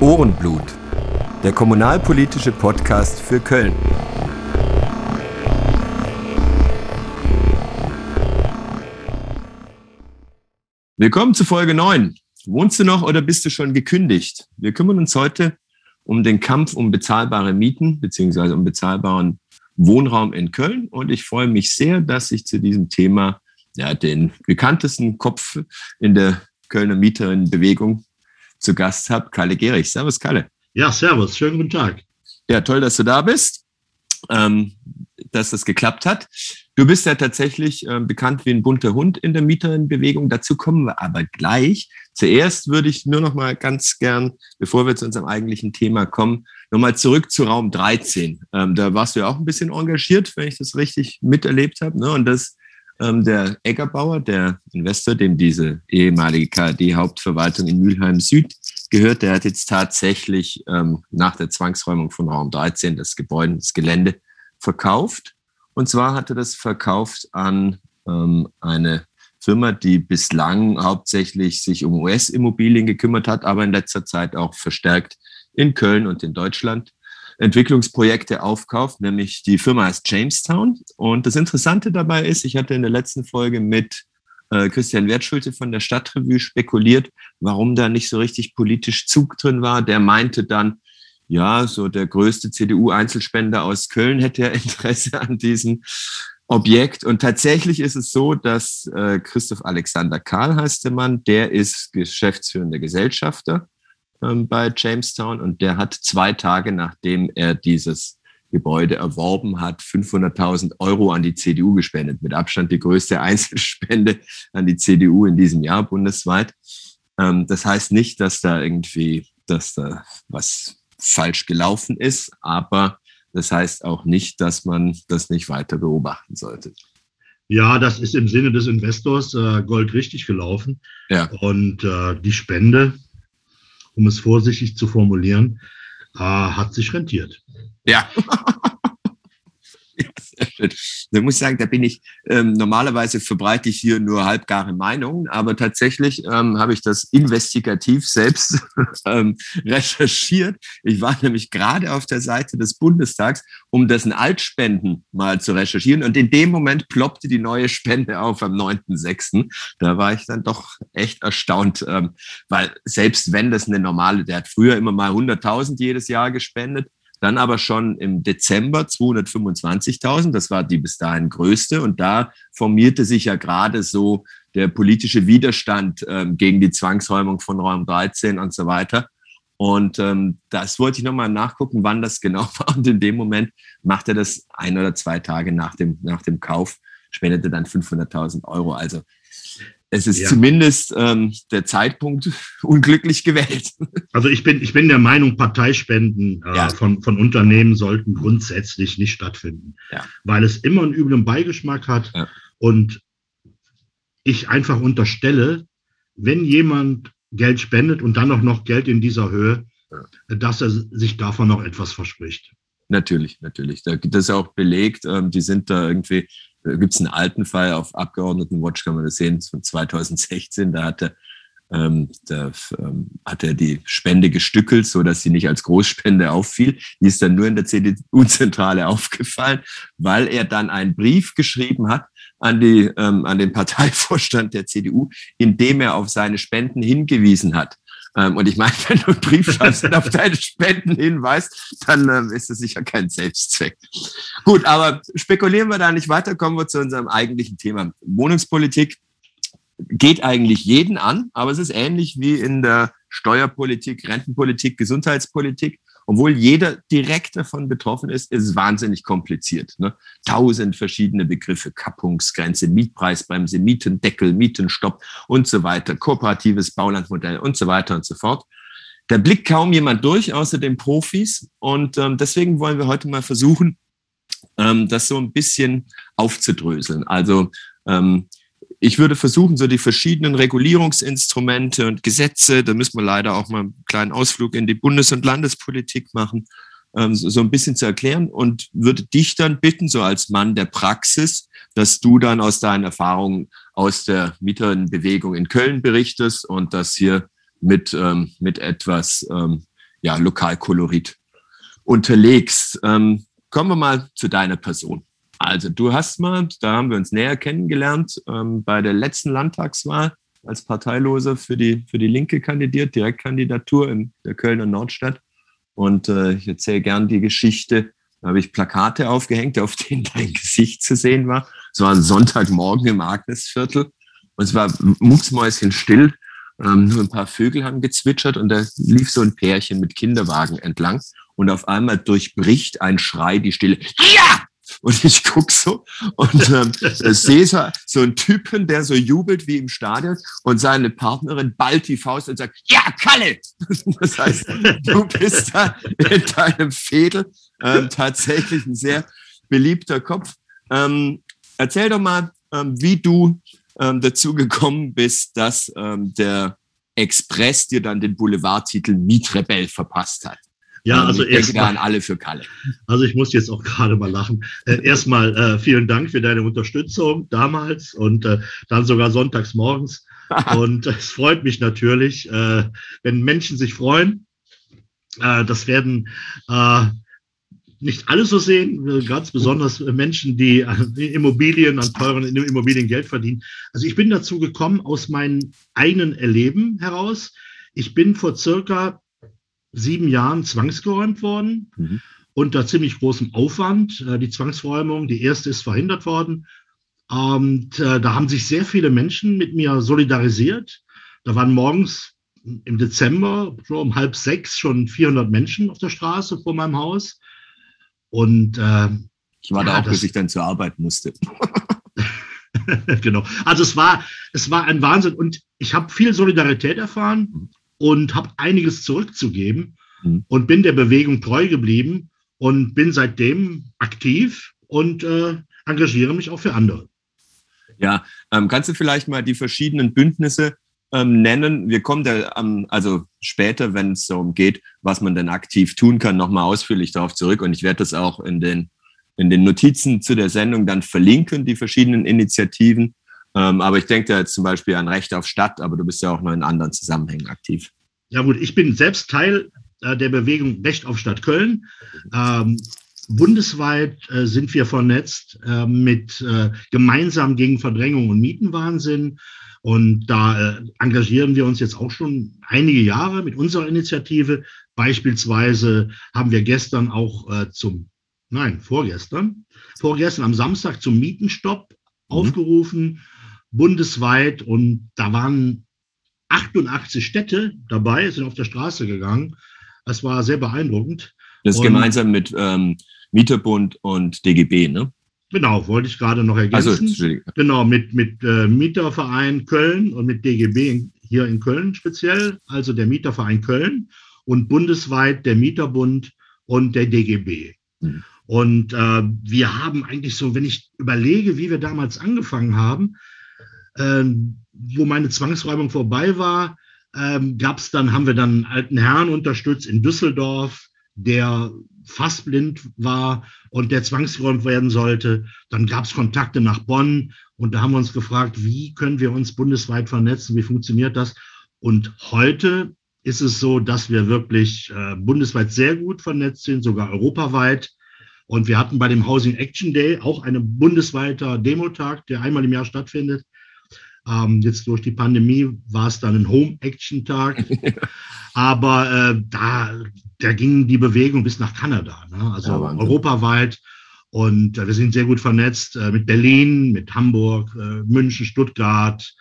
Ohrenblut, der kommunalpolitische Podcast für Köln. Willkommen zu Folge 9. Wohnst du noch oder bist du schon gekündigt? Wir kümmern uns heute um den Kampf um bezahlbare Mieten beziehungsweise um bezahlbaren Wohnraum in Köln. Und ich freue mich sehr, dass ich zu diesem Thema ja, den bekanntesten Kopf in der Kölner Mieterinnenbewegung zu Gast habe, Kalle Gehrig. Servus, Kalle. Ja, servus. Schönen guten Tag. Ja, toll, dass du da bist, ähm, dass das geklappt hat. Du bist ja tatsächlich äh, bekannt wie ein bunter Hund in der Mieterinnenbewegung. Dazu kommen wir aber gleich. Zuerst würde ich nur noch mal ganz gern, bevor wir zu unserem eigentlichen Thema kommen, noch mal zurück zu Raum 13. Ähm, da warst du ja auch ein bisschen engagiert, wenn ich das richtig miterlebt habe. Ne? Und das ähm, der Eggerbauer, der Investor, dem diese ehemalige KD-Hauptverwaltung in Mülheim Süd gehört, der hat jetzt tatsächlich ähm, nach der Zwangsräumung von Raum 13 das Gebäude, das Gelände verkauft. Und zwar hat er das verkauft an ähm, eine Firma, die bislang hauptsächlich sich um US-Immobilien gekümmert hat, aber in letzter Zeit auch verstärkt in Köln und in Deutschland Entwicklungsprojekte aufkauft, nämlich die Firma heißt Jamestown. Und das Interessante dabei ist, ich hatte in der letzten Folge mit äh, Christian Wertschulte von der Stadtrevue spekuliert, warum da nicht so richtig politisch Zug drin war. Der meinte dann, ja, so der größte CDU-Einzelspender aus Köln hätte ja Interesse an diesem Objekt. Und tatsächlich ist es so, dass äh, Christoph Alexander Karl heißt der Mann, der ist geschäftsführender Gesellschafter ähm, bei Jamestown und der hat zwei Tage nachdem er dieses Gebäude erworben hat, 500.000 Euro an die CDU gespendet. Mit Abstand die größte Einzelspende an die CDU in diesem Jahr bundesweit. Ähm, das heißt nicht, dass da irgendwie, dass da was falsch gelaufen ist, aber das heißt auch nicht, dass man das nicht weiter beobachten sollte. Ja, das ist im Sinne des Investors äh, Gold richtig gelaufen. Ja. Und äh, die Spende, um es vorsichtig zu formulieren, äh, hat sich rentiert. Ja. Da muss ich sagen, da bin ich, ähm, normalerweise verbreite ich hier nur halbgare Meinungen, aber tatsächlich ähm, habe ich das investigativ selbst ähm, recherchiert. Ich war nämlich gerade auf der Seite des Bundestags, um dessen Altspenden mal zu recherchieren und in dem Moment ploppte die neue Spende auf am 9.6. Da war ich dann doch echt erstaunt, ähm, weil selbst wenn das eine normale, der hat früher immer mal 100.000 jedes Jahr gespendet, dann aber schon im Dezember 225.000, das war die bis dahin größte. Und da formierte sich ja gerade so der politische Widerstand ähm, gegen die Zwangsräumung von Raum 13 und so weiter. Und ähm, das wollte ich nochmal nachgucken, wann das genau war. Und in dem Moment macht er das ein oder zwei Tage nach dem, nach dem Kauf, spendete dann 500.000 Euro. Also es ist ja. zumindest ähm, der Zeitpunkt unglücklich gewählt. Also ich bin, ich bin der Meinung, Parteispenden äh, ja. von, von Unternehmen sollten grundsätzlich nicht stattfinden, ja. weil es immer einen üblen Beigeschmack hat und ich einfach unterstelle, wenn jemand Geld spendet und dann auch noch Geld in dieser Höhe, dass er sich davon noch etwas verspricht. Natürlich, natürlich. Da gibt es auch belegt. Ähm, die sind da irgendwie da gibt es einen alten Fall auf Abgeordnetenwatch, kann man das sehen, von 2016. Da hatte, ähm, da, ähm, hat er die Spende gestückelt, so dass sie nicht als Großspende auffiel. Die ist dann nur in der CDU-Zentrale aufgefallen, weil er dann einen Brief geschrieben hat an, die, ähm, an den Parteivorstand der CDU, in dem er auf seine Spenden hingewiesen hat. Ähm, und ich meine, wenn du einen Brief schreibst und auf deine Spenden hinweist, dann ähm, ist das sicher kein Selbstzweck. Gut, aber spekulieren wir da nicht weiter, kommen wir zu unserem eigentlichen Thema. Wohnungspolitik geht eigentlich jeden an, aber es ist ähnlich wie in der Steuerpolitik, Rentenpolitik, Gesundheitspolitik obwohl jeder direkt davon betroffen ist, ist es wahnsinnig kompliziert. Ne? Tausend verschiedene Begriffe, Kappungsgrenze, Mietpreisbremse, Mietendeckel, Mietenstopp und so weiter, kooperatives Baulandmodell und so weiter und so fort. Da blickt kaum jemand durch, außer den Profis. Und ähm, deswegen wollen wir heute mal versuchen, ähm, das so ein bisschen aufzudröseln. Also ähm, ich würde versuchen, so die verschiedenen Regulierungsinstrumente und Gesetze, da müssen wir leider auch mal einen kleinen Ausflug in die Bundes- und Landespolitik machen, ähm, so ein bisschen zu erklären und würde dich dann bitten, so als Mann der Praxis, dass du dann aus deinen Erfahrungen aus der Mieterinnenbewegung in Köln berichtest und das hier mit, ähm, mit etwas ähm, ja, Lokalkolorit unterlegst. Ähm, kommen wir mal zu deiner Person. Also du hast mal, da haben wir uns näher kennengelernt, ähm, bei der letzten Landtagswahl als Parteiloser für die, für die Linke kandidiert, Direktkandidatur in der Kölner Nordstadt. Und äh, ich erzähle gern die Geschichte. Da habe ich Plakate aufgehängt, auf denen dein Gesicht zu sehen war. Es war ein Sonntagmorgen im Agnesviertel und es war mucksmäuschen still. Ähm, nur ein paar Vögel haben gezwitschert und da lief so ein Pärchen mit Kinderwagen entlang und auf einmal durchbricht ein Schrei die Stille. Ja! Und ich guck so und ähm, sehe so, so einen Typen, der so jubelt wie im Stadion und seine Partnerin ballt die Faust und sagt, ja, Kalle! Das heißt, du bist da in deinem Fädel ähm, tatsächlich ein sehr beliebter Kopf. Ähm, erzähl doch mal, ähm, wie du ähm, dazu gekommen bist, dass ähm, der Express dir dann den Boulevardtitel Mietrebell verpasst hat. Ja, also ich denke da an alle für Kalle. Also ich muss jetzt auch gerade mal lachen. Äh, erstmal äh, vielen Dank für deine Unterstützung damals und äh, dann sogar sonntags morgens. und es freut mich natürlich, äh, wenn Menschen sich freuen. Äh, das werden nicht alle so sehen, ganz besonders Menschen, die Immobilien, an teuren Immobilien Geld verdienen. Also ich bin dazu gekommen aus meinem eigenen Erleben heraus. Ich bin vor circa sieben Jahren zwangsgeräumt worden, mhm. unter ziemlich großem Aufwand. Äh, die Zwangsräumung, die erste ist verhindert worden. Und äh, da haben sich sehr viele Menschen mit mir solidarisiert. Da waren morgens im Dezember so um halb sechs schon 400 Menschen auf der Straße vor meinem Haus. Und äh, ich war ja, da auch, bis ich dann zur Arbeit musste. genau. Also es war, es war ein Wahnsinn und ich habe viel Solidarität erfahren. Und habe einiges zurückzugeben mhm. und bin der Bewegung treu geblieben und bin seitdem aktiv und äh, engagiere mich auch für andere. Ja, ähm, kannst du vielleicht mal die verschiedenen Bündnisse ähm, nennen? Wir kommen da ähm, also später, wenn es darum geht, was man denn aktiv tun kann, nochmal ausführlich darauf zurück. Und ich werde das auch in den, in den Notizen zu der Sendung dann verlinken, die verschiedenen Initiativen. Ähm, aber ich denke da jetzt zum Beispiel an Recht auf Stadt, aber du bist ja auch noch in anderen Zusammenhängen aktiv. Ja gut, ich bin selbst Teil äh, der Bewegung Recht auf Stadt Köln. Ähm, bundesweit äh, sind wir vernetzt äh, mit gemeinsam gegen Verdrängung und Mietenwahnsinn. Und da äh, engagieren wir uns jetzt auch schon einige Jahre mit unserer Initiative. Beispielsweise haben wir gestern auch äh, zum, nein, vorgestern, vorgestern am Samstag zum Mietenstopp mhm. aufgerufen, bundesweit. Und da waren 88 Städte dabei, sind auf der Straße gegangen. Das war sehr beeindruckend. Das ist gemeinsam mit ähm, Mieterbund und DGB, ne? Genau, wollte ich gerade noch ergänzen. Also, genau, mit, mit äh, Mieterverein Köln und mit DGB hier in Köln speziell, also der Mieterverein Köln und bundesweit der Mieterbund und der DGB. Mhm. Und äh, wir haben eigentlich so, wenn ich überlege, wie wir damals angefangen haben, äh, wo meine Zwangsräumung vorbei war, ähm, gab es dann, haben wir dann einen alten Herrn unterstützt in Düsseldorf, der fast blind war und der zwangsgeräumt werden sollte. Dann gab es Kontakte nach Bonn und da haben wir uns gefragt, wie können wir uns bundesweit vernetzen, wie funktioniert das? Und heute ist es so, dass wir wirklich äh, bundesweit sehr gut vernetzt sind, sogar europaweit. Und wir hatten bei dem Housing Action Day auch einen bundesweiter Demotag, der einmal im Jahr stattfindet. Ähm, jetzt durch die Pandemie war es dann ein Home-Action-Tag. Aber äh, da, da ging die Bewegung bis nach Kanada, ne? also ja, europaweit. Und äh, wir sind sehr gut vernetzt äh, mit Berlin, mit Hamburg, äh, München, Stuttgart,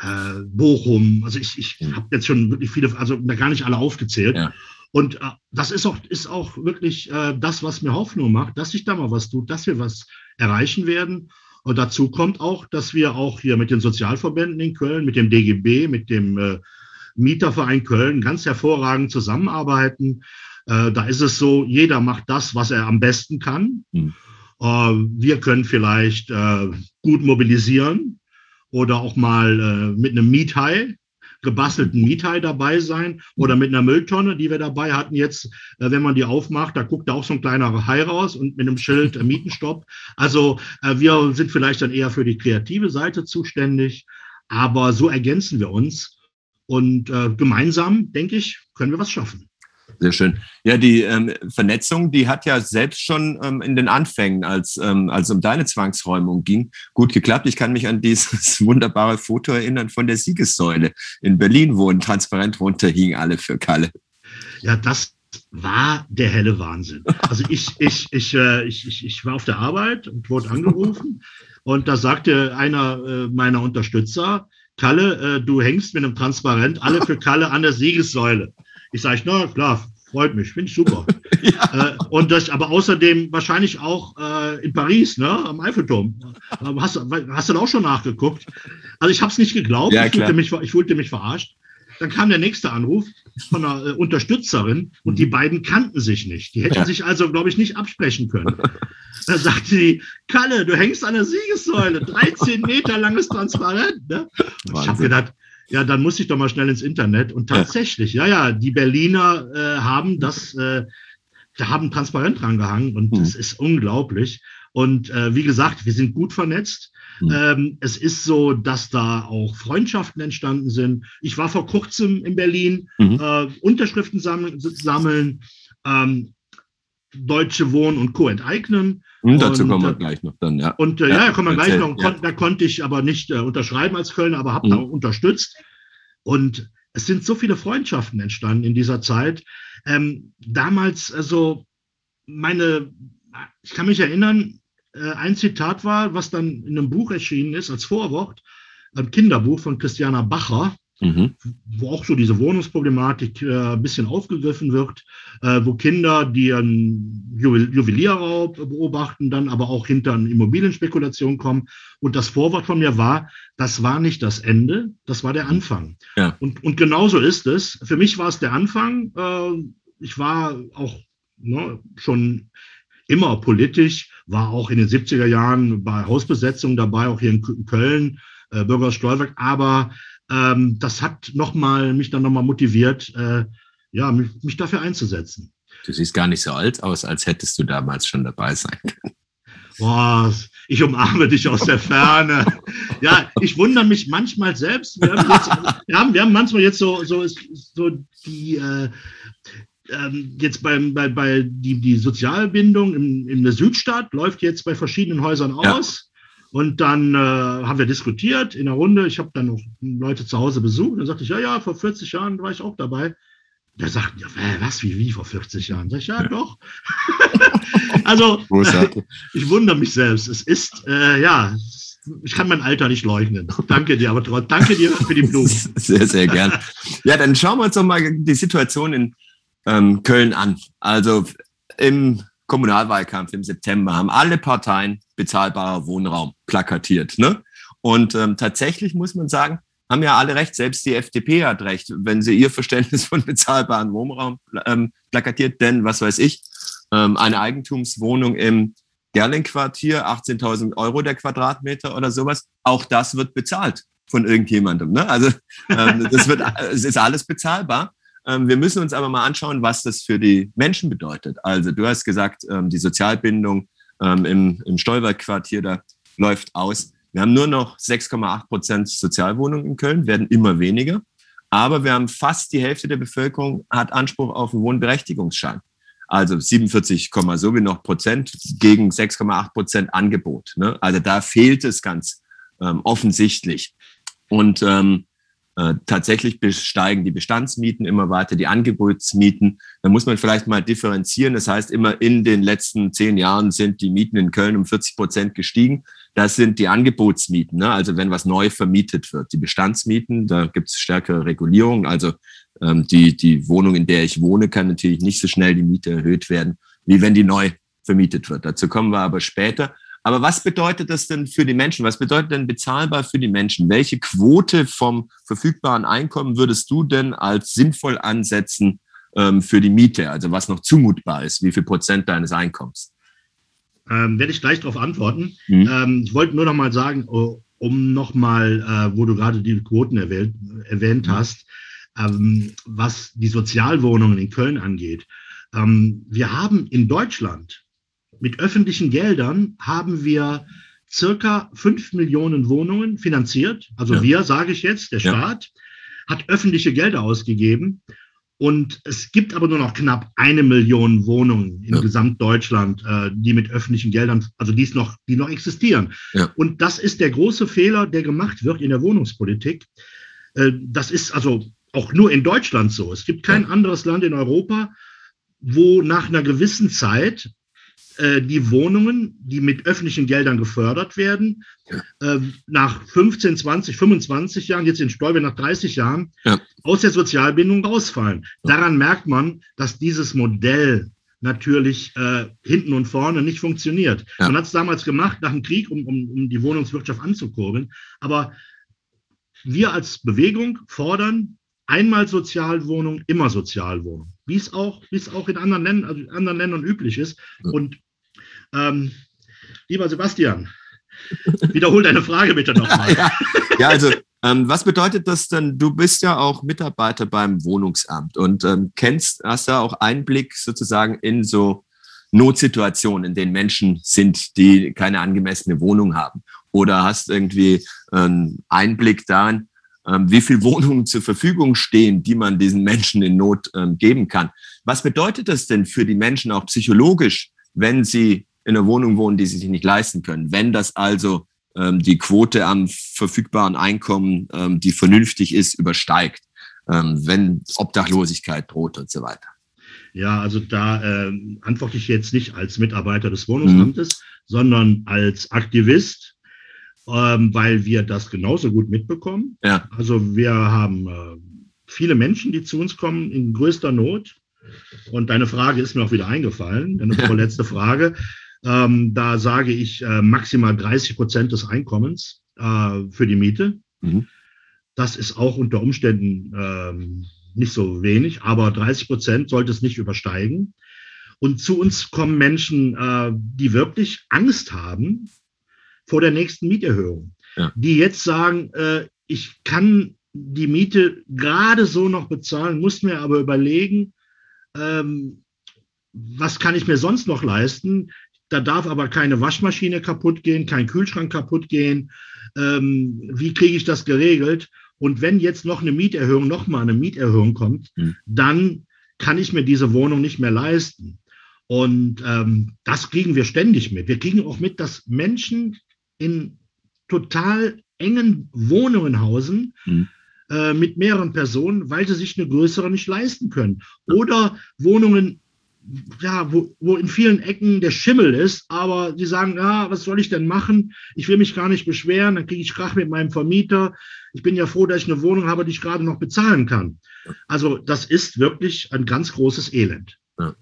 äh, Bochum. Also ich, ich habe jetzt schon wirklich viele, also gar nicht alle aufgezählt. Ja. Und äh, das ist auch, ist auch wirklich das, was mir Hoffnung macht, dass sich da mal was tut, dass wir was erreichen werden. Und dazu kommt auch, dass wir auch hier mit den Sozialverbänden in Köln, mit dem DGB, mit dem äh, Mieterverein Köln ganz hervorragend zusammenarbeiten. Äh, da ist es so, jeder macht das, was er am besten kann. Mhm. Äh, wir können vielleicht äh, gut mobilisieren oder auch mal äh, mit einem Miethai gebastelten Miethai dabei sein oder mit einer Mülltonne, die wir dabei hatten jetzt, äh, wenn man die aufmacht, da guckt auch so ein kleiner Hai raus und mit einem Schild äh, Mietenstopp. Also äh, wir sind vielleicht dann eher für die kreative Seite zuständig, aber so ergänzen wir uns und äh, gemeinsam, denke ich, können wir was schaffen. Sehr schön. Ja, die ähm, Vernetzung, die hat ja selbst schon ähm, in den Anfängen, als, ähm, als um deine Zwangsräumung ging, gut geklappt. Ich kann mich an dieses wunderbare Foto erinnern von der Siegessäule in Berlin, wo ein Transparent runterhing, alle für Kalle. Ja, das war der helle Wahnsinn. Also ich, ich, ich, äh, ich, ich, ich war auf der Arbeit und wurde angerufen und da sagte einer äh, meiner Unterstützer, Kalle, äh, du hängst mit einem Transparent alle für Kalle an der Siegessäule. Ich sage, na klar, freut mich, finde ich super. ja. äh, und das, aber außerdem wahrscheinlich auch äh, in Paris, ne, am Eiffelturm. Hast, hast du da auch schon nachgeguckt? Also ich habe es nicht geglaubt, ja, ich, fühlte mich, ich fühlte mich verarscht. Dann kam der nächste Anruf von einer äh, Unterstützerin und die beiden kannten sich nicht. Die hätten ja. sich also, glaube ich, nicht absprechen können. Da sagte sie, Kalle, du hängst an der Siegessäule, 13 Meter langes Transparent. Ne? ich habe gedacht, ja, dann muss ich doch mal schnell ins Internet. Und tatsächlich, ja, ja, die Berliner äh, haben das, äh, da haben transparent drangehangen und mhm. das ist unglaublich. Und äh, wie gesagt, wir sind gut vernetzt. Mhm. Ähm, es ist so, dass da auch Freundschaften entstanden sind. Ich war vor kurzem in Berlin, mhm. äh, Unterschriften sammeln, sammeln ähm, Deutsche Wohnen und Co. enteignen. Und dazu kommen wir äh, gleich noch dann, ja. Und äh, ja, ja, kommen wir gleich noch. Ja. Da konnte ich aber nicht äh, unterschreiben als Kölner, aber habe mhm. da unterstützt. Und es sind so viele Freundschaften entstanden in dieser Zeit. Ähm, damals, also meine, ich kann mich erinnern, äh, ein Zitat war, was dann in einem Buch erschienen ist, als Vorwort, ein Kinderbuch von Christiana Bacher mhm. wo auch so diese Wohnungsproblematik äh, ein bisschen aufgegriffen wird, äh, wo Kinder, die einen Juwelierraub beobachten, dann aber auch hinter eine Immobilienspekulation kommen. Und das Vorwort von mir war, das war nicht das Ende, das war der Anfang. Ja. Und, und genauso ist es. Für mich war es der Anfang. Äh, ich war auch ne, schon immer politisch, war auch in den 70er Jahren bei Hausbesetzungen dabei, auch hier in Köln, äh, Bürger Stolberg, aber ähm, das hat noch mal, mich dann nochmal motiviert, äh, ja, mich, mich, dafür einzusetzen. Du siehst gar nicht so alt aus, als hättest du damals schon dabei sein können. Boah, ich umarme dich aus der Ferne. ja, ich wundere mich manchmal selbst. Wir haben, jetzt, wir haben, wir haben manchmal jetzt so, so, so die, äh, ähm, jetzt beim, bei, bei die, die Sozialbindung in, in der Südstadt läuft jetzt bei verschiedenen Häusern aus. Und dann äh, haben wir diskutiert in der Runde. Ich habe dann noch Leute zu Hause besucht. Dann sagte ich, ja, ja, vor 40 Jahren war ich auch dabei. Da sagten ja, was, wie, wie vor 40 Jahren? Sag ich, ja, doch. also, ich wundere mich selbst. Es ist, äh, ja, ich kann mein Alter nicht leugnen. Danke dir, aber trotzdem, danke dir für die Blumen. Sehr, sehr gern. Ja, dann schauen wir uns doch mal die Situation in ähm, Köln an. Also im Kommunalwahlkampf im September haben alle Parteien bezahlbarer Wohnraum plakatiert. Ne? Und ähm, tatsächlich muss man sagen, haben ja alle recht, selbst die FDP hat recht, wenn sie ihr Verständnis von bezahlbarem Wohnraum ähm, plakatiert, denn was weiß ich, ähm, eine Eigentumswohnung im Gerling-Quartier, 18.000 Euro der Quadratmeter oder sowas, auch das wird bezahlt von irgendjemandem. Ne? Also ähm, das wird, es ist alles bezahlbar. Ähm, wir müssen uns aber mal anschauen, was das für die Menschen bedeutet. Also du hast gesagt, ähm, die Sozialbindung ähm, im, im Stolberg-Quartier da läuft aus. Wir haben nur noch 6,8 Prozent Sozialwohnungen in Köln, werden immer weniger. Aber wir haben fast die Hälfte der Bevölkerung hat Anspruch auf einen Wohnberechtigungsschein. Also 47, so wie noch Prozent gegen 6,8 Prozent Angebot. Ne? Also da fehlt es ganz ähm, offensichtlich. Und ähm, äh, tatsächlich besteigen die Bestandsmieten immer weiter, die Angebotsmieten. Da muss man vielleicht mal differenzieren. Das heißt, immer in den letzten zehn Jahren sind die Mieten in Köln um 40 Prozent gestiegen. Das sind die Angebotsmieten, ne? also wenn was neu vermietet wird. Die Bestandsmieten, da gibt es stärkere Regulierung. Also ähm, die, die Wohnung, in der ich wohne, kann natürlich nicht so schnell die Miete erhöht werden, wie wenn die neu vermietet wird. Dazu kommen wir aber später. Aber was bedeutet das denn für die Menschen? Was bedeutet denn bezahlbar für die Menschen? Welche Quote vom verfügbaren Einkommen würdest du denn als sinnvoll ansetzen ähm, für die Miete? Also was noch zumutbar ist? Wie viel Prozent deines Einkommens? Ähm, werde ich gleich darauf antworten. Mhm. Ähm, ich wollte nur noch mal sagen, oh, um noch mal, äh, wo du gerade die Quoten erwähnt, erwähnt mhm. hast, ähm, was die Sozialwohnungen in Köln angeht. Ähm, wir haben in Deutschland mit öffentlichen Geldern haben wir circa fünf Millionen Wohnungen finanziert. Also ja. wir, sage ich jetzt, der Staat, ja. hat öffentliche Gelder ausgegeben. Und es gibt aber nur noch knapp eine Million Wohnungen in ja. Gesamtdeutschland, äh, die mit öffentlichen Geldern, also die noch, die noch existieren. Ja. Und das ist der große Fehler, der gemacht wird in der Wohnungspolitik. Äh, das ist also auch nur in Deutschland so. Es gibt kein anderes Land in Europa, wo nach einer gewissen Zeit die Wohnungen, die mit öffentlichen Geldern gefördert werden, äh, nach 15, 20, 25 Jahren, jetzt in Stolbe nach 30 Jahren, ja. aus der Sozialbindung rausfallen. Daran merkt man, dass dieses Modell natürlich äh, hinten und vorne nicht funktioniert. Ja. Man hat es damals gemacht nach dem Krieg, um, um, um die Wohnungswirtschaft anzukurbeln. Aber wir als Bewegung fordern einmal Sozialwohnung, immer Sozialwohnung, wie es auch, wie es auch in anderen Ländern, also in anderen Ländern üblich ist. Und ähm, lieber Sebastian, wiederhol deine Frage bitte nochmal. ja, ja, also ähm, was bedeutet das denn? Du bist ja auch Mitarbeiter beim Wohnungsamt und ähm, kennst, hast ja auch Einblick sozusagen in so Notsituationen, in denen Menschen sind, die keine angemessene Wohnung haben. Oder hast irgendwie einen Einblick darin, ähm, wie viele Wohnungen zur Verfügung stehen, die man diesen Menschen in Not ähm, geben kann. Was bedeutet das denn für die Menschen auch psychologisch, wenn sie in einer Wohnung wohnen, die sie sich nicht leisten können? Wenn das also ähm, die Quote am verfügbaren Einkommen, die vernünftig ist, übersteigt, wenn Obdachlosigkeit droht und so weiter. Ja, also da äh, antworte ich jetzt nicht als Mitarbeiter des Wohnungsamtes, mhm. sondern als Aktivist, ähm, weil wir das genauso gut mitbekommen. Ja. Also wir haben äh, viele Menschen, die zu uns kommen in größter Not. Und deine Frage ist mir auch wieder eingefallen, deine vorletzte Frage. Ähm, da sage ich äh, maximal 30 Prozent des Einkommens äh, für die Miete. Mhm. Das ist auch unter Umständen ähm, nicht so wenig, aber 30 Prozent sollte es nicht übersteigen. Und zu uns kommen Menschen, äh, die wirklich Angst haben, vor der nächsten Mieterhöhung, ja. die jetzt sagen, äh, ich kann die Miete gerade so noch bezahlen, muss mir aber überlegen, ähm, was kann ich mir sonst noch leisten? Da darf aber keine Waschmaschine kaputt gehen, kein Kühlschrank kaputt gehen. Ähm, wie kriege ich das geregelt? Und wenn jetzt noch eine Mieterhöhung, noch mal eine Mieterhöhung kommt, mhm. dann kann ich mir diese Wohnung nicht mehr leisten. Und ähm, das kriegen wir ständig mit. Wir kriegen auch mit, dass Menschen in total engen Wohnungen hausen mhm. äh, mit mehreren Personen, weil sie sich eine größere nicht leisten können. Oder Wohnungen, ja, wo, wo in vielen Ecken der Schimmel ist, aber sie sagen, ja, was soll ich denn machen? Ich will mich gar nicht beschweren, dann kriege ich Krach mit meinem Vermieter. Ich bin ja froh, dass ich eine Wohnung habe, die ich gerade noch bezahlen kann. Also das ist wirklich ein ganz großes Elend. Ja.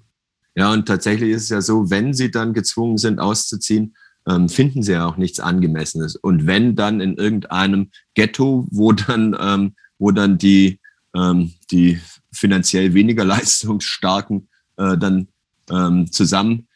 ja, und tatsächlich ist es ja so, wenn sie dann gezwungen sind, auszuziehen, ähm, finden sie ja auch nichts Angemessenes. Und wenn dann in irgendeinem Ghetto, wo dann, ähm, wo dann die, ähm, die finanziell weniger leistungsstarken äh, dann ähm, zusammen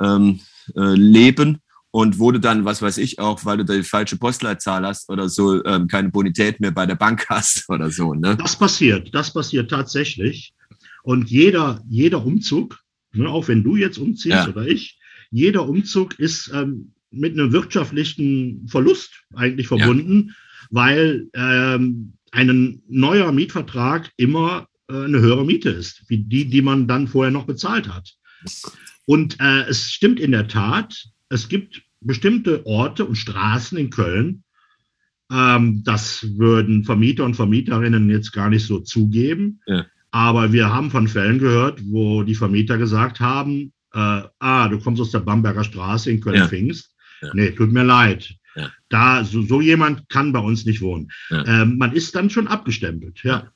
ähm, äh, leben und wo du dann, was weiß ich auch, weil du die falsche Postleitzahl hast oder so, ähm, keine Bonität mehr bei der Bank hast oder so. Ne? Das passiert, das passiert tatsächlich. Und jeder, jeder Umzug, ne, auch wenn du jetzt umziehst ja. oder ich, jeder Umzug ist ähm, mit einem wirtschaftlichen Verlust eigentlich verbunden, ja. weil ähm, ein neuer Mietvertrag immer äh, eine höhere Miete ist, wie die, die man dann vorher noch bezahlt hat. Und äh, es stimmt in der Tat, es gibt bestimmte Orte und Straßen in Köln, ähm, das würden Vermieter und Vermieterinnen jetzt gar nicht so zugeben. Ja. Aber wir haben von Fällen gehört, wo die Vermieter gesagt haben, äh, ah, du kommst aus der Bamberger Straße in Köln-Pfingst. Ja. Nee, tut mir leid. Ja. Da, so, so, jemand kann bei uns nicht wohnen. Ja. Ähm, man ist dann schon abgestempelt, ja.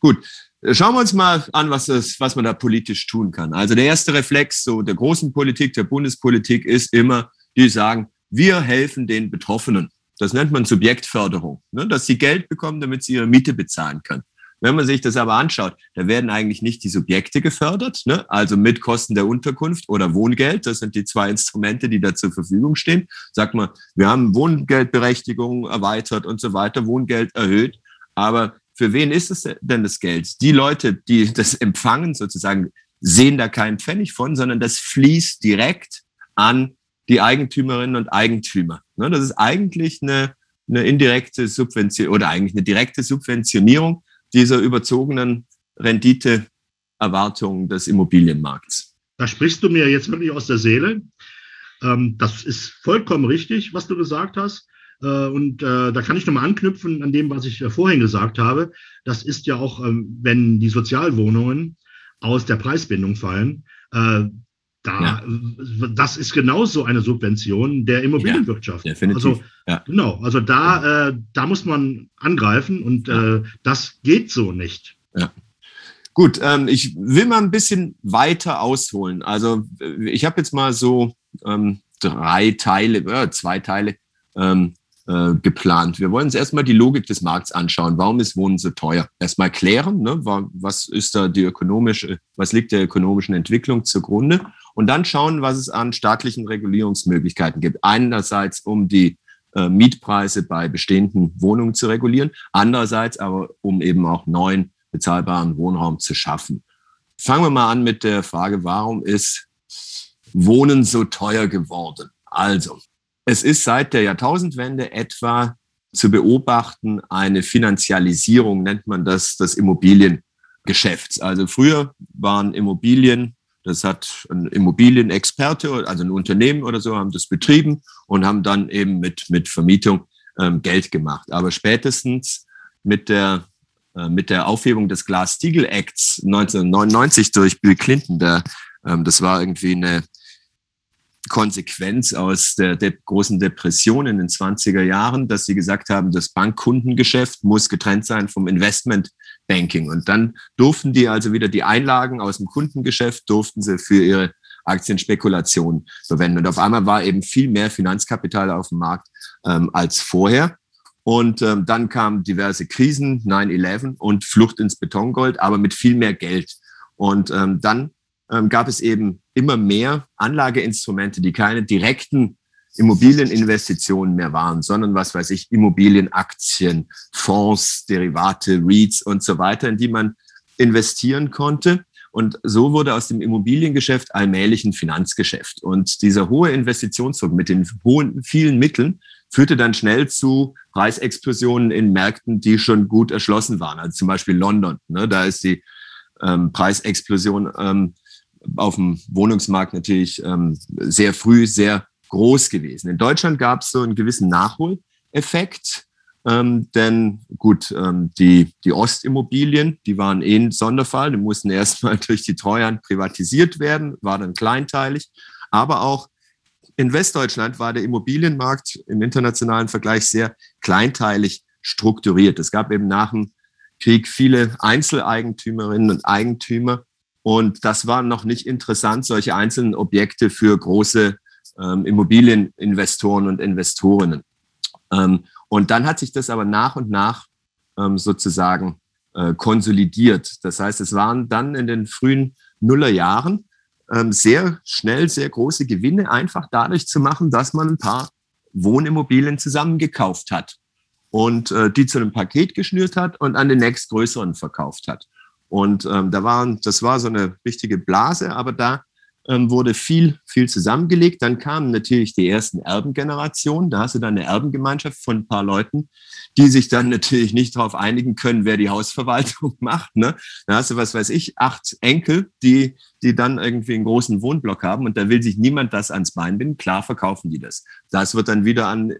Gut, schauen wir uns mal an, was, das, was man da politisch tun kann. Also der erste Reflex so der großen Politik, der Bundespolitik ist immer, die sagen, wir helfen den Betroffenen. Das nennt man Subjektförderung, ne? dass sie Geld bekommen, damit sie ihre Miete bezahlen können. Wenn man sich das aber anschaut, da werden eigentlich nicht die Subjekte gefördert, ne? also mit Kosten der Unterkunft oder Wohngeld. Das sind die zwei Instrumente, die da zur Verfügung stehen. Sagt man, wir haben Wohngeldberechtigung erweitert und so weiter, Wohngeld erhöht. Aber für wen ist es denn das Geld? Die Leute, die das empfangen, sozusagen, sehen da keinen Pfennig von, sondern das fließt direkt an die Eigentümerinnen und Eigentümer. Ne? Das ist eigentlich eine, eine indirekte Subvention oder eigentlich eine direkte Subventionierung dieser überzogenen Renditeerwartungen des Immobilienmarkts. Da sprichst du mir jetzt wirklich aus der Seele. Ähm, das ist vollkommen richtig, was du gesagt hast. Äh, und äh, da kann ich nochmal anknüpfen an dem, was ich äh, vorhin gesagt habe. Das ist ja auch, ähm, wenn die Sozialwohnungen aus der Preisbindung fallen, äh, da, ja. das ist genauso eine Subvention der Immobilienwirtschaft. Ja. Also, ja. Genau, also da, äh, da muss man angreifen und äh, das geht so nicht. Gut, ähm, ich will mal ein bisschen weiter ausholen. Also ich habe jetzt mal so ähm, drei Teile, äh, zwei Teile ähm, äh, geplant. Wir wollen uns erstmal die Logik des Markts anschauen. Warum ist Wohnen so teuer? Erstmal klären, ne? was ist da die ökonomische, was liegt der ökonomischen Entwicklung zugrunde? Und dann schauen, was es an staatlichen Regulierungsmöglichkeiten gibt. Einerseits, um die äh, Mietpreise bei bestehenden Wohnungen zu regulieren, andererseits aber, um eben auch neuen bezahlbaren Wohnraum zu schaffen. Fangen wir mal an mit der Frage, warum ist Wohnen so teuer geworden? Also, es ist seit der Jahrtausendwende etwa zu beobachten eine Finanzialisierung, nennt man das, des Immobiliengeschäfts. Also früher waren Immobilien, das hat ein Immobilienexperte, also ein Unternehmen oder so, haben das betrieben und haben dann eben mit, mit Vermietung ähm, Geld gemacht. Aber spätestens mit der, äh, mit der Aufhebung des Glass-Steagall Acts 1999 durch Bill Clinton, der, ähm, das war irgendwie eine Konsequenz aus der, der, großen Depression in den 20er Jahren, dass sie gesagt haben, das Bankkundengeschäft muss getrennt sein vom Investmentbanking. Und dann durften die also wieder die Einlagen aus dem Kundengeschäft, durften sie für ihre Aktienspekulation verwenden. Und auf einmal war eben viel mehr Finanzkapital auf dem Markt ähm, als vorher. Und ähm, dann kamen diverse Krisen, 9-11 und Flucht ins Betongold, aber mit viel mehr Geld. Und ähm, dann ähm, gab es eben immer mehr Anlageinstrumente, die keine direkten Immobilieninvestitionen mehr waren, sondern was weiß ich, Immobilienaktien, Fonds, Derivate, REITs und so weiter, in die man investieren konnte. Und so wurde aus dem Immobiliengeschäft allmählich ein Finanzgeschäft. Und dieser hohe Investitionsdruck mit den hohen, vielen Mitteln führte dann schnell zu Preisexplosionen in Märkten, die schon gut erschlossen waren. Also zum Beispiel London. Ne, da ist die ähm, Preisexplosion ähm, auf dem Wohnungsmarkt natürlich ähm, sehr früh sehr groß gewesen. In Deutschland gab es so einen gewissen Nachholeffekt, ähm, denn gut, ähm, die, die Ostimmobilien, die waren eh ein Sonderfall, die mussten erstmal durch die Treuhand privatisiert werden, war dann kleinteilig, aber auch in Westdeutschland war der Immobilienmarkt im internationalen Vergleich sehr kleinteilig strukturiert. Es gab eben nach dem Krieg viele Einzeleigentümerinnen und Eigentümer, und das war noch nicht interessant, solche einzelnen Objekte für große ähm, Immobilieninvestoren und Investorinnen. Ähm, und dann hat sich das aber nach und nach ähm, sozusagen äh, konsolidiert. Das heißt, es waren dann in den frühen Nullerjahren ähm, sehr schnell sehr große Gewinne einfach dadurch zu machen, dass man ein paar Wohnimmobilien zusammengekauft hat und äh, die zu einem Paket geschnürt hat und an den nächstgrößeren verkauft hat. Und ähm, da waren, das war so eine richtige Blase, aber da ähm, wurde viel, viel zusammengelegt. Dann kamen natürlich die ersten Erbengenerationen. Da hast du dann eine Erbengemeinschaft von ein paar Leuten, die sich dann natürlich nicht darauf einigen können, wer die Hausverwaltung macht. Ne? Da hast du, was weiß ich, acht Enkel, die, die dann irgendwie einen großen Wohnblock haben und da will sich niemand das ans Bein binden. Klar verkaufen die das. Das wird dann wieder an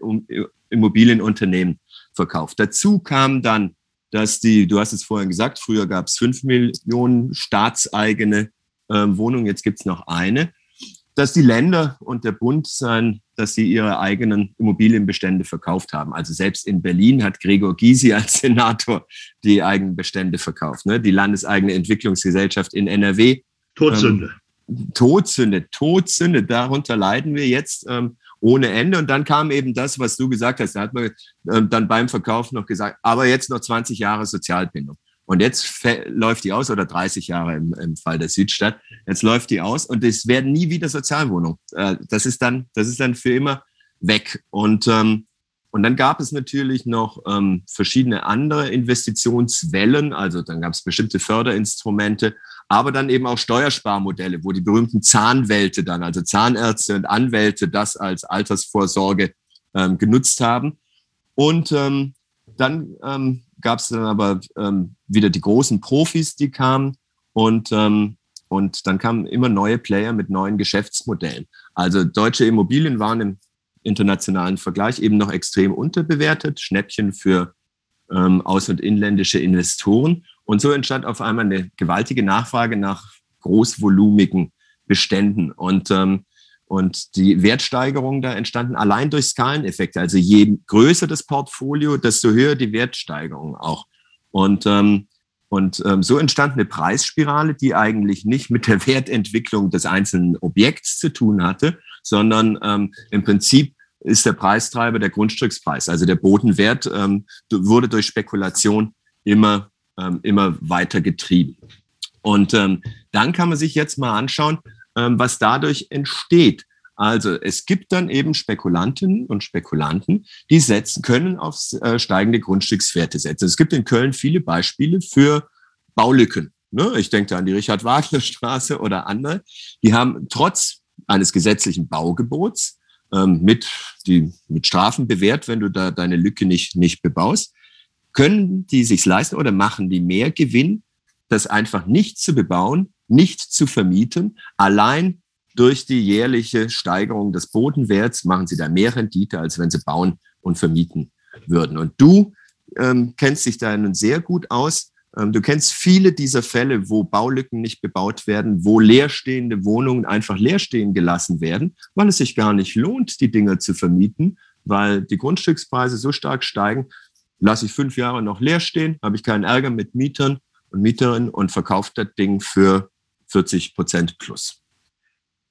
Immobilienunternehmen verkauft. Dazu kam dann dass die, du hast es vorhin gesagt, früher gab es fünf Millionen staatseigene äh, Wohnungen, jetzt gibt es noch eine, dass die Länder und der Bund sein, dass sie ihre eigenen Immobilienbestände verkauft haben. Also selbst in Berlin hat Gregor Gysi als Senator die eigenen Bestände verkauft. Ne? Die landeseigene Entwicklungsgesellschaft in NRW. Todsünde. Ähm, Todsünde, Todsünde. Darunter leiden wir jetzt. Ähm, ohne Ende. Und dann kam eben das, was du gesagt hast. Da hat man äh, dann beim Verkauf noch gesagt, aber jetzt noch 20 Jahre Sozialbindung. Und jetzt läuft die aus, oder 30 Jahre im, im Fall der Südstadt. Jetzt läuft die aus und es werden nie wieder Sozialwohnungen. Äh, das ist dann, das ist dann für immer weg. Und, ähm, und dann gab es natürlich noch ähm, verschiedene andere Investitionswellen. Also dann gab es bestimmte Förderinstrumente aber dann eben auch Steuersparmodelle, wo die berühmten Zahnwälte dann, also Zahnärzte und Anwälte, das als Altersvorsorge ähm, genutzt haben. Und ähm, dann ähm, gab es dann aber ähm, wieder die großen Profis, die kamen und, ähm, und dann kamen immer neue Player mit neuen Geschäftsmodellen. Also deutsche Immobilien waren im internationalen Vergleich eben noch extrem unterbewertet, Schnäppchen für ähm, aus- und inländische Investoren. Und so entstand auf einmal eine gewaltige Nachfrage nach großvolumigen Beständen. Und, ähm, und die Wertsteigerungen da entstanden allein durch Skaleneffekte. Also je größer das Portfolio, desto höher die Wertsteigerung auch. Und, ähm, und ähm, so entstand eine Preisspirale, die eigentlich nicht mit der Wertentwicklung des einzelnen Objekts zu tun hatte, sondern ähm, im Prinzip ist der Preistreiber der Grundstückspreis. Also der Bodenwert ähm, wurde durch Spekulation immer, immer weiter getrieben. Und ähm, dann kann man sich jetzt mal anschauen, ähm, was dadurch entsteht. Also es gibt dann eben Spekulantinnen und Spekulanten, die setzen, können auf äh, steigende Grundstückswerte setzen. Es gibt in Köln viele Beispiele für Baulücken. Ne? Ich denke da an die Richard-Wagner-Straße oder andere. Die haben trotz eines gesetzlichen Baugebots ähm, mit, die, mit Strafen bewährt, wenn du da deine Lücke nicht, nicht bebaust, können die sich leisten oder machen die mehr Gewinn, das einfach nicht zu bebauen, nicht zu vermieten, allein durch die jährliche Steigerung des Bodenwerts machen sie da mehr Rendite, als wenn sie bauen und vermieten würden. Und du ähm, kennst dich da nun sehr gut aus. Ähm, du kennst viele dieser Fälle, wo Baulücken nicht bebaut werden, wo leerstehende Wohnungen einfach leer stehen gelassen werden, weil es sich gar nicht lohnt, die Dinger zu vermieten, weil die Grundstückspreise so stark steigen. Lasse ich fünf Jahre noch leer stehen, habe ich keinen Ärger mit Mietern und Mieterinnen und verkaufe das Ding für 40 Prozent plus.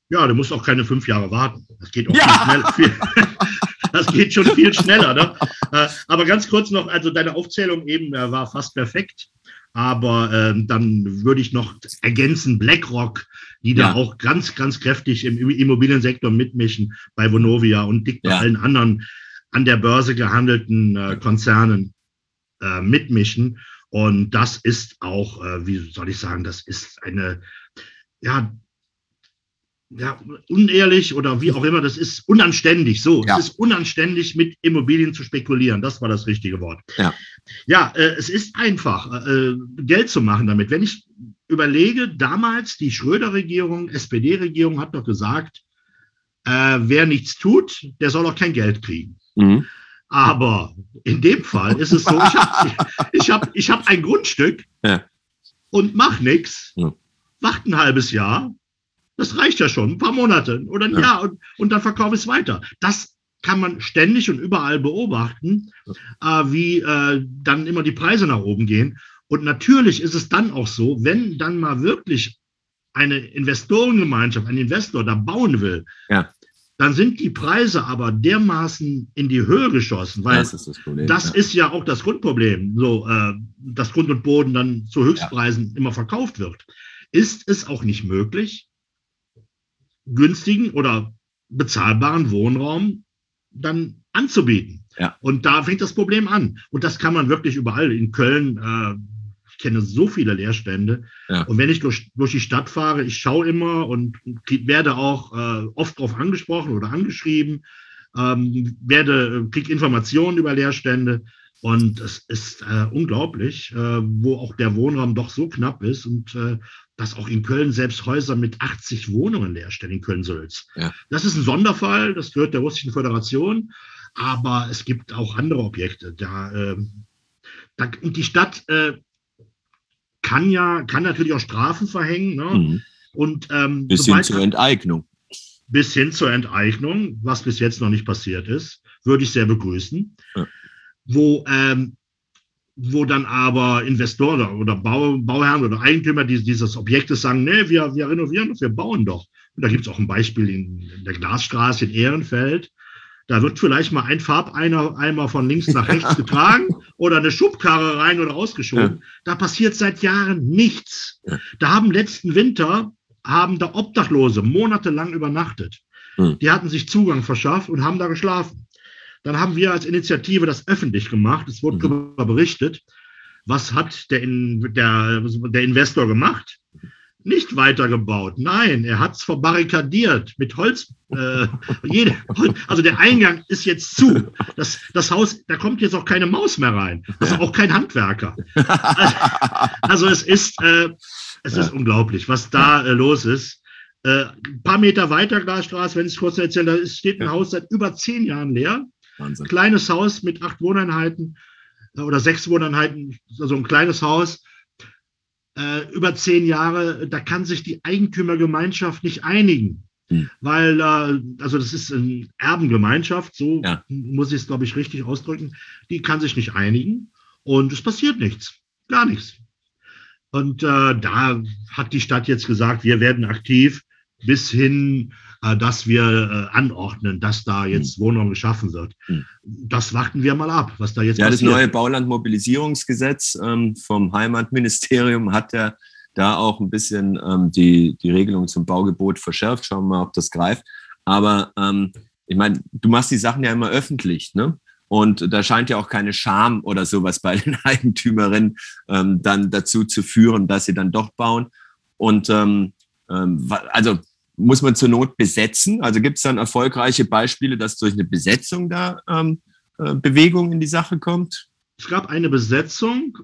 Ja, du musst auch keine fünf Jahre warten. Das geht auch ja. viel schneller. das geht schon viel schneller. Ne? Äh, aber ganz kurz noch, also deine Aufzählung eben äh, war fast perfekt. Aber ähm, dann würde ich noch ergänzen, BlackRock, die ja. da auch ganz, ganz kräftig im Immobiliensektor mitmischen bei Vonovia und dick bei ja. allen anderen an der Börse gehandelten äh, Konzernen äh, mitmischen. Und das ist auch, äh, wie soll ich sagen, das ist eine, ja, ja, unehrlich oder wie auch immer, das ist unanständig. So, ja. es ist unanständig, mit Immobilien zu spekulieren. Das war das richtige Wort. Ja, ja äh, es ist einfach, äh, Geld zu machen damit. Wenn ich überlege, damals die Schröder-Regierung, SPD-Regierung hat doch gesagt, äh, wer nichts tut, der soll auch kein Geld kriegen. Mhm. Aber in dem Fall ist es so, ich habe ich hab, ich hab ein Grundstück ja. und mach nichts, ja. wacht ein halbes Jahr das reicht ja schon, ein paar Monate oder ein ja. Jahr und, und dann verkaufe ich es weiter. Das kann man ständig und überall beobachten, äh, wie äh, dann immer die Preise nach oben gehen. Und natürlich ist es dann auch so, wenn dann mal wirklich eine Investorengemeinschaft, ein Investor da bauen will, ja. Dann sind die Preise aber dermaßen in die Höhe geschossen, weil das ist, das Problem, das ja. ist ja auch das Grundproblem, so äh, dass Grund und Boden dann zu Höchstpreisen ja. immer verkauft wird. Ist es auch nicht möglich, günstigen oder bezahlbaren Wohnraum dann anzubieten. Ja. Und da fängt das Problem an. Und das kann man wirklich überall. In Köln, äh, kenne so viele Leerstände. Ja. Und wenn ich durch, durch die Stadt fahre, ich schaue immer und werde auch äh, oft darauf angesprochen oder angeschrieben, ähm, werde, kriege Informationen über Leerstände. Und es ist äh, unglaublich, äh, wo auch der Wohnraum doch so knapp ist und äh, dass auch in Köln selbst Häuser mit 80 Wohnungen leerstellen in Köln-Sülz. Ja. Das ist ein Sonderfall, das gehört der Russischen Föderation, aber es gibt auch andere Objekte. Da, äh, da und die Stadt äh, kann ja, kann natürlich auch Strafen verhängen. Ne? Mhm. Und, ähm, bis hin zur Enteignung. Bis hin zur Enteignung, was bis jetzt noch nicht passiert ist, würde ich sehr begrüßen. Ja. Wo ähm, wo dann aber Investoren oder Bau, Bauherren oder Eigentümer dieses Objektes sagen, nee, wir, wir renovieren wir bauen doch. Und da gibt es auch ein Beispiel in, in, der Glasstraße in Ehrenfeld. Da wird vielleicht mal ein Farbeimer von links nach rechts getragen oder eine Schubkarre rein oder rausgeschoben. Ja. Da passiert seit Jahren nichts. Ja. Da haben letzten Winter, haben da Obdachlose monatelang übernachtet. Hm. Die hatten sich Zugang verschafft und haben da geschlafen. Dann haben wir als Initiative das öffentlich gemacht. Es wurde mhm. darüber berichtet. Was hat der, der, der Investor gemacht? Nicht weitergebaut. Nein, er hat es verbarrikadiert mit Holz. Äh, jede, also der Eingang ist jetzt zu. Das, das Haus, da kommt jetzt auch keine Maus mehr rein. Also auch kein Handwerker. Also, also es ist, äh, es ja. ist unglaublich, was da äh, los ist. Äh, ein paar Meter weiter, Glasstraße, wenn ich es kurz erzähle, da steht ein ja. Haus seit über zehn Jahren leer. Wahnsinn. Kleines Haus mit acht Wohneinheiten äh, oder sechs Wohneinheiten, also ein kleines Haus äh, über zehn Jahre, da kann sich die Eigentümergemeinschaft nicht einigen. Hm. Weil, äh, also das ist eine Erbengemeinschaft, so ja. muss ich es, glaube ich, richtig ausdrücken, die kann sich nicht einigen und es passiert nichts, gar nichts. Und äh, da hat die Stadt jetzt gesagt, wir werden aktiv bis hin äh, dass wir äh, anordnen, dass da hm. jetzt Wohnraum geschaffen wird. Hm. Das warten wir mal ab, was da jetzt ja, passiert. Ja, das neue Baulandmobilisierungsgesetz ähm, vom Heimatministerium hat ja da auch ein bisschen ähm, die, die Regelung zum Baugebot verschärft. Schauen wir mal, ob das greift. Aber ähm, ich meine, du machst die Sachen ja immer öffentlich, ne? Und da scheint ja auch keine Scham oder sowas bei den Eigentümerinnen ähm, dann dazu zu führen, dass sie dann doch bauen. Und ähm, also muss man zur Not besetzen? Also gibt es dann erfolgreiche Beispiele, dass durch eine Besetzung da ähm, äh, Bewegung in die Sache kommt? Es gab eine Besetzung,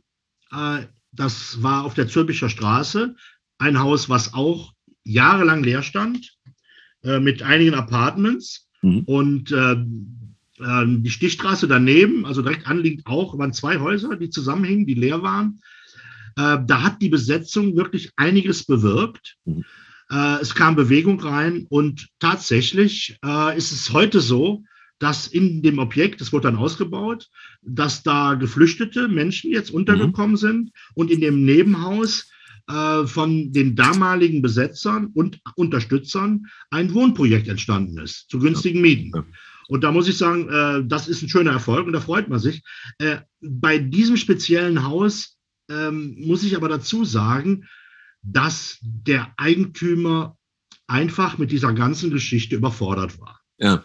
äh, das war auf der Zülpicher Straße, ein Haus, was auch jahrelang leer stand, äh, mit einigen Apartments. Mhm. Und äh, äh, die Stichstraße daneben, also direkt anliegend auch, waren zwei Häuser, die zusammenhingen, die leer waren. Äh, da hat die Besetzung wirklich einiges bewirkt. Mhm. Äh, es kam Bewegung rein und tatsächlich äh, ist es heute so, dass in dem Objekt, das wurde dann ausgebaut, dass da geflüchtete Menschen jetzt untergekommen mhm. sind und in dem Nebenhaus äh, von den damaligen Besetzern und Unterstützern ein Wohnprojekt entstanden ist, zu günstigen Mieten. Und da muss ich sagen, äh, das ist ein schöner Erfolg und da freut man sich. Äh, bei diesem speziellen Haus ähm, muss ich aber dazu sagen, dass der Eigentümer einfach mit dieser ganzen Geschichte überfordert war. Ja.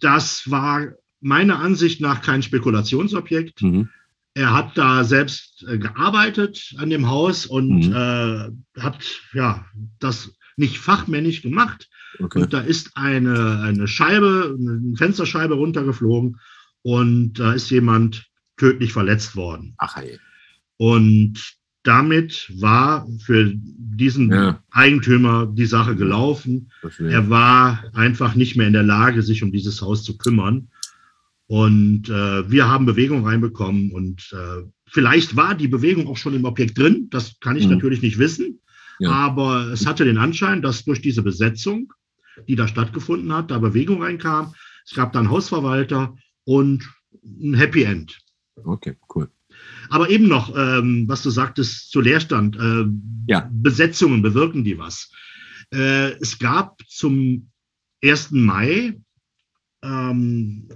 Das war meiner Ansicht nach kein Spekulationsobjekt. Mhm. Er hat da selbst äh, gearbeitet an dem Haus und mhm. äh, hat ja das nicht fachmännisch gemacht. Okay. Und da ist eine, eine Scheibe, eine Fensterscheibe runtergeflogen und da ist jemand tödlich verletzt worden. Ach hey. Und damit war für diesen ja. Eigentümer die Sache gelaufen. Er war einfach nicht mehr in der Lage, sich um dieses Haus zu kümmern. Und äh, wir haben Bewegung reinbekommen und äh, vielleicht war die Bewegung auch schon im Objekt drin. Das kann ich mhm. natürlich nicht wissen. Ja. Aber es hatte den Anschein, dass durch diese Besetzung, die da stattgefunden hat, da Bewegung reinkam. Es gab dann Hausverwalter und ein Happy End. Okay, cool. Aber eben noch, ähm, was du sagtest zu Leerstand, äh, ja. Besetzungen bewirken die was. Äh, es gab zum 1. Mai ähm,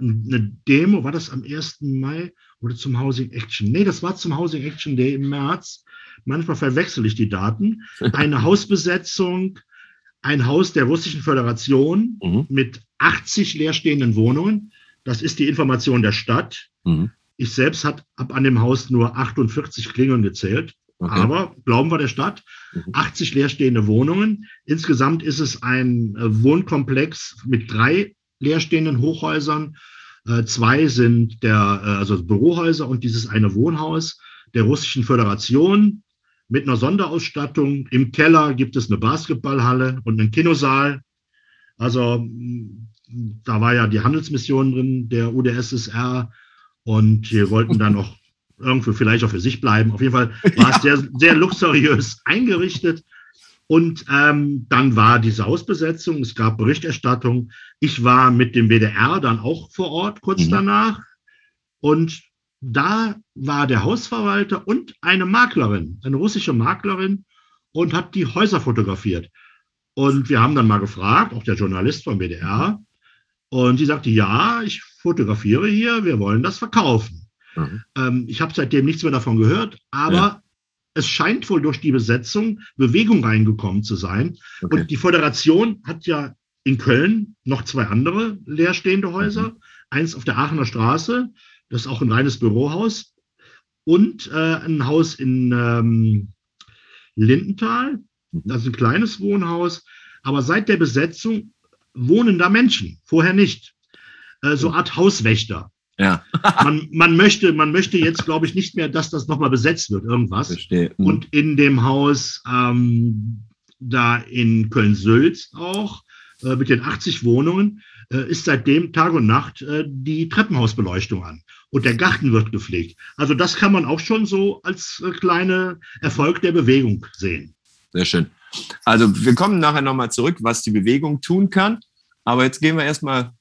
eine Demo, war das am 1. Mai oder zum Housing Action? Nee, das war zum Housing Action Day im März. Manchmal verwechsel ich die Daten. Eine Hausbesetzung, ein Haus der Russischen Föderation mhm. mit 80 leerstehenden Wohnungen. Das ist die Information der Stadt. Mhm. Ich selbst habe an dem Haus nur 48 Klingeln gezählt. Okay. Aber glauben wir der Stadt, 80 mhm. leerstehende Wohnungen. Insgesamt ist es ein äh, Wohnkomplex mit drei leerstehenden Hochhäusern. Äh, zwei sind der, äh, also Bürohäuser und dieses eine Wohnhaus der Russischen Föderation mit einer Sonderausstattung. Im Keller gibt es eine Basketballhalle und einen Kinosaal. Also da war ja die Handelsmission drin, der UdSSR und wir wollten dann noch irgendwo vielleicht auch für sich bleiben. Auf jeden Fall war es sehr, sehr luxuriös eingerichtet. Und ähm, dann war diese Hausbesetzung, es gab Berichterstattung. Ich war mit dem WDR dann auch vor Ort kurz mhm. danach. Und da war der Hausverwalter und eine Maklerin, eine russische Maklerin, und hat die Häuser fotografiert. Und wir haben dann mal gefragt, auch der Journalist vom WDR, und sie sagte, ja, ich fotografiere hier, wir wollen das verkaufen. Mhm. Ähm, ich habe seitdem nichts mehr davon gehört, aber ja. es scheint wohl durch die Besetzung Bewegung reingekommen zu sein. Okay. Und die Föderation hat ja in Köln noch zwei andere leerstehende Häuser. Mhm. Eins auf der Aachener Straße, das ist auch ein reines Bürohaus. Und äh, ein Haus in, ähm, Lindenthal. Mhm. Das ist ein kleines Wohnhaus. Aber seit der Besetzung wohnen da Menschen, vorher nicht. Äh, so Art Hauswächter. Ja. man, man, möchte, man möchte jetzt, glaube ich, nicht mehr, dass das nochmal besetzt wird, irgendwas. Verstehe. Mhm. Und in dem Haus ähm, da in Köln-Sülz auch, äh, mit den 80 Wohnungen, äh, ist seitdem Tag und Nacht äh, die Treppenhausbeleuchtung an. Und der Garten wird gepflegt. Also das kann man auch schon so als äh, kleine Erfolg der Bewegung sehen. Sehr schön. Also wir kommen nachher nochmal zurück, was die Bewegung tun kann. Aber jetzt gehen wir erstmal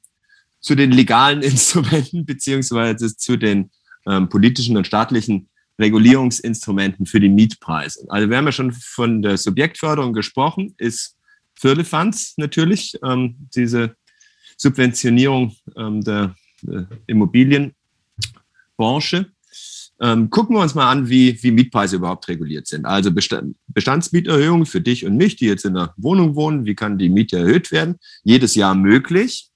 zu den legalen Instrumenten beziehungsweise zu den ähm, politischen und staatlichen Regulierungsinstrumenten für die Mietpreise. Also wir haben ja schon von der Subjektförderung gesprochen, ist Firlefanz natürlich, ähm, diese Subventionierung ähm, der, der Immobilienbranche. Ähm, gucken wir uns mal an, wie, wie Mietpreise überhaupt reguliert sind. Also Bestand, Bestandsmieterhöhungen für dich und mich, die jetzt in der Wohnung wohnen. Wie kann die Miete erhöht werden? Jedes Jahr möglich,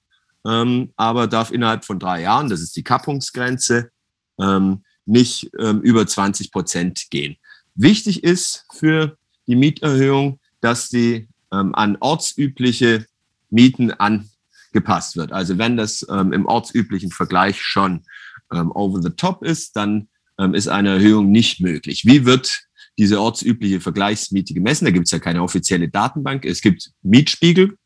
ähm, aber darf innerhalb von drei Jahren, das ist die Kappungsgrenze, ähm, nicht ähm, über 20 Prozent gehen. Wichtig ist für die Mieterhöhung, dass die ähm, an ortsübliche Mieten angepasst wird. Also wenn das ähm, im ortsüblichen Vergleich schon over the top ist, dann ähm, ist eine Erhöhung nicht möglich. Wie wird diese ortsübliche Vergleichsmiete gemessen? Da gibt es ja keine offizielle Datenbank. Es gibt Mietspiegel,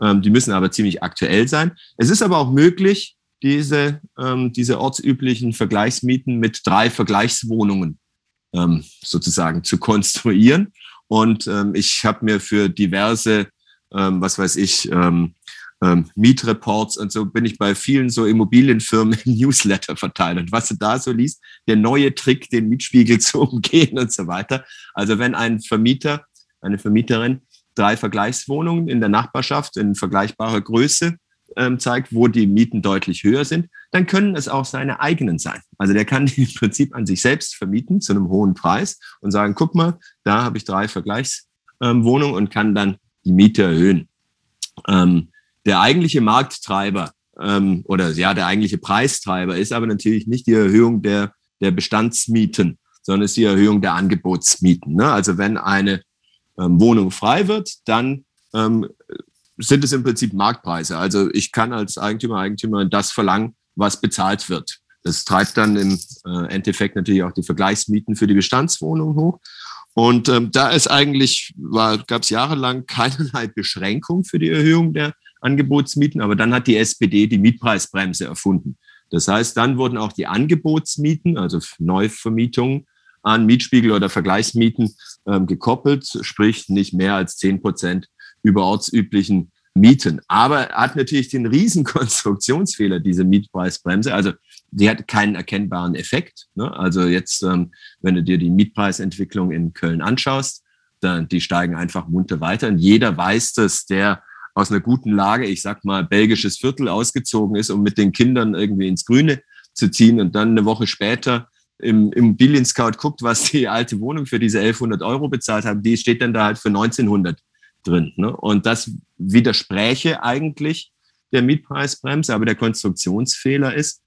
ähm, die müssen aber ziemlich aktuell sein. Es ist aber auch möglich, diese, ähm, diese ortsüblichen Vergleichsmieten mit drei Vergleichswohnungen sozusagen zu konstruieren. Und ich habe mir für diverse, was weiß ich, Mietreports und so bin ich bei vielen so Immobilienfirmen im Newsletter verteilt. Und was du da so liest, der neue Trick, den Mietspiegel zu umgehen und so weiter. Also wenn ein Vermieter, eine Vermieterin drei Vergleichswohnungen in der Nachbarschaft in vergleichbarer Größe ähm, zeigt, wo die Mieten deutlich höher sind, dann können es auch seine eigenen sein. Also der kann die im Prinzip an sich selbst vermieten zu einem hohen Preis und sagen, guck mal, da habe ich drei Vergleichswohnungen ähm, und kann dann die Miete erhöhen. Ähm, der eigentliche Markttreiber ähm, oder ja, der eigentliche Preistreiber ist aber natürlich nicht die Erhöhung der, der Bestandsmieten, sondern ist die Erhöhung der Angebotsmieten. Ne? Also wenn eine ähm, Wohnung frei wird, dann ähm, sind es im Prinzip Marktpreise. Also ich kann als Eigentümer, Eigentümer das verlangen, was bezahlt wird. Das treibt dann im äh, Endeffekt natürlich auch die Vergleichsmieten für die Bestandswohnungen hoch. Und ähm, da ist eigentlich, gab es jahrelang keinerlei Beschränkung für die Erhöhung der Angebotsmieten, aber dann hat die SPD die Mietpreisbremse erfunden. Das heißt, dann wurden auch die Angebotsmieten, also Neuvermietungen an Mietspiegel oder Vergleichsmieten ähm, gekoppelt, sprich nicht mehr als zehn Prozent über ortsüblichen Mieten. Aber hat natürlich den riesen Konstruktionsfehler, diese Mietpreisbremse. Also die hat keinen erkennbaren Effekt. Ne? Also jetzt, ähm, wenn du dir die Mietpreisentwicklung in Köln anschaust, dann die steigen einfach munter weiter. Und jeder weiß, dass der aus einer guten Lage, ich sag mal, belgisches Viertel ausgezogen ist, um mit den Kindern irgendwie ins Grüne zu ziehen und dann eine Woche später im Immobilien-Scout guckt, was die alte Wohnung für diese 1100 Euro bezahlt haben, die steht dann da halt für 1900 drin. Ne? Und das widerspräche eigentlich der Mietpreisbremse, aber der Konstruktionsfehler ist,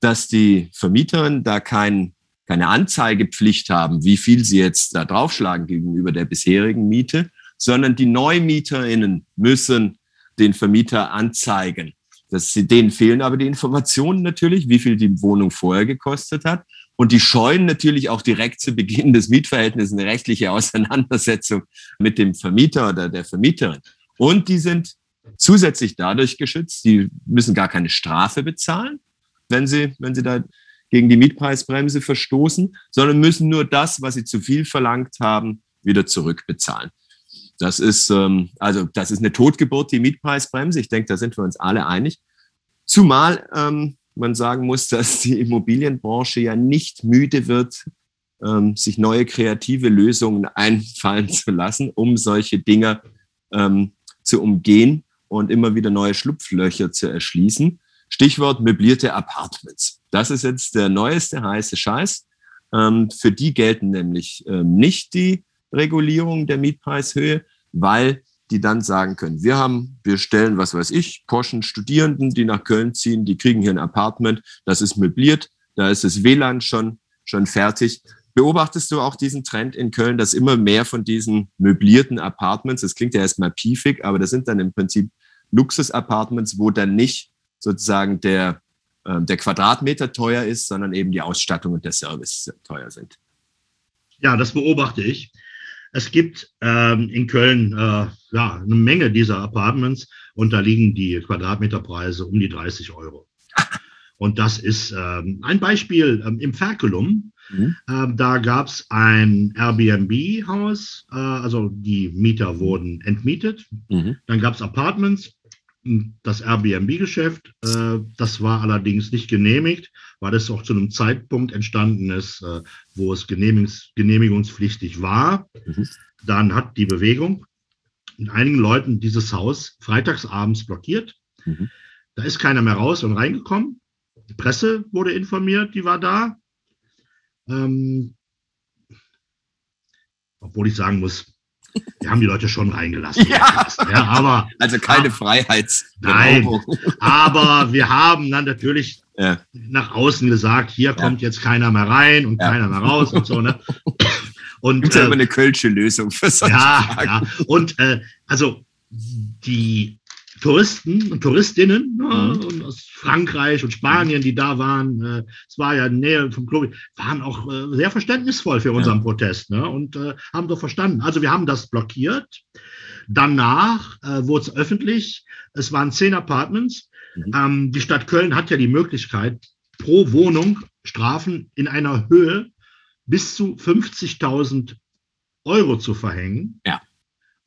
dass die Vermieterinnen da kein, keine Anzeigepflicht haben, wie viel sie jetzt da draufschlagen gegenüber der bisherigen Miete, sondern die NeumieterInnen müssen den Vermieter anzeigen. Das, denen fehlen aber die Informationen natürlich, wie viel die Wohnung vorher gekostet hat. Und die scheuen natürlich auch direkt zu Beginn des Mietverhältnisses eine rechtliche Auseinandersetzung mit dem Vermieter oder der Vermieterin. Und die sind zusätzlich dadurch geschützt, die müssen gar keine Strafe bezahlen, wenn sie, wenn sie da gegen die Mietpreisbremse verstoßen, sondern müssen nur das, was sie zu viel verlangt haben, wieder zurückbezahlen. Das ist, ähm, also das ist eine Totgeburt, die Mietpreisbremse. Ich denke, da sind wir uns alle einig. Zumal ähm, man sagen muss, dass die Immobilienbranche ja nicht müde wird, ähm, sich neue kreative Lösungen einfallen zu lassen, um solche Dinge ähm, zu umgehen und immer wieder neue Schlupflöcher zu erschließen. Stichwort möblierte Apartments. Das ist jetzt der neueste heiße Scheiß. Ähm, für die gelten nämlich ähm, nicht die Regulierung der Mietpreishöhe, weil die dann sagen können, wir haben, wir stellen, was weiß ich, Porschen Studierenden, die nach Köln ziehen, die kriegen hier ein Apartment, das ist möbliert, da ist das WLAN schon, schon fertig. beobachtest du auch diesen Trend in Köln, dass immer mehr von diesen möblierten Apartments, das klingt ja erstmal piefig, aber das sind dann im Prinzip Luxus-Apartments, wo dann nicht sozusagen der, äh, der Quadratmeter teuer ist, sondern eben die Ausstattung und der Service teuer sind. Ja, das beobachte ich. Es gibt ähm, in Köln äh, ja, eine Menge dieser Apartments und da liegen die Quadratmeterpreise um die 30 Euro. Und das ist ähm, ein Beispiel ähm, im Ferkelum. Mhm. Ähm, da gab es ein Airbnb-Haus, äh, also die Mieter wurden entmietet. Mhm. Dann gab es Apartments das Airbnb-Geschäft. Äh, das war allerdings nicht genehmigt, weil es auch zu einem Zeitpunkt entstanden ist, äh, wo es genehmigungs genehmigungspflichtig war. Mhm. Dann hat die Bewegung mit einigen Leuten dieses Haus freitagsabends blockiert. Mhm. Da ist keiner mehr raus und reingekommen. Die Presse wurde informiert, die war da. Ähm, obwohl ich sagen muss, wir haben die Leute schon reingelassen. Ja. ja aber, also keine Freiheits. Nein, aber wir haben dann natürlich ja. nach außen gesagt, hier ja. kommt jetzt keiner mehr rein und keiner mehr raus und so. Ne? Und Gibt äh, aber eine kölsche Lösung für solche ja, Fragen. ja. Und äh, also die Touristen und Touristinnen ne, mhm. aus Frankreich und Spanien, die da waren, äh, es war ja in der Nähe vom Club, waren auch äh, sehr verständnisvoll für unseren ja. Protest ne, und äh, haben doch verstanden. Also wir haben das blockiert. Danach äh, wurde es öffentlich. Es waren zehn Apartments. Mhm. Ähm, die Stadt Köln hat ja die Möglichkeit, pro Wohnung Strafen in einer Höhe bis zu 50.000 Euro zu verhängen. Ja.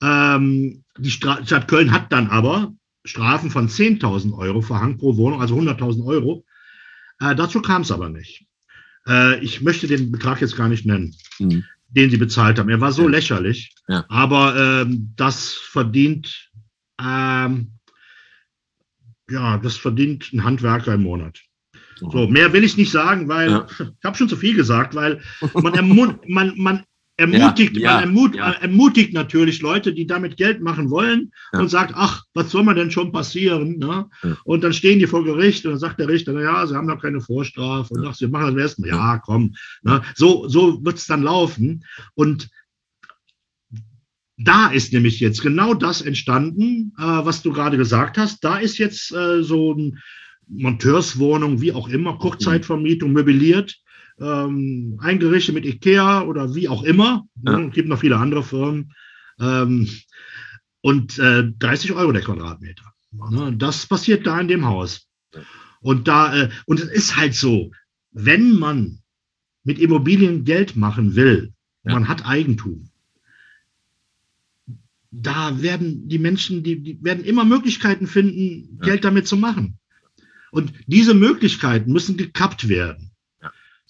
Ähm, die Stadt Köln hat dann aber Strafen von 10.000 Euro verhangen pro Wohnung, also 100.000 Euro. Äh, dazu kam es aber nicht. Äh, ich möchte den Betrag jetzt gar nicht nennen, mhm. den sie bezahlt haben. Er war so ja. lächerlich, ja. aber ähm, das verdient, ähm, ja, das verdient ein Handwerker im Monat. So, mehr will ich nicht sagen, weil ja. ich habe schon zu viel gesagt, weil man, man, man ermutigt, ja, man ermut, ja. ermutigt natürlich Leute, die damit Geld machen wollen ja. und sagt, ach, was soll man denn schon passieren? Ne? Und dann stehen die vor Gericht und dann sagt der Richter, na ja, sie haben noch keine Vorstrafe und ach, sie machen das erstmal, ja, komm. Ne? So, so wird es dann laufen. Und da ist nämlich jetzt genau das entstanden, äh, was du gerade gesagt hast. Da ist jetzt äh, so ein Monteurswohnung, wie auch immer, Kurzzeitvermietung möbliert ähm, eingerichtet mit Ikea oder wie auch immer. Ja. Es gibt noch viele andere Firmen. Ähm, und äh, 30 Euro der Quadratmeter. Ne? Das passiert da in dem Haus. Und da, äh, und es ist halt so, wenn man mit Immobilien Geld machen will, ja. man hat Eigentum, da werden die Menschen, die, die werden immer Möglichkeiten finden, ja. Geld damit zu machen. Und diese Möglichkeiten müssen gekappt werden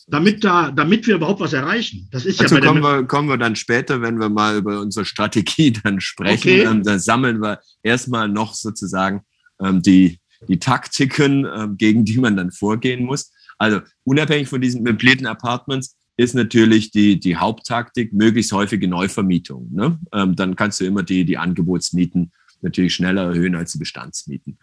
damit da, damit wir überhaupt was erreichen. Das ist also ja kommen wir, kommen wir dann später, wenn wir mal über unsere Strategie dann sprechen. Okay. Ähm, dann sammeln wir erstmal noch sozusagen ähm, die, die Taktiken, ähm, gegen die man dann vorgehen muss. Also unabhängig von diesen möblierten Apartments ist natürlich die, die Haupttaktik möglichst häufige Neuvermietung. Ne? Dann kannst du immer die, die Angebotsmieten natürlich schneller erhöhen als die Bestandsmieten.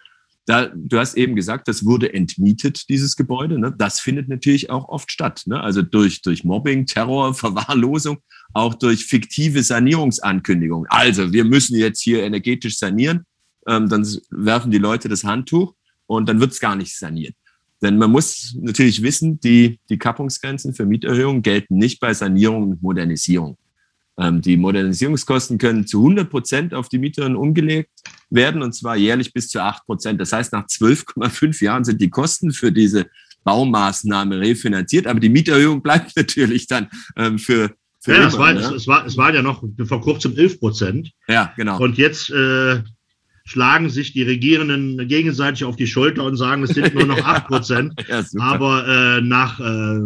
Da, du hast eben gesagt, das wurde entmietet, dieses Gebäude. Ne? Das findet natürlich auch oft statt. Ne? Also durch, durch Mobbing, Terror, Verwahrlosung, auch durch fiktive Sanierungsankündigungen. Also wir müssen jetzt hier energetisch sanieren. Ähm, dann werfen die Leute das Handtuch und dann wird es gar nicht saniert. Denn man muss natürlich wissen, die, die Kappungsgrenzen für Mieterhöhungen gelten nicht bei Sanierung und Modernisierung. Ähm, die Modernisierungskosten können zu 100 Prozent auf die Mieterinnen umgelegt werden und zwar jährlich bis zu 8 Prozent. Das heißt, nach 12,5 Jahren sind die Kosten für diese Baumaßnahme refinanziert, aber die Mieterhöhung bleibt natürlich dann ähm, für, für ja, immer, es, war, ne? es, war, es waren ja noch vor kurzem 11 Prozent. Ja, genau. Und jetzt äh, schlagen sich die Regierenden gegenseitig auf die Schulter und sagen, es sind nur noch 8 Prozent. ja, aber äh, nach äh,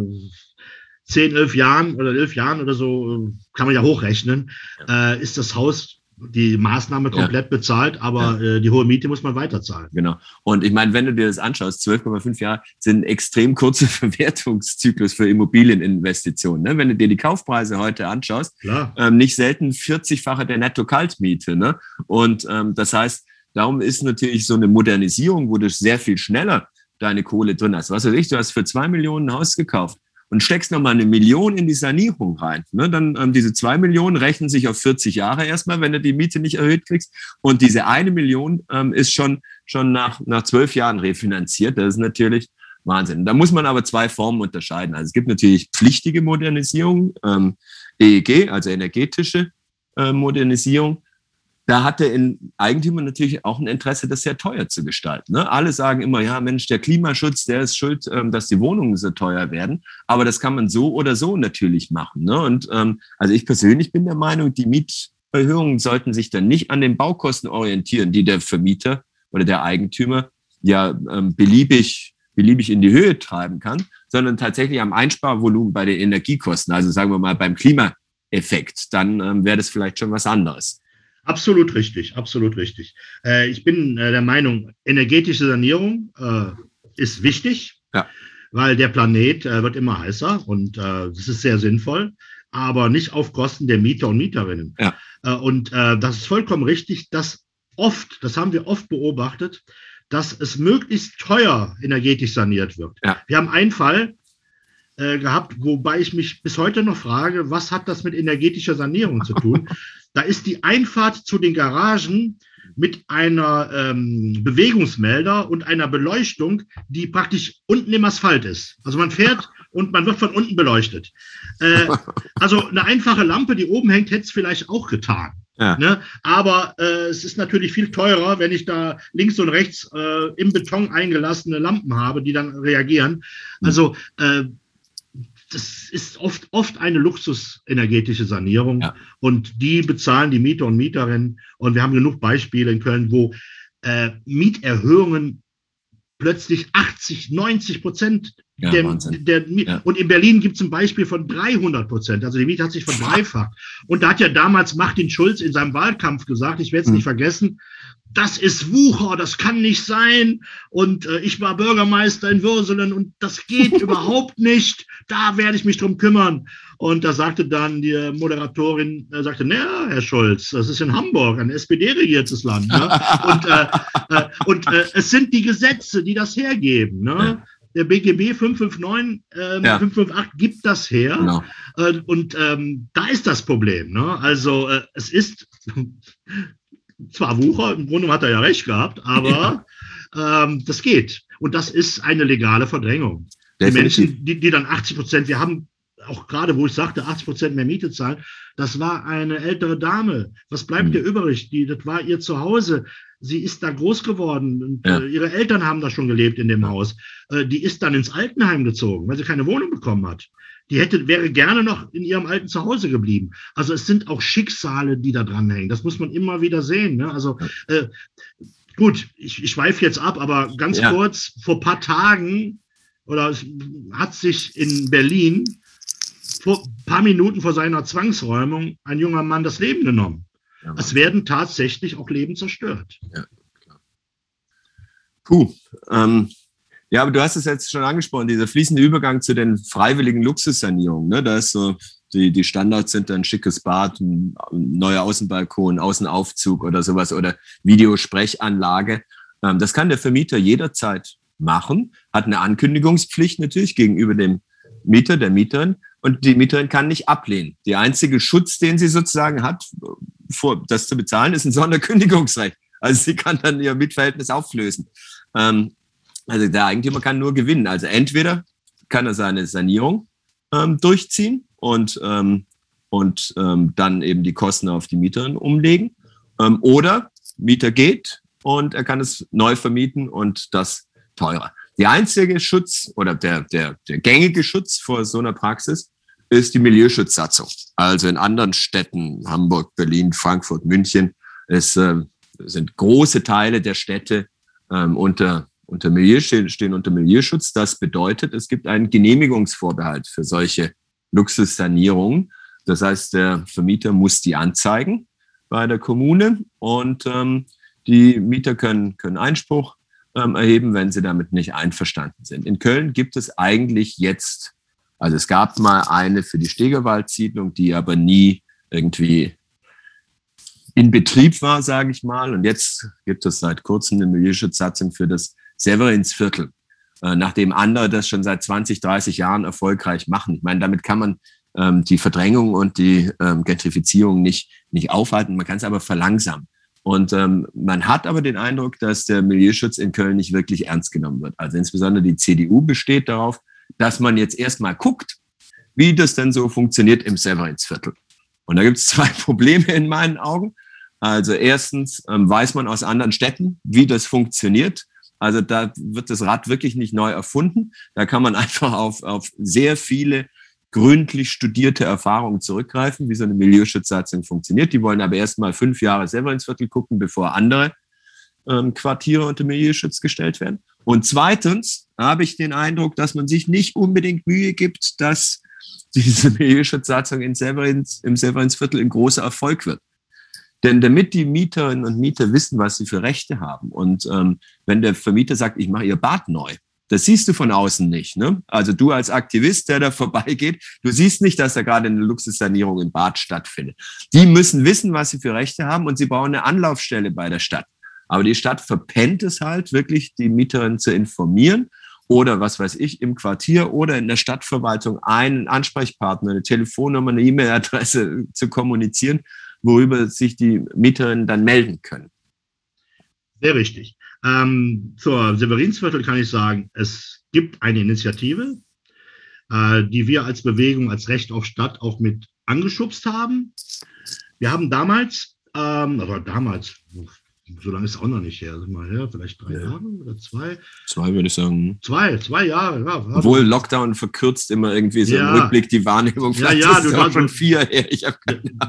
zehn, elf Jahren oder elf Jahren oder so, kann man ja hochrechnen, ja. Äh, ist das Haus die Maßnahme komplett ja. bezahlt, aber ja. äh, die hohe Miete muss man weiterzahlen. Genau. Und ich meine, wenn du dir das anschaust, 12,5 Jahre sind extrem kurzer Verwertungszyklus für Immobilieninvestitionen. Ne? Wenn du dir die Kaufpreise heute anschaust, ähm, nicht selten 40-fache der Netto-Kaltmiete. Ne? Und ähm, das heißt, darum ist natürlich so eine Modernisierung, wo du sehr viel schneller deine Kohle drin hast. Was weiß ich, du hast für zwei Millionen ein Haus gekauft und steckst nochmal eine Million in die Sanierung rein. Ne? Dann ähm, diese zwei Millionen rechnen sich auf 40 Jahre erstmal, wenn du die Miete nicht erhöht kriegst. Und diese eine Million ähm, ist schon, schon nach, nach zwölf Jahren refinanziert. Das ist natürlich Wahnsinn. Da muss man aber zwei Formen unterscheiden. Also es gibt natürlich pflichtige Modernisierung, ähm, EEG, also energetische äh, Modernisierung da hat der Eigentümer natürlich auch ein Interesse, das sehr teuer zu gestalten. Ne? Alle sagen immer, ja, Mensch, der Klimaschutz, der ist schuld, ähm, dass die Wohnungen so teuer werden. Aber das kann man so oder so natürlich machen. Ne? Und ähm, also ich persönlich bin der Meinung, die Mieterhöhungen sollten sich dann nicht an den Baukosten orientieren, die der Vermieter oder der Eigentümer ja ähm, beliebig, beliebig in die Höhe treiben kann, sondern tatsächlich am Einsparvolumen bei den Energiekosten. Also sagen wir mal beim Klimaeffekt, dann ähm, wäre das vielleicht schon was anderes. Absolut richtig, absolut richtig. Äh, ich bin äh, der Meinung, energetische Sanierung äh, ist wichtig, ja. weil der Planet äh, wird immer heißer und äh, das ist sehr sinnvoll, aber nicht auf Kosten der Mieter und Mieterinnen. Ja. Äh, und das ist vollkommen richtig, dass oft, das haben wir oft beobachtet, dass es möglichst teuer energetisch saniert wird. Ja. Wir haben einen Fall, gehabt, wobei ich mich bis heute noch frage, was hat das mit energetischer Sanierung zu tun? Da ist die Einfahrt zu den Garagen mit einer ähm, Bewegungsmelder und einer Beleuchtung, die praktisch unten im Asphalt ist. Also man fährt und man wird von unten beleuchtet. Äh, also eine einfache Lampe, die oben hängt, hätte es vielleicht auch getan. Ja. Ne? Aber äh, es ist natürlich viel teurer, wenn ich da links und rechts äh, im Beton eingelassene Lampen habe, die dann reagieren. Also äh, das ist oft, oft eine luxusenergetische Sanierung ja. und die bezahlen die Mieter und Mieterinnen. Und wir haben genug Beispiele in Köln, wo äh, Mieterhöhungen plötzlich 80, 90 Prozent ja, der, der ja. und in Berlin gibt es ein Beispiel von 300 Prozent. Also die Miete hat sich verdreifacht. Und da hat ja damals Martin Schulz in seinem Wahlkampf gesagt, ich werde es mhm. nicht vergessen, das ist Wucher, das kann nicht sein. Und äh, ich war Bürgermeister in Würselen und das geht überhaupt nicht. Da werde ich mich drum kümmern. Und da sagte dann die Moderatorin, äh, sagte, naja, Herr Scholz, das ist in Hamburg, ein SPD-regiertes Land. Ne? und äh, äh, und äh, es sind die Gesetze, die das hergeben. Ne? Ja. Der BGB 559, ähm, ja. 558 gibt das her. Genau. Äh, und ähm, da ist das Problem. Ne? Also äh, es ist zwar Wucher, im Grunde hat er ja recht gehabt, aber ja. ähm, das geht. Und das ist eine legale Verdrängung. Definitiv. Die Menschen, die, die dann 80 Prozent, wir haben auch gerade, wo ich sagte, 80 Prozent mehr Miete zahlen, das war eine ältere Dame. Was bleibt mhm. ihr übrig? Die, das war ihr Zuhause. Sie ist da groß geworden. Und, ja. äh, ihre Eltern haben da schon gelebt in dem Haus. Äh, die ist dann ins Altenheim gezogen, weil sie keine Wohnung bekommen hat die hätte, wäre gerne noch in ihrem alten Zuhause geblieben. Also es sind auch Schicksale, die da dranhängen. Das muss man immer wieder sehen. Ne? Also äh, gut, ich, ich schweife jetzt ab, aber ganz ja. kurz, vor paar Tagen oder hat sich in Berlin vor ein paar Minuten vor seiner Zwangsräumung ein junger Mann das Leben genommen. Ja, es werden tatsächlich auch Leben zerstört. Ja, klar. Puh, ähm, ja, aber du hast es jetzt schon angesprochen, dieser fließende Übergang zu den freiwilligen Luxussanierungen. Ne? Da ist so, die, die Standards sind ein schickes Bad, ein neuer Außenbalkon, Außenaufzug oder sowas oder Videosprechanlage. Ähm, das kann der Vermieter jederzeit machen, hat eine Ankündigungspflicht natürlich gegenüber dem Mieter, der Mieterin und die Mieterin kann nicht ablehnen. Der einzige Schutz, den sie sozusagen hat, vor, das zu bezahlen, ist ein Sonderkündigungsrecht. Also sie kann dann ihr Mietverhältnis auflösen. Ähm, also der Eigentümer kann nur gewinnen. Also entweder kann er seine Sanierung ähm, durchziehen und, ähm, und ähm, dann eben die Kosten auf die Mieterin umlegen. Ähm, oder Mieter geht und er kann es neu vermieten und das teurer. Der einzige Schutz oder der, der, der gängige Schutz vor so einer Praxis ist die Milieuschutzsatzung. Also in anderen Städten, Hamburg, Berlin, Frankfurt, München, es äh, sind große Teile der Städte ähm, unter unter Milieu stehen, unter Milieuschutz. Das bedeutet, es gibt einen Genehmigungsvorbehalt für solche Luxussanierungen. Das heißt, der Vermieter muss die anzeigen bei der Kommune und ähm, die Mieter können, können Einspruch ähm, erheben, wenn sie damit nicht einverstanden sind. In Köln gibt es eigentlich jetzt, also es gab mal eine für die Stegerwaldsiedlung, die aber nie irgendwie in Betrieb war, sage ich mal. Und jetzt gibt es seit kurzem eine Milieuschutzsatzung für das Severinsviertel. äh, nachdem andere das schon seit 20, 30 Jahren erfolgreich machen. Ich meine, damit kann man ähm, die Verdrängung und die ähm, Gentrifizierung nicht, nicht aufhalten, man kann es aber verlangsamen. Und ähm, man hat aber den Eindruck, dass der Milieuschutz in Köln nicht wirklich ernst genommen wird. Also insbesondere die CDU besteht darauf, dass man jetzt erstmal guckt, wie das denn so funktioniert im Severinsviertel. Und da gibt es zwei Probleme in meinen Augen. Also erstens ähm, weiß man aus anderen Städten, wie das funktioniert. Also da wird das Rad wirklich nicht neu erfunden. Da kann man einfach auf, auf sehr viele gründlich studierte Erfahrungen zurückgreifen, wie so eine Milieuschutzsatzung funktioniert. Die wollen aber erst mal fünf Jahre selber ins Viertel gucken, bevor andere ähm, Quartiere unter Milieuschutz gestellt werden. Und zweitens habe ich den Eindruck, dass man sich nicht unbedingt Mühe gibt, dass diese Milieuschutzsatzung in Severins, im Severinsviertel ein großer Erfolg wird. Denn damit die Mieterinnen und Mieter wissen, was sie für Rechte haben und ähm, wenn der Vermieter sagt, ich mache ihr Bad neu, das siehst du von außen nicht. Ne? Also du als Aktivist, der da vorbeigeht, du siehst nicht, dass da gerade eine Luxussanierung im Bad stattfindet. Die müssen wissen, was sie für Rechte haben und sie bauen eine Anlaufstelle bei der Stadt. Aber die Stadt verpennt es halt wirklich, die Mieterinnen zu informieren oder was weiß ich, im Quartier oder in der Stadtverwaltung einen Ansprechpartner, eine Telefonnummer, eine E-Mail-Adresse zu kommunizieren, worüber sich die Mieterinnen dann melden können. Sehr richtig. Ähm, zur Severinsviertel kann ich sagen, es gibt eine Initiative, äh, die wir als Bewegung, als Recht auf Stadt auch mit angeschubst haben. Wir haben damals, ähm, also damals, so lange ist es auch noch nicht her, mal her, vielleicht drei ja. Jahre oder zwei. Zwei würde ich sagen. Zwei, zwei Jahre, ja. Obwohl Lockdown verkürzt immer irgendwie so ja. im Rückblick die Wahrnehmung. Ja, ja, du hast schon vier her. Ich hab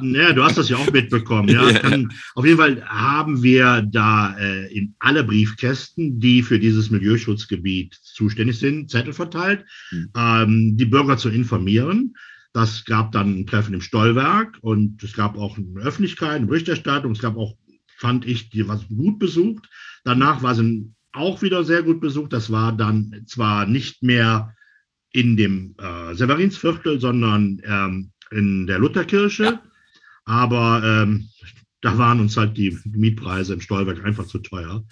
ja, du hast das ja auch mitbekommen. Ja. ja, kann, auf jeden Fall haben wir da äh, in alle Briefkästen, die für dieses Milieuschutzgebiet zuständig sind, Zettel verteilt, mhm. ähm, die Bürger zu informieren. Das gab dann ein Treffen im Stollwerk und es gab auch eine Öffentlichkeit, eine Berichterstattung, es gab auch fand ich, die war gut besucht. Danach war sie auch wieder sehr gut besucht. Das war dann zwar nicht mehr in dem äh, Severinsviertel, sondern ähm, in der Lutherkirche. Ja. Aber ähm, da waren uns halt die Mietpreise im Steuerwerk einfach zu teuer.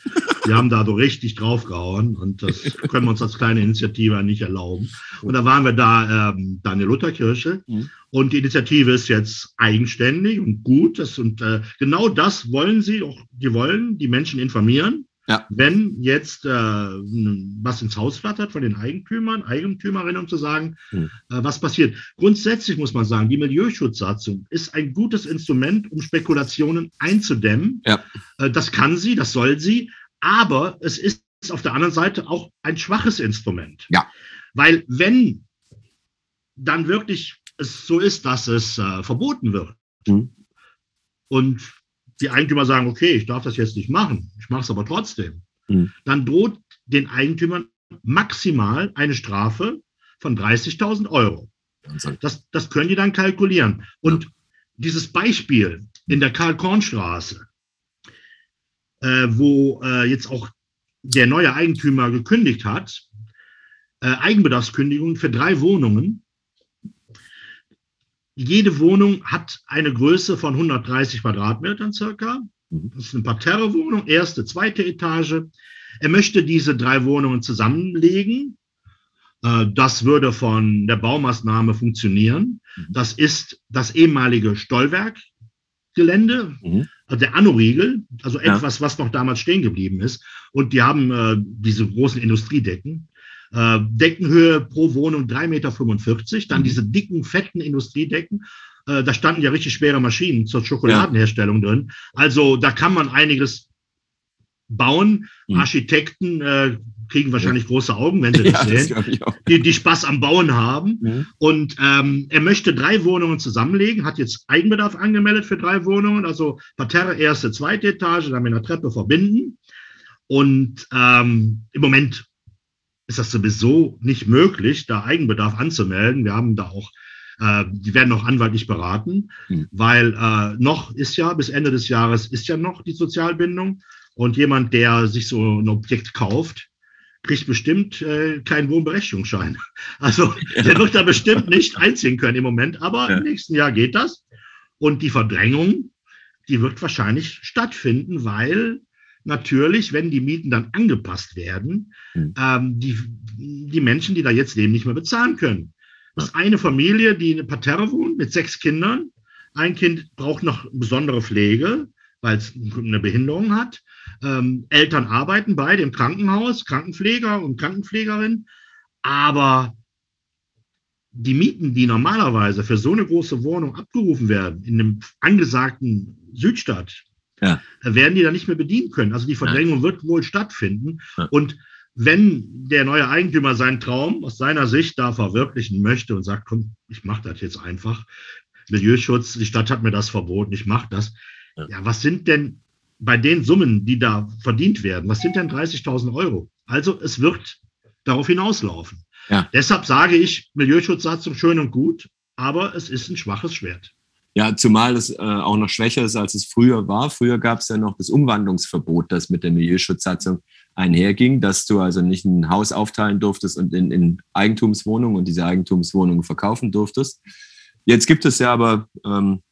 Wir haben da so richtig draufgehauen und das können wir uns als kleine Initiative nicht erlauben. Und da waren wir da, ähm, da in der Lutherkirche mhm. und die Initiative ist jetzt eigenständig und gut. Das, und äh, genau das wollen sie, auch die wollen die Menschen informieren. Ja. Wenn jetzt äh, was ins Haus flattert von den Eigentümern, Eigentümerinnen, um zu sagen, hm. äh, was passiert. Grundsätzlich muss man sagen, die Milieuschutzsatzung ist ein gutes Instrument, um Spekulationen einzudämmen. Ja. Äh, das kann sie, das soll sie, aber es ist auf der anderen Seite auch ein schwaches Instrument. Ja. Weil wenn dann wirklich es so ist, dass es äh, verboten wird hm. und die Eigentümer sagen, okay, ich darf das jetzt nicht machen, ich mache es aber trotzdem, mhm. dann droht den Eigentümern maximal eine Strafe von 30.000 Euro. Das, das können die dann kalkulieren. Und ja. dieses Beispiel in der Karl-Korn-Straße, äh, wo äh, jetzt auch der neue Eigentümer gekündigt hat, äh, Eigenbedarfskündigung für drei Wohnungen, jede Wohnung hat eine Größe von 130 Quadratmetern circa. Mhm. Das ist eine Parterre-Wohnung, erste, zweite Etage. Er möchte diese drei Wohnungen zusammenlegen. Äh, das würde von der Baumaßnahme funktionieren. Mhm. Das ist das ehemalige Stollwerkgelände, mhm. Also der Anoriegel, also etwas, was noch damals stehen geblieben ist. Und die haben äh, diese großen Industriedecken. Äh, Deckenhöhe pro Wohnung 3,45 Meter, dann mhm. diese dicken, fetten Industriedecken. Äh, da standen ja richtig schwere Maschinen zur Schokoladenherstellung ja. drin. Also da kann man einiges bauen. Mhm. Architekten äh, kriegen wahrscheinlich ja. große Augen, wenn sie das ja, sehen, das die, die Spaß am Bauen haben. Mhm. Und ähm, er möchte drei Wohnungen zusammenlegen, hat jetzt Eigenbedarf angemeldet für drei Wohnungen, also Parterre, erste, zweite Etage, dann mit einer Treppe verbinden. Und ähm, im Moment ist das sowieso nicht möglich, da Eigenbedarf anzumelden. Wir haben da auch, äh, die werden noch anwaltlich beraten, mhm. weil äh, noch ist ja, bis Ende des Jahres ist ja noch die Sozialbindung. Und jemand, der sich so ein Objekt kauft, kriegt bestimmt äh, keinen Wohnberechtigungsschein. Also ja. der wird da bestimmt nicht einziehen können im Moment, aber ja. im nächsten Jahr geht das. Und die Verdrängung, die wird wahrscheinlich stattfinden, weil natürlich, wenn die Mieten dann angepasst werden, mhm. ähm, die, die Menschen, die da jetzt leben, nicht mehr bezahlen können. Das ist eine Familie, die eine Parterre wohnt mit sechs Kindern. Ein Kind braucht noch besondere Pflege, weil es eine Behinderung hat. Ähm, Eltern arbeiten beide im Krankenhaus, Krankenpfleger und Krankenpflegerin. Aber die Mieten, die normalerweise für so eine große Wohnung abgerufen werden, in einem angesagten Südstadt, ja. werden die dann nicht mehr bedienen können. Also die Verdrängung ja. wird wohl stattfinden. Ja. Und wenn der neue Eigentümer seinen Traum aus seiner Sicht da verwirklichen möchte und sagt, komm, ich mache das jetzt einfach, Milieuschutz, die Stadt hat mir das verboten, ich mache das. Ja. was sind denn bei den Summen, die da verdient werden, was sind denn 30.000 Euro? Also es wird darauf hinauslaufen. Ja. Deshalb sage ich, Milieuschutzsatzung schön und gut, aber es ist ein schwaches Schwert. Ja, zumal es äh, auch noch schwächer ist, als es früher war. Früher gab es ja noch das Umwandlungsverbot, das mit der Milieuschutzsatzung einherging, dass du also nicht ein Haus aufteilen durftest und in, in Eigentumswohnungen und diese Eigentumswohnungen verkaufen durftest. Jetzt gibt es ja aber ähm,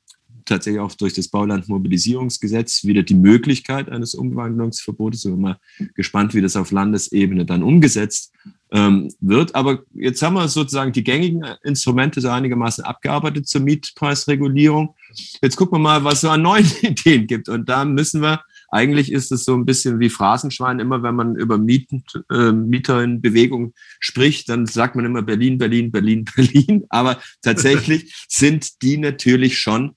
tatsächlich auch durch das Baulandmobilisierungsgesetz wieder die Möglichkeit eines Umwandlungsverbotes. Ich bin mal gespannt, wie das auf Landesebene dann umgesetzt ähm, wird. Aber jetzt haben wir sozusagen die gängigen Instrumente so einigermaßen abgearbeitet zur Mietpreisregulierung. Jetzt gucken wir mal, was es so an neuen Ideen gibt. Und da müssen wir eigentlich ist es so ein bisschen wie Phrasenschwein. Immer wenn man über Mieten, äh, Mieter in Bewegung spricht, dann sagt man immer Berlin, Berlin, Berlin, Berlin. Aber tatsächlich sind die natürlich schon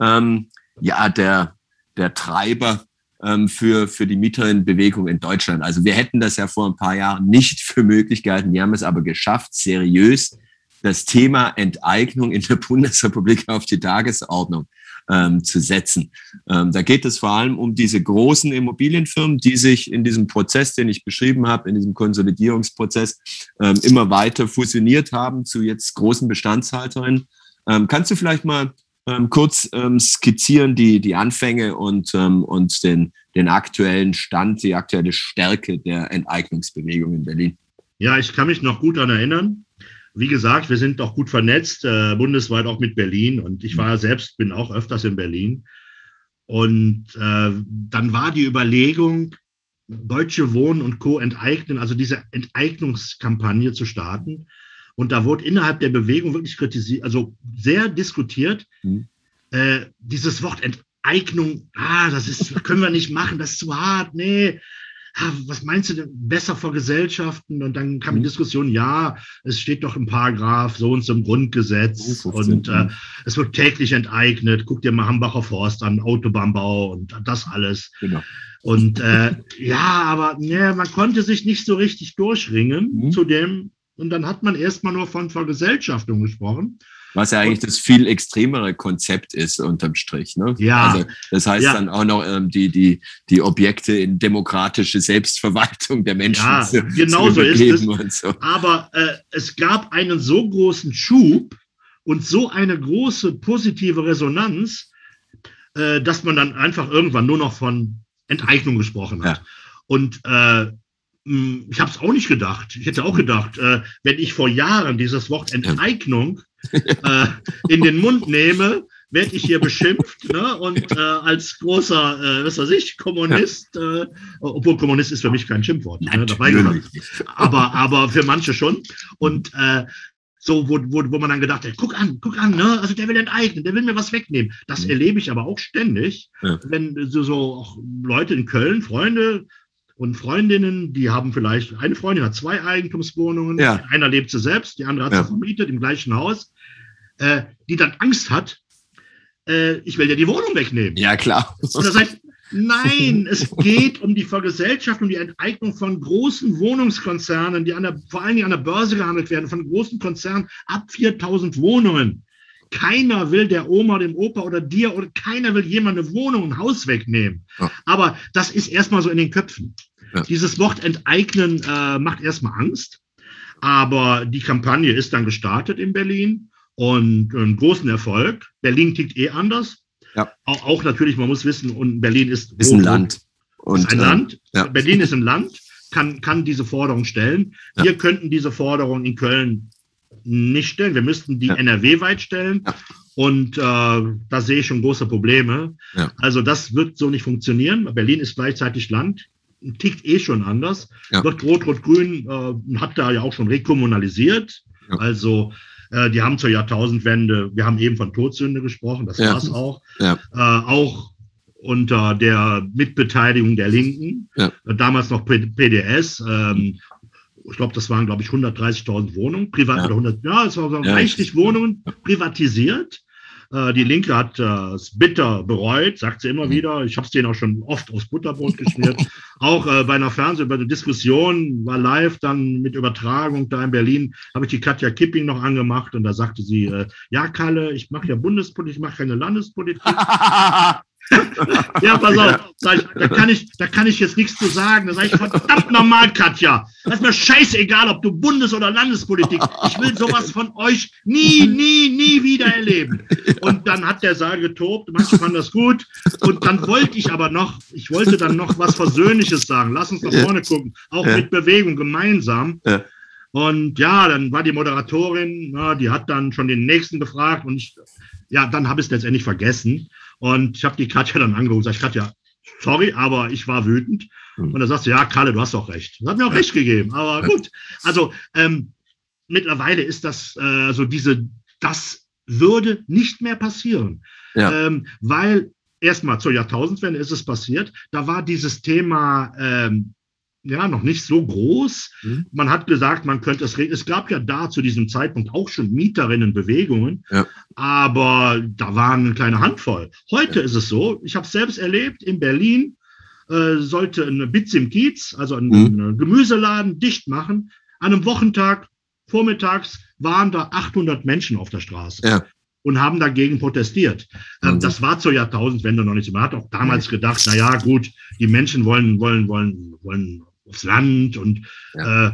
ähm, ja der, der Treiber ähm, für, für die Mieterinnenbewegung in Deutschland. Also wir hätten das ja vor ein paar Jahren nicht für möglich gehalten. Wir haben es aber geschafft, seriös das Thema Enteignung in der Bundesrepublik auf die Tagesordnung ähm, zu setzen. Ähm, da geht es vor allem um diese großen Immobilienfirmen, die sich in diesem Prozess, den ich beschrieben habe, in diesem Konsolidierungsprozess ähm, immer weiter fusioniert haben zu jetzt großen Bestandshalterinnen. Ähm, kannst du vielleicht mal ähm, kurz ähm, skizzieren die, die Anfänge und, und den, den aktuellen Stand, die aktuelle Stärke der Enteignungsbewegung in Berlin? Ja, ich kann mich noch gut daran erinnern. Wie gesagt, wir sind auch gut vernetzt, äh, bundesweit auch mit Berlin. Und ich war selbst, bin auch öfters in Berlin. Und äh, dann war die Überlegung, Deutsche Wohnen und Co. enteignen, also diese Enteignungskampagne zu starten. Und da wurde innerhalb der Bewegung wirklich kritisiert, also sehr diskutiert, mhm. äh, dieses Wort Enteignung, ah, das ist, können wir nicht machen, das ist zu hart, nee, was meinst du denn besser vor Gesellschaften? Und dann kam die mhm. Diskussion, ja, es steht doch im Paragraph so und so im Grundgesetz 15, und äh, es wird täglich enteignet. Guck dir mal Hambacher Forst an, Autobahnbau und das alles. Genau. Und äh, ja, aber ne, man konnte sich nicht so richtig durchringen mhm. zu dem. Und dann hat man erstmal nur von Vergesellschaftung gesprochen. Was ja eigentlich das viel extremere Konzept ist unterm Strich. Ne? Ja. Also das heißt ja. dann auch noch ähm, die, die, die Objekte in demokratische Selbstverwaltung der Menschen ja, zu, genau zu so ist es. So. Aber äh, es gab einen so großen Schub und so eine große positive Resonanz, äh, dass man dann einfach irgendwann nur noch von Enteignung gesprochen hat. Ja. Und äh, ich habe es auch nicht gedacht. Ich hätte auch gedacht, äh, wenn ich vor Jahren dieses Wort Enteignung äh, in den Mund nehme, werde ich hier beschimpft ne? und äh, als großer, äh, was weiß ich, Kommunist, äh, obwohl Kommunist ist für mich kein Schimpfwort, ne? dabei aber, aber für manche schon. Und äh, so, wo, wo, wo man dann gedacht hat, guck an, guck an, ne? also der will enteignen, der will mir was wegnehmen. Das mhm. erlebe ich aber auch ständig, ja. wenn so, so auch Leute in Köln, Freunde, und Freundinnen, die haben vielleicht, eine Freundin hat zwei Eigentumswohnungen, ja. einer lebt sie selbst, die andere hat ja. sie vermietet im gleichen Haus, äh, die dann Angst hat, äh, ich will dir die Wohnung wegnehmen. Ja, klar. Und das heißt, nein, es geht um die Vergesellschaftung, um die Enteignung von großen Wohnungskonzernen, die an der, vor allen Dingen an der Börse gehandelt werden, von großen Konzernen ab 4000 Wohnungen. Keiner will der Oma, dem Opa oder dir oder keiner will jemand eine Wohnung, ein Haus wegnehmen. Ja. Aber das ist erstmal so in den Köpfen. Ja. Dieses Wort enteignen äh, macht erstmal Angst. Aber die Kampagne ist dann gestartet in Berlin und einen großen Erfolg. Berlin tickt eh anders. Ja. Auch, auch natürlich, man muss wissen, und Berlin ist, ist ein Land. Und, ist ein äh, Land. Ja. Berlin ist ein Land, kann, kann diese Forderung stellen. Wir könnten diese Forderung in Köln nicht stellen. Wir müssten die ja. NRW weit stellen. Ja. Und äh, da sehe ich schon große Probleme. Ja. Also das wird so nicht funktionieren. Berlin ist gleichzeitig Land, tickt eh schon anders. Wird Rot-Rot-Grün äh, hat da ja auch schon rekommunalisiert. Also äh, die haben zur Jahrtausendwende, wir haben eben von Todsünde gesprochen, das war es auch. Äh, auch unter der Mitbeteiligung der Linken, damals noch PDS. Ähm, ich glaube, das waren, glaube ich, 130.000 Wohnungen, privat ja. oder 100, ja, es waren ja. reichlich Wohnungen privatisiert. Äh, die Linke hat äh, es bitter bereut, sagt sie immer mhm. wieder. Ich habe es denen auch schon oft aufs Butterbrot geschmiert. auch äh, bei einer Fernseh, bei der Diskussion war live dann mit Übertragung da in Berlin, habe ich die Katja Kipping noch angemacht und da sagte sie, äh, ja, Kalle, ich mache ja Bundespolitik, ich mache keine Landespolitik. ja, pass auf, ich, da, kann ich, da kann ich jetzt nichts zu sagen. Da sage ich, verdammt normal, Katja. Das ist mir scheißegal, ob du Bundes- oder Landespolitik. Ich will sowas von euch nie, nie, nie wieder erleben. Und dann hat der Saal getobt, manche fanden das gut. Und dann wollte ich aber noch, ich wollte dann noch was Versöhnliches sagen. Lass uns nach vorne gucken, auch mit Bewegung gemeinsam. Und ja, dann war die Moderatorin, na, die hat dann schon den nächsten gefragt und ich, ja, dann habe ich es letztendlich vergessen. Und ich habe die Katja dann angerufen und gesagt, Katja, sorry, aber ich war wütend. Mhm. Und da sagst du, ja, Kalle, du hast doch recht. Das hat mir auch ja. recht gegeben. Aber gut. Also ähm, mittlerweile ist das äh, so diese, das würde nicht mehr passieren. Ja. Ähm, weil erstmal zur Jahrtausendwende ist es passiert. Da war dieses Thema ähm, ja noch nicht so groß. Mhm. Man hat gesagt, man könnte es regeln. Es gab ja da zu diesem Zeitpunkt auch schon Mieterinnenbewegungen, ja. aber da waren eine kleine Handvoll. Heute ja. ist es so, ich habe es selbst erlebt, in Berlin äh, sollte ein Bitz im Kiez, also ein, mhm. Gemüseladen, dicht machen. An einem Wochentag, vormittags, waren da 800 Menschen auf der Straße. Ja und haben dagegen protestiert. Ähm, das war zur Jahrtausendwende noch nicht so. Man hat auch damals gedacht, na ja, gut, die Menschen wollen, wollen, wollen, wollen aufs Land und ja. äh,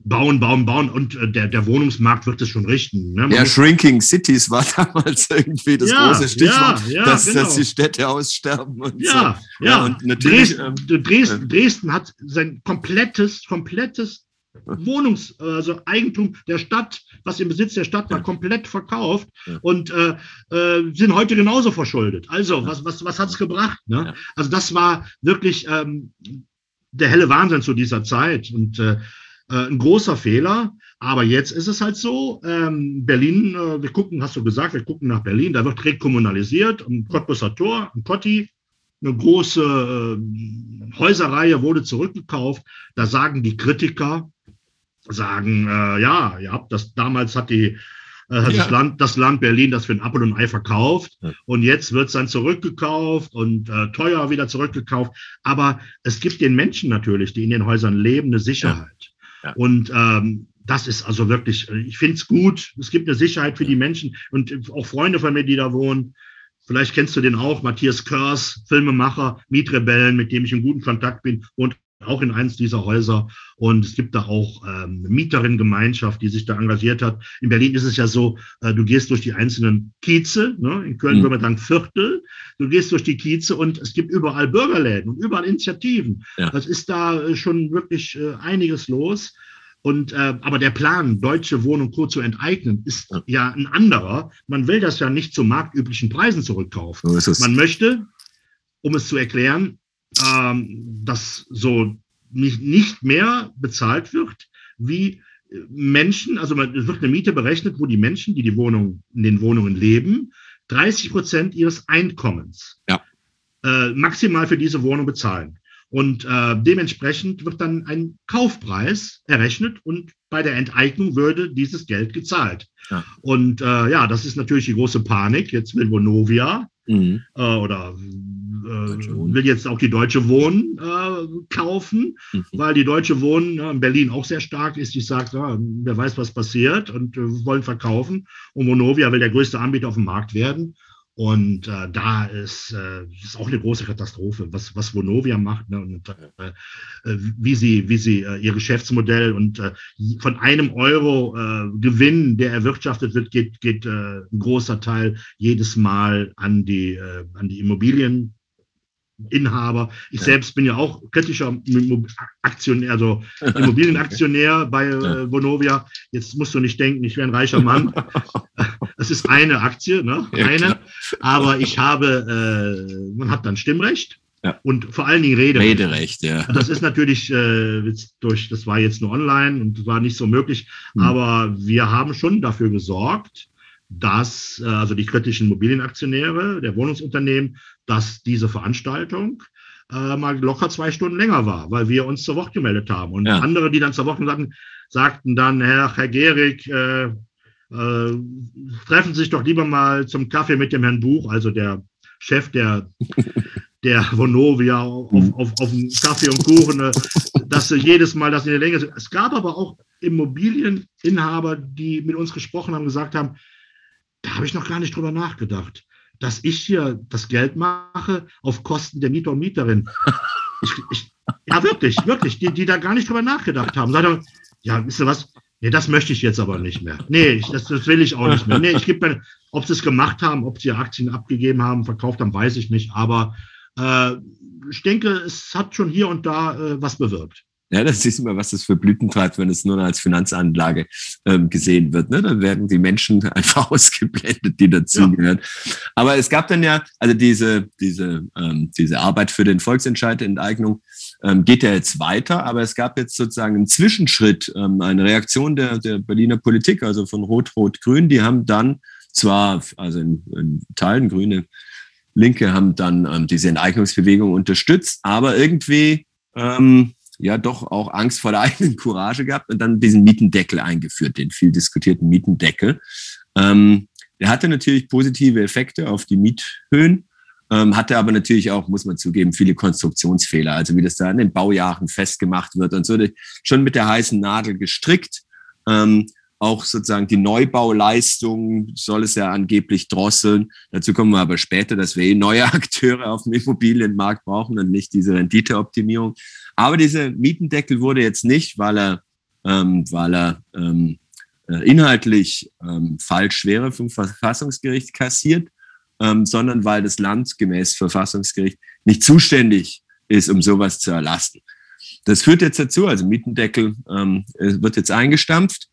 bauen, bauen, bauen und äh, der, der Wohnungsmarkt wird es schon richten. Ne? Ja, Shrinking Cities war damals irgendwie das ja, große Stichwort, ja, ja, dass, genau. dass die Städte aussterben. Und ja, so. ja, und natürlich. Dresden, ähm, Dresden, Dresden hat sein komplettes, komplettes Wohnungs-, also Eigentum der Stadt, was im Besitz der Stadt war, komplett verkauft und äh, äh, sind heute genauso verschuldet. Also, was, was, was hat es gebracht? Ne? Also, das war wirklich ähm, der helle Wahnsinn zu dieser Zeit und äh, äh, ein großer Fehler. Aber jetzt ist es halt so, ähm, Berlin, äh, wir gucken, hast du gesagt, wir gucken nach Berlin, da wird rekommunalisiert, am Cottbusser Tor, am Kotti, eine große äh, Häuserreihe wurde zurückgekauft. Da sagen die Kritiker, sagen, äh, ja, ihr habt das, damals hat die ja. das, Land, das Land Berlin das für ein Apfel und ein Ei verkauft ja. und jetzt wird es dann zurückgekauft und äh, teuer wieder zurückgekauft. Aber es gibt den Menschen natürlich, die in den Häusern leben, eine Sicherheit. Ja. Und ähm, das ist also wirklich, ich finde es gut. Es gibt eine Sicherheit für die Menschen und auch Freunde von mir, die da wohnen. Vielleicht kennst du den auch, Matthias Körs, Filmemacher, Mietrebellen, mit dem ich in guten Kontakt bin, und auch in eins dieser Häuser. Und es gibt da auch ähm, Mieterinnengemeinschaft, die sich da engagiert hat. In Berlin ist es ja so, äh, du gehst durch die einzelnen Kieze, ne? in Köln mhm. würde man sagen Viertel, du gehst durch die Kieze und es gibt überall Bürgerläden und überall Initiativen. Ja. Das ist da äh, schon wirklich äh, einiges los. Und äh, aber der Plan, Deutsche Wohnung Co. zu enteignen, ist ja. ja ein anderer. Man will das ja nicht zu marktüblichen Preisen zurückkaufen. So man möchte, um es zu erklären, ähm, dass so nicht, nicht mehr bezahlt wird, wie Menschen, also es wird eine Miete berechnet, wo die Menschen, die die Wohnung, in den Wohnungen leben, 30 Prozent ihres Einkommens ja. äh, maximal für diese Wohnung bezahlen. Und äh, dementsprechend wird dann ein Kaufpreis errechnet und bei der Enteignung würde dieses Geld gezahlt. Ja. Und äh, ja, das ist natürlich die große Panik. Jetzt will Vonovia mhm. äh, oder äh, will jetzt auch die Deutsche Wohnen äh, kaufen, mhm. weil die Deutsche Wohnen in Berlin auch sehr stark ist. Die sagt, ja, wer weiß, was passiert und äh, wollen verkaufen. Und Vonovia will der größte Anbieter auf dem Markt werden. Und äh, da ist, äh, ist auch eine große Katastrophe, was, was Vonovia macht ne, und äh, wie sie, wie sie äh, ihr Geschäftsmodell und äh, von einem Euro äh, Gewinn, der erwirtschaftet wird, geht, geht äh, ein großer Teil jedes Mal an die, äh, an die Immobilien Inhaber. Ich ja. selbst bin ja auch kritischer Aktionär, also Immobilienaktionär bei äh, Vonovia. Jetzt musst du nicht denken, ich wäre ein reicher Mann. Es ist eine Aktie, ne? eine. Ja, aber ich habe, äh, man hat dann Stimmrecht. Ja. Und vor allen Dingen Rederecht. Rederecht, ja. Das ist natürlich äh, durch, das war jetzt nur online und war nicht so möglich, hm. aber wir haben schon dafür gesorgt, dass, äh, also die kritischen Immobilienaktionäre der Wohnungsunternehmen, dass diese Veranstaltung äh, mal locker zwei Stunden länger war, weil wir uns zur Wort gemeldet haben. Und ja. andere, die dann zur Wort sagten, sagten dann, Herr, Herr Gehrig, äh, äh, treffen Sie sich doch lieber mal zum Kaffee mit dem Herrn Buch, also der Chef der, der Vonovia auf, auf, auf dem Kaffee und Kuchen, äh, dass sie jedes Mal das in der Länge sind. Es gab aber auch Immobilieninhaber, die mit uns gesprochen haben, gesagt haben, da habe ich noch gar nicht drüber nachgedacht, dass ich hier das Geld mache auf Kosten der Mieter und Mieterin. Ich, ich, ja, wirklich, wirklich, die, die da gar nicht drüber nachgedacht haben. Sagt ja, wisst ihr was? Nee, das möchte ich jetzt aber nicht mehr. Nee, ich, das, das will ich auch nicht mehr. Nee, ich gebe mir, ob sie es gemacht haben, ob sie Aktien abgegeben haben, verkauft haben, weiß ich nicht. Aber äh, ich denke, es hat schon hier und da äh, was bewirkt. Ja, das ist immer, was das für Blüten treibt, wenn es nur als Finanzanlage ähm, gesehen wird. Ne? Dann werden die Menschen einfach ausgeblendet, die dazugehören. Ja. Aber es gab dann ja, also diese, diese, ähm, diese Arbeit für den Volksentscheid Enteignung ähm, geht ja jetzt weiter, aber es gab jetzt sozusagen einen Zwischenschritt, ähm, eine Reaktion der, der Berliner Politik, also von Rot-Rot-Grün. Die haben dann zwar, also in, in Teilen Grüne, Linke haben dann ähm, diese Enteignungsbewegung unterstützt, aber irgendwie ähm, ja doch auch Angst vor der eigenen Courage gehabt und dann diesen Mietendeckel eingeführt, den viel diskutierten Mietendeckel. Ähm, der hatte natürlich positive Effekte auf die Miethöhen, ähm, hatte aber natürlich auch, muss man zugeben, viele Konstruktionsfehler. Also wie das da in den Baujahren festgemacht wird und so, schon mit der heißen Nadel gestrickt. Ähm, auch sozusagen die Neubauleistung soll es ja angeblich drosseln. Dazu kommen wir aber später, dass wir eh neue Akteure auf dem Immobilienmarkt brauchen und nicht diese Renditeoptimierung. Aber dieser Mietendeckel wurde jetzt nicht, weil er, ähm, weil er ähm, äh, inhaltlich ähm, falsch wäre vom Verfassungsgericht kassiert, ähm, sondern weil das Land gemäß Verfassungsgericht nicht zuständig ist, um sowas zu erlassen. Das führt jetzt dazu, also Mietendeckel ähm, wird jetzt eingestampft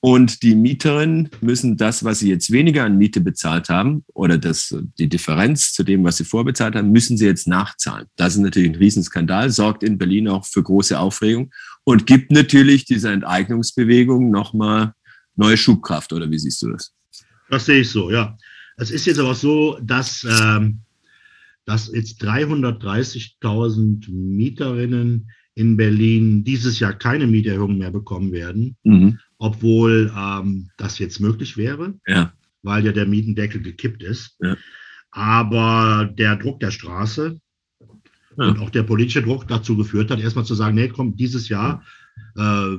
und die Mieterinnen müssen das, was sie jetzt weniger an Miete bezahlt haben oder das, die Differenz zu dem, was sie vorbezahlt haben, müssen sie jetzt nachzahlen. Das ist natürlich ein Riesenskandal, sorgt in Berlin auch für große Aufregung und gibt natürlich dieser Enteignungsbewegung nochmal neue Schubkraft. Oder wie siehst du das? Das sehe ich so, ja. Es ist jetzt aber so, dass, ähm, dass jetzt 330.000 Mieterinnen in Berlin dieses Jahr keine Mieterhöhung mehr bekommen werden. Mhm obwohl ähm, das jetzt möglich wäre, ja. weil ja der Mietendeckel gekippt ist. Ja. Aber der Druck der Straße ja. und auch der politische Druck dazu geführt hat, erstmal zu sagen, nee, komm, dieses Jahr, äh,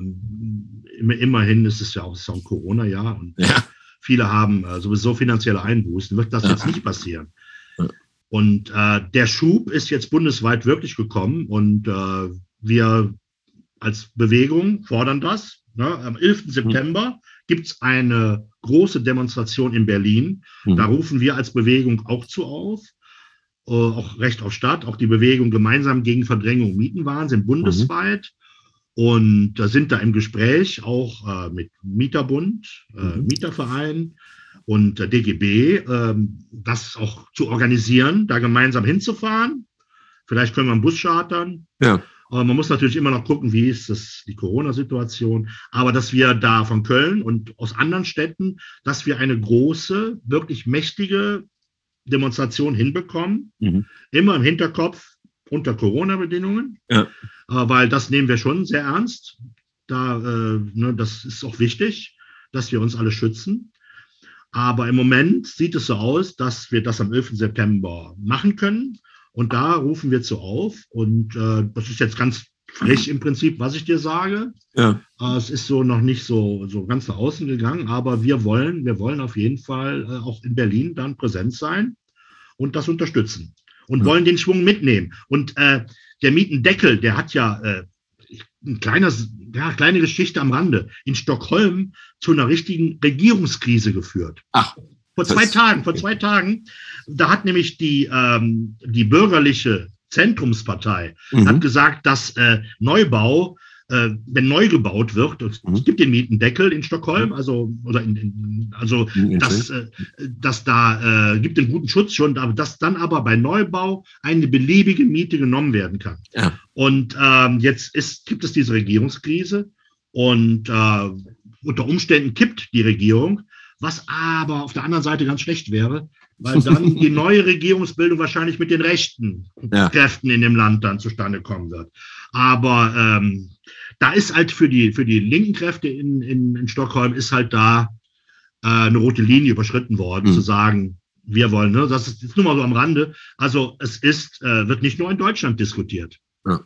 immerhin ist es ja auch, auch ein Corona-Jahr und viele haben äh, sowieso finanzielle Einbußen, wird das jetzt nicht passieren. Und äh, der Schub ist jetzt bundesweit wirklich gekommen und äh, wir als Bewegung fordern das Ne? Am 11. Mhm. September gibt es eine große Demonstration in Berlin. Mhm. Da rufen wir als Bewegung auch zu auf. Äh, auch Recht auf Stadt, auch die Bewegung gemeinsam gegen Verdrängung Mietenwahnsinn bundesweit. Und da sind da im Gespräch auch äh, mit Mieterbund, äh, mhm. Mieterverein und der DGB, äh, das auch zu organisieren, da gemeinsam hinzufahren. Vielleicht können wir einen Bus chartern. Ja. Aber man muss natürlich immer noch gucken, wie ist das, die Corona-Situation. Aber dass wir da von Köln und aus anderen Städten, dass wir eine große, wirklich mächtige Demonstration hinbekommen, mhm. immer im Hinterkopf unter Corona-Bedingungen, ja. äh, weil das nehmen wir schon sehr ernst. Da, äh, ne, das ist auch wichtig, dass wir uns alle schützen. Aber im Moment sieht es so aus, dass wir das am 11. September machen können. Und da rufen wir zu auf. Und äh, das ist jetzt ganz frech im Prinzip, was ich dir sage. Ja. Äh, es ist so noch nicht so, so ganz nach außen gegangen, aber wir wollen, wir wollen auf jeden Fall äh, auch in Berlin dann präsent sein und das unterstützen und ja. wollen den Schwung mitnehmen. Und äh, der Mietendeckel, der hat ja äh, ein kleines, ja, kleine Geschichte am Rande, in Stockholm zu einer richtigen Regierungskrise geführt. Ach. Vor zwei Tagen, vor zwei Tagen, da hat nämlich die, ähm, die bürgerliche Zentrumspartei mhm. hat gesagt, dass äh, Neubau äh, wenn neu gebaut wird, es mhm. gibt den Mietendeckel in Stockholm, also oder in, in also das, äh, das da äh, gibt den guten Schutz schon, dass dann aber bei Neubau eine beliebige Miete genommen werden kann. Ja. Und ähm, jetzt ist, gibt es diese Regierungskrise und äh, unter Umständen kippt die Regierung, was aber auf der anderen Seite ganz schlecht wäre, weil dann die neue Regierungsbildung wahrscheinlich mit den rechten ja. Kräften in dem Land dann zustande kommen wird. Aber ähm, da ist halt für die, für die linken Kräfte in, in, in Stockholm ist halt da äh, eine rote Linie überschritten worden, mhm. zu sagen, wir wollen, ne? das ist nur mal so am Rande. Also es ist, äh, wird nicht nur in Deutschland diskutiert. Ja.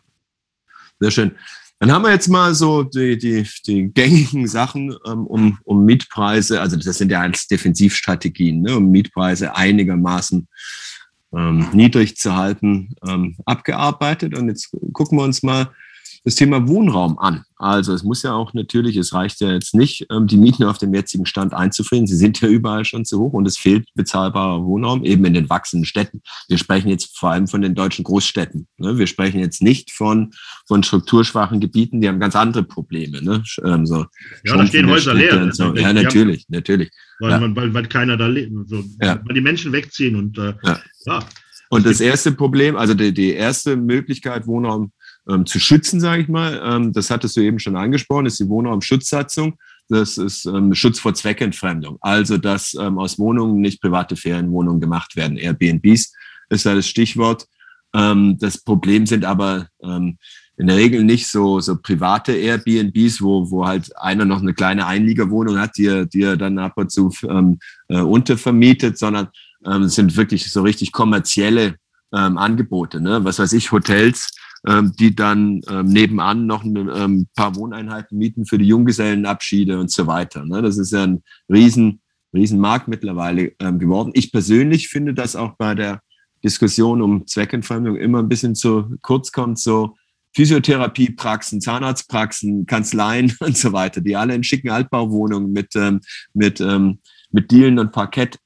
Sehr schön. Dann haben wir jetzt mal so die, die, die gängigen Sachen ähm, um, um Mietpreise, also das sind ja als Defensivstrategien, ne, um Mietpreise einigermaßen ähm, niedrig zu halten, ähm, abgearbeitet. Und jetzt gucken wir uns mal das Thema Wohnraum an. Also es muss ja auch natürlich, es reicht ja jetzt nicht, ähm, die Mieten auf dem jetzigen Stand einzufrieren. Sie sind ja überall schon zu hoch und es fehlt bezahlbarer Wohnraum, eben in den wachsenden Städten. Wir sprechen jetzt vor allem von den deutschen Großstädten. Ne? Wir sprechen jetzt nicht von, von strukturschwachen Gebieten, die haben ganz andere Probleme. Ne? Ähm, so ja, da stehen Häuser leer. So. Ja, natürlich, natürlich. Weil, ja. weil, weil keiner da lebt, so, ja. weil die Menschen wegziehen und äh, ja. ja. Und das erste Problem, also die, die erste Möglichkeit, Wohnraum ähm, zu schützen, sage ich mal. Ähm, das hattest du eben schon angesprochen, ist die Wohnraumschutzsatzung. Das ist ähm, Schutz vor Zweckentfremdung. Also, dass ähm, aus Wohnungen nicht private Ferienwohnungen gemacht werden. Airbnbs ist da das Stichwort. Ähm, das Problem sind aber ähm, in der Regel nicht so, so private Airbnbs, wo, wo halt einer noch eine kleine Einliegerwohnung hat, die er, die er dann ab und zu ähm, äh, untervermietet, sondern ähm, es sind wirklich so richtig kommerzielle ähm, Angebote. Ne? Was weiß ich, Hotels, die dann ähm, nebenan noch ein ähm, paar Wohneinheiten mieten für die Junggesellenabschiede und so weiter. Ne? Das ist ja ein riesen, riesen Markt mittlerweile ähm, geworden. Ich persönlich finde, dass auch bei der Diskussion um Zweckentfremdung immer ein bisschen zu kurz kommt, so Physiotherapiepraxen, Zahnarztpraxen, Kanzleien und so weiter, die alle in schicken Altbauwohnungen mit, ähm, mit, ähm, mit Dielen und Parkett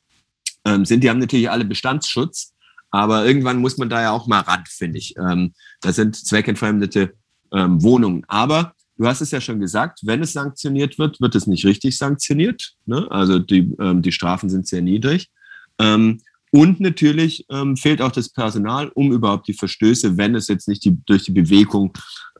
ähm, sind. Die haben natürlich alle Bestandsschutz. Aber irgendwann muss man da ja auch mal ran, finde ich. Ähm, das sind zweckentfremdete ähm, Wohnungen. Aber du hast es ja schon gesagt, wenn es sanktioniert wird, wird es nicht richtig sanktioniert. Ne? Also die, ähm, die Strafen sind sehr niedrig. Ähm, und natürlich ähm, fehlt auch das Personal, um überhaupt die Verstöße, wenn es jetzt nicht die, durch die Bewegung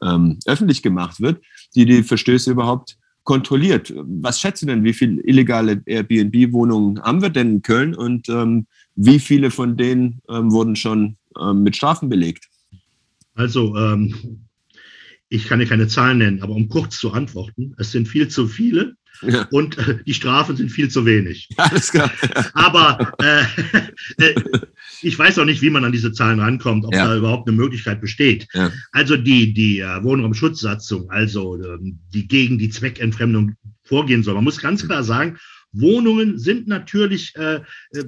ähm, öffentlich gemacht wird, die die Verstöße überhaupt kontrolliert. Was schätzt du denn, wie viele illegale Airbnb-Wohnungen haben wir denn in Köln und ähm, wie viele von denen ähm, wurden schon ähm, mit Strafen belegt? Also, ähm, ich kann dir keine Zahlen nennen, aber um kurz zu antworten, es sind viel zu viele. Ja. Und äh, die Strafen sind viel zu wenig. Alles klar. Aber äh, äh, ich weiß auch nicht, wie man an diese Zahlen rankommt, ob ja. da überhaupt eine Möglichkeit besteht. Ja. Also die, die äh, Wohnraumschutzsatzung, also ähm, die gegen die Zweckentfremdung vorgehen soll. Man muss ganz klar sagen, Wohnungen sind natürlich äh, äh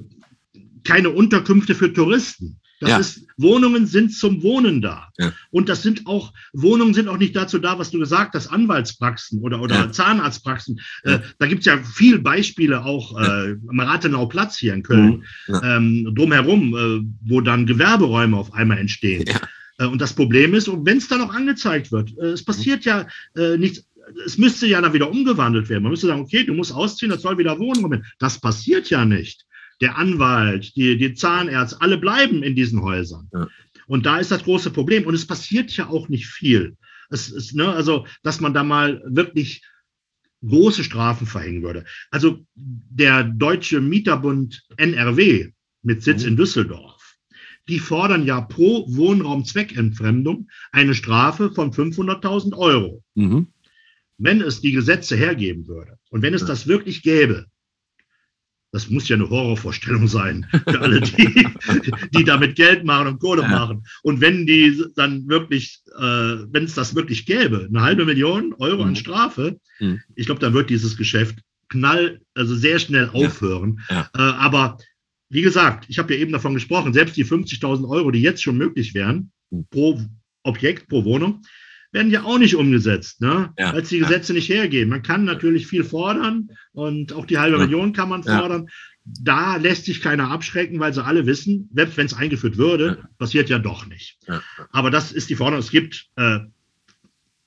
keine Unterkünfte für Touristen. Das ja. ist, Wohnungen sind zum Wohnen da. Ja. Und das sind auch, Wohnungen sind auch nicht dazu da, was du gesagt hast, Anwaltspraxen oder, oder ja. Zahnarztpraxen. Äh, da gibt es ja viele Beispiele auch äh, am Rathenau Platz hier in Köln, mhm. ähm, drumherum, äh, wo dann Gewerberäume auf einmal entstehen. Äh, und das Problem ist, wenn es dann noch angezeigt wird, äh, es passiert ja äh, nichts, es müsste ja dann wieder umgewandelt werden. Man müsste sagen, okay, du musst ausziehen, das soll wieder Wohnraum. Das passiert ja nicht der Anwalt, die, die Zahnärzte, alle bleiben in diesen Häusern. Ja. Und da ist das große Problem. Und es passiert ja auch nicht viel. Es ist, ne, also, dass man da mal wirklich große Strafen verhängen würde. Also der Deutsche Mieterbund NRW mit Sitz mhm. in Düsseldorf, die fordern ja pro Wohnraumzweckentfremdung eine Strafe von 500.000 Euro. Mhm. Wenn es die Gesetze hergeben würde und wenn es das wirklich gäbe, das muss ja eine Horrorvorstellung sein für alle, die, die damit Geld machen und Kohle ja. machen. Und wenn die dann wirklich, äh, wenn es das wirklich gäbe, eine halbe Million Euro mhm. an Strafe, mhm. ich glaube, dann wird dieses Geschäft knall, also sehr schnell aufhören. Ja. Ja. Äh, aber wie gesagt, ich habe ja eben davon gesprochen, selbst die 50.000 Euro, die jetzt schon möglich wären, mhm. pro Objekt, pro Wohnung, werden ja auch nicht umgesetzt, ne? Ja, weil es die Gesetze ja. nicht hergeben. Man kann natürlich viel fordern und auch die halbe ja. Million kann man fordern. Da lässt sich keiner abschrecken, weil sie alle wissen, selbst wenn es eingeführt würde, passiert ja doch nicht. Aber das ist die Forderung. Es gibt äh,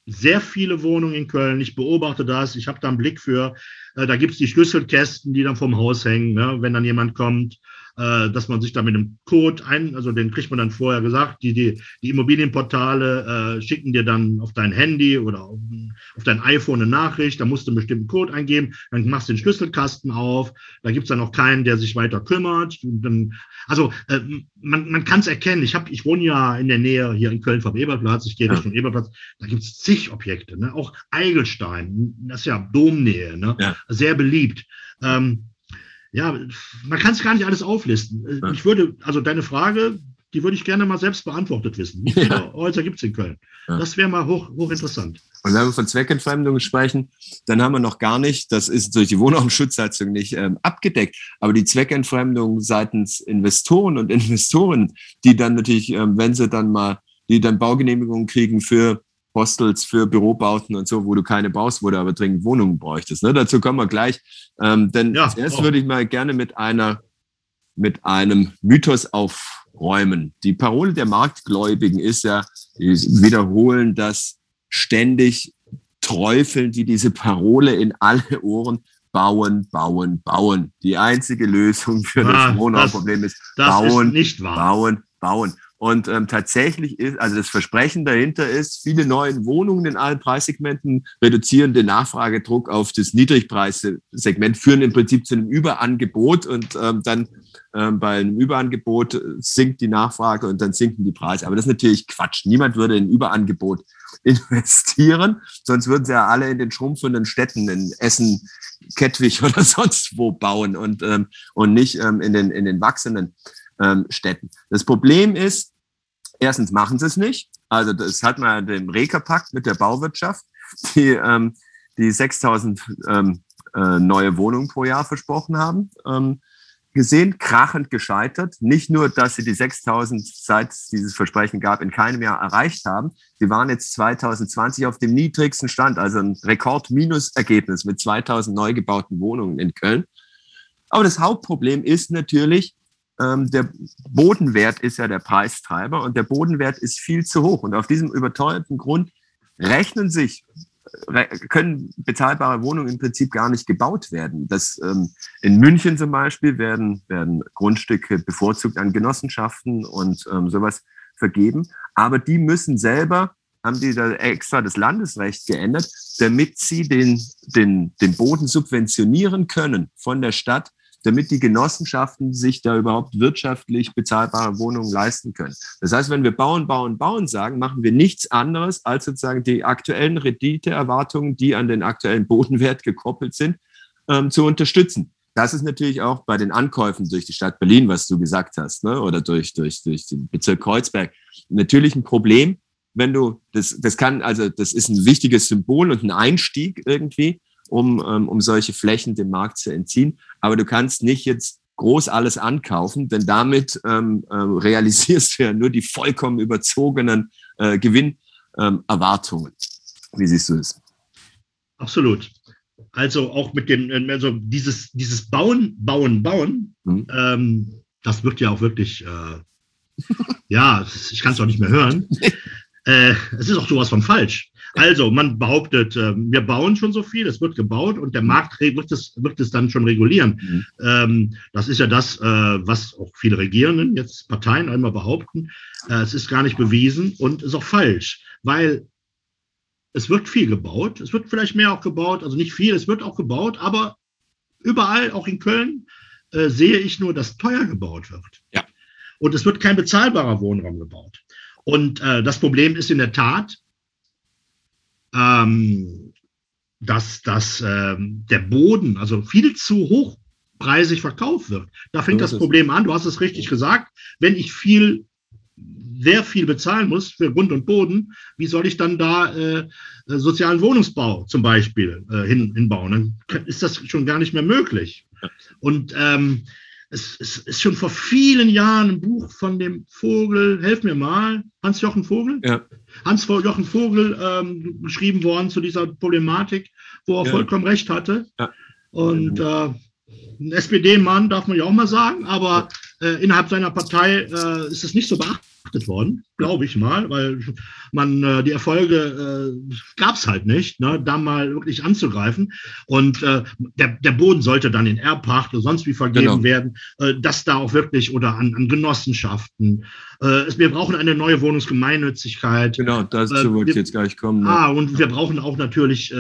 sehr viele Wohnungen in Köln. Ich beobachte das. Ich habe da einen Blick für. Äh, da gibt es die Schlüsselkästen, die dann vom Haus hängen, ne? wenn dann jemand kommt äh, dass man sich da mit einem Code ein, also den kriegt man dann vorher gesagt, die, die, die Immobilienportale äh, schicken dir dann auf dein Handy oder auf, auf, dein iPhone eine Nachricht, da musst du einen bestimmten Code eingeben, dann machst du den Schlüsselkasten auf, da gibt es dann auch keinen, der sich weiter kümmert. Dann, also äh, man, man kann es erkennen, ich, hab, ich wohne ja in der Nähe hier in Köln vom Eberplatz, ich gehe ja. Richtung Eberplatz, da gibt es zig Objekte, ne? auch Eigelstein, das ist ja Domnähe, ne? Ja. sehr beliebt. Ähm, ja, man kann es gar nicht alles auflisten. Ja. Ich würde, also deine Frage, die würde ich gerne mal selbst beantwortet wissen. Wie viele ja. Häuser gibt es in Köln? Ja. Das wäre mal hoch, hochinteressant. Und wenn wir von Zweckentfremdung sprechen, dann haben wir noch gar nicht, das ist durch die Wohnraumschutzsatzung nicht ähm, abgedeckt, aber die Zweckentfremdung seitens Investoren und Investoren, die dann natürlich, ähm, wenn sie dann mal, die dann Baugenehmigungen kriegen für Hostels für Bürobauten und so, wo du keine baust, wo du aber dringend Wohnungen bräuchtest. Ne? Dazu kommen wir gleich. Ähm, denn ja, zuerst würde ich mal gerne mit einer, mit einem Mythos aufräumen. Die Parole der Marktgläubigen ist ja, wiederholen das ständig, träufeln die diese Parole in alle Ohren, bauen, bauen, bauen. Die einzige Lösung für ah, das Wohnraumproblem ist das bauen, ist bauen, bauen. Und ähm, tatsächlich ist, also das Versprechen dahinter ist, viele neue Wohnungen in allen Preissegmenten reduzieren den Nachfragedruck auf das Niedrigpreissegment, führen im Prinzip zu einem Überangebot und ähm, dann ähm, bei einem Überangebot sinkt die Nachfrage und dann sinken die Preise. Aber das ist natürlich Quatsch. Niemand würde in Überangebot investieren, sonst würden sie ja alle in den schrumpfenden Städten in Essen, Kettwig oder sonst wo bauen und, ähm, und nicht ähm, in, den, in den wachsenden ähm, Städten. Das Problem ist, Erstens machen sie es nicht. Also das hat man dem Reka-Pakt mit der Bauwirtschaft, die, ähm, die 6000 ähm, äh, neue Wohnungen pro Jahr versprochen haben, ähm, gesehen, krachend gescheitert. Nicht nur, dass sie die 6000, seit es dieses Versprechen gab, in keinem Jahr erreicht haben. Sie waren jetzt 2020 auf dem niedrigsten Stand, also ein Rekord-Minus-Ergebnis mit 2000 neu gebauten Wohnungen in Köln. Aber das Hauptproblem ist natürlich, der Bodenwert ist ja der Preistreiber und der Bodenwert ist viel zu hoch. Und auf diesem überteuerten Grund rechnen sich, können bezahlbare Wohnungen im Prinzip gar nicht gebaut werden. Das, ähm, in München zum Beispiel werden, werden Grundstücke bevorzugt an Genossenschaften und ähm, sowas vergeben. Aber die müssen selber, haben die da extra das Landesrecht geändert, damit sie den, den, den Boden subventionieren können von der Stadt, damit die Genossenschaften sich da überhaupt wirtschaftlich bezahlbare Wohnungen leisten können. Das heißt, wenn wir bauen, bauen, bauen sagen, machen wir nichts anderes, als sozusagen die aktuellen Renditeerwartungen, die an den aktuellen Bodenwert gekoppelt sind, ähm, zu unterstützen. Das ist natürlich auch bei den Ankäufen durch die Stadt Berlin, was du gesagt hast, ne? oder durch, durch, durch den Bezirk Kreuzberg, natürlich ein Problem, wenn du, das, das kann, also das ist ein wichtiges Symbol und ein Einstieg irgendwie, um, ähm, um solche Flächen dem Markt zu entziehen. Aber du kannst nicht jetzt groß alles ankaufen, denn damit ähm, äh, realisierst du ja nur die vollkommen überzogenen äh, Gewinnerwartungen. Ähm, Wie siehst du es? Absolut. Also auch mit dem, äh, also dieses, dieses Bauen, Bauen, Bauen, mhm. ähm, das wird ja auch wirklich, äh, ja, ich kann es auch nicht mehr hören. Äh, es ist auch sowas von falsch. Also, man behauptet, äh, wir bauen schon so viel, es wird gebaut und der mhm. Markt wird es, wird es dann schon regulieren. Mhm. Ähm, das ist ja das, äh, was auch viele Regierenden, jetzt Parteien einmal behaupten. Äh, es ist gar nicht bewiesen und ist auch falsch, weil es wird viel gebaut. Es wird vielleicht mehr auch gebaut, also nicht viel, es wird auch gebaut, aber überall, auch in Köln, äh, sehe ich nur, dass teuer gebaut wird. Ja. Und es wird kein bezahlbarer Wohnraum gebaut. Und äh, das Problem ist in der Tat, ähm, dass, dass ähm, der Boden also viel zu hochpreisig verkauft wird. Da fängt so das Problem an. Du hast es richtig gesagt. Wenn ich viel sehr viel bezahlen muss für Grund und Boden, wie soll ich dann da äh, sozialen Wohnungsbau zum Beispiel äh, hin, hinbauen? Dann ist das schon gar nicht mehr möglich. Und ähm, es, es, ist schon vor vielen Jahren ein Buch von dem Vogel, helf mir mal, Hans-Jochen Vogel? Ja. Hans-Jochen Vogel ähm, geschrieben worden zu dieser Problematik, wo er ja. vollkommen recht hatte. Ja. Und äh, ein SPD-Mann darf man ja auch mal sagen, aber Äh, innerhalb seiner Partei äh, ist es nicht so beachtet worden, glaube ich mal, weil man äh, die Erfolge äh, gab es halt nicht, ne, da mal wirklich anzugreifen. Und äh, der, der Boden sollte dann in Erbpacht oder sonst wie vergeben genau. werden, äh, dass da auch wirklich oder an, an Genossenschaften. Wir brauchen eine neue Wohnungsgemeinnützigkeit. Genau, dazu wollte ich jetzt gleich kommen. Ne? Ah, und wir brauchen auch natürlich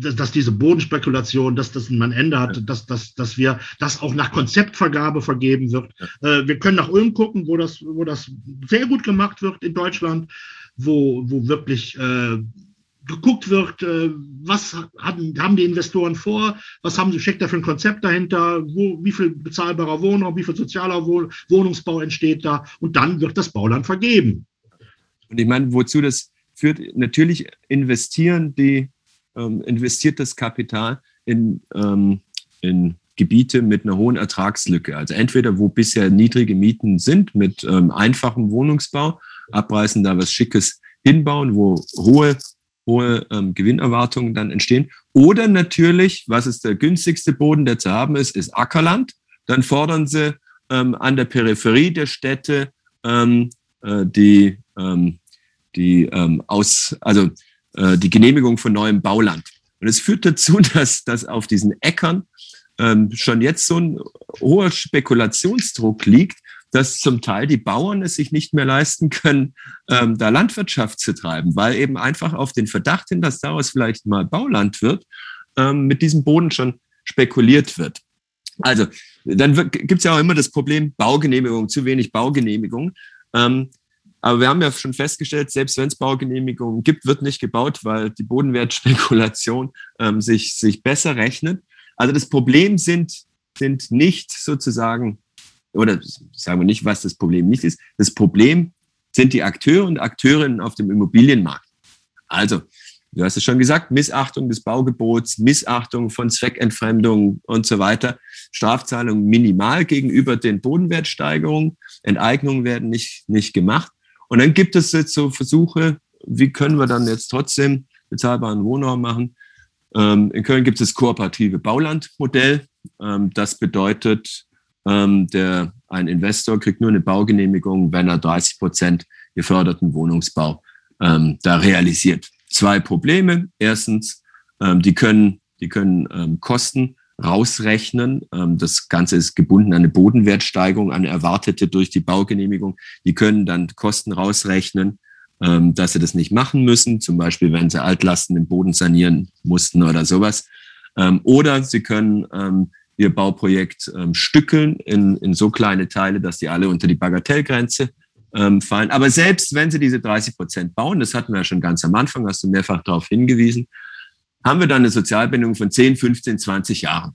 dass, dass diese Bodenspekulation, dass das ein Ende hat, dass, dass, dass wir das auch nach Konzeptvergabe vergeben wird. Äh, wir können nach Ulm gucken, wo das, wo das sehr gut gemacht wird in Deutschland, wo, wo wirklich äh, geguckt wird, äh, was haben, haben die Investoren vor, was haben sie, steckt da für ein Konzept dahinter, wo, wie viel bezahlbarer Wohnraum, wie viel sozialer Wohn Wohnungsbau entsteht da und dann wird das Bauland vergeben. Und ich meine, wozu das führt, natürlich investieren die ähm, investiert das Kapital in, ähm, in Gebiete mit einer hohen Ertragslücke. Also entweder wo bisher niedrige Mieten sind mit ähm, einfachem Wohnungsbau, abreißen, da was Schickes hinbauen, wo hohe, hohe ähm, Gewinnerwartungen dann entstehen. Oder natürlich, was ist der günstigste Boden, der zu haben ist, ist Ackerland. Dann fordern sie ähm, an der Peripherie der Städte ähm, äh, die, ähm, die ähm, aus, also äh, die Genehmigung von neuem Bauland. Und es führt dazu, dass, dass auf diesen Äckern ähm, schon jetzt so ein hoher Spekulationsdruck liegt, dass zum Teil die Bauern es sich nicht mehr leisten können, ähm, da Landwirtschaft zu treiben, weil eben einfach auf den Verdacht hin, dass daraus vielleicht mal Bauland wird, ähm, mit diesem Boden schon spekuliert wird. Also, dann gibt es ja auch immer das Problem Baugenehmigung, zu wenig Baugenehmigung. Ähm, aber wir haben ja schon festgestellt, selbst wenn es Baugenehmigungen gibt, wird nicht gebaut, weil die Bodenwertspekulation ähm, sich, sich besser rechnet. Also das Problem sind, sind nicht sozusagen, oder sagen wir nicht, was das Problem nicht ist. Das Problem sind die Akteure und Akteurinnen auf dem Immobilienmarkt. Also, du hast es schon gesagt, Missachtung des Baugebots, Missachtung von Zweckentfremdung und so weiter, Strafzahlungen minimal gegenüber den Bodenwertsteigerungen, Enteignungen werden nicht, nicht gemacht. Und dann gibt es jetzt so Versuche, wie können wir dann jetzt trotzdem bezahlbaren Wohnraum machen. Ähm, in Köln gibt es das kooperative Baulandmodell. Ähm, das bedeutet, ähm, der, ein Investor kriegt nur eine Baugenehmigung, wenn er 30 Prozent geförderten Wohnungsbau da realisiert. Zwei Probleme. Erstens, die können, die können Kosten rausrechnen. Ähm, das Ganze ist gebunden an eine Bodenwertsteigerung, an erwartete durch die Baugenehmigung. Die können dann Kosten rausrechnen, ähm, dass sie das nicht machen müssen, zum Beispiel wenn sie Altlasten im Boden sanieren mussten oder sowas. Ähm, oder sie können ihr Bauprojekt stückeln in, in so kleine Teile, dass die alle unter die Bagatellgrenze fallen. Aber selbst wenn sie diese 30 Prozent bauen, das hatten wir ja schon ganz am Anfang, hast du mehrfach darauf hingewiesen, haben wir dann eine Sozialbindung von 10, 15, 20 Jahren.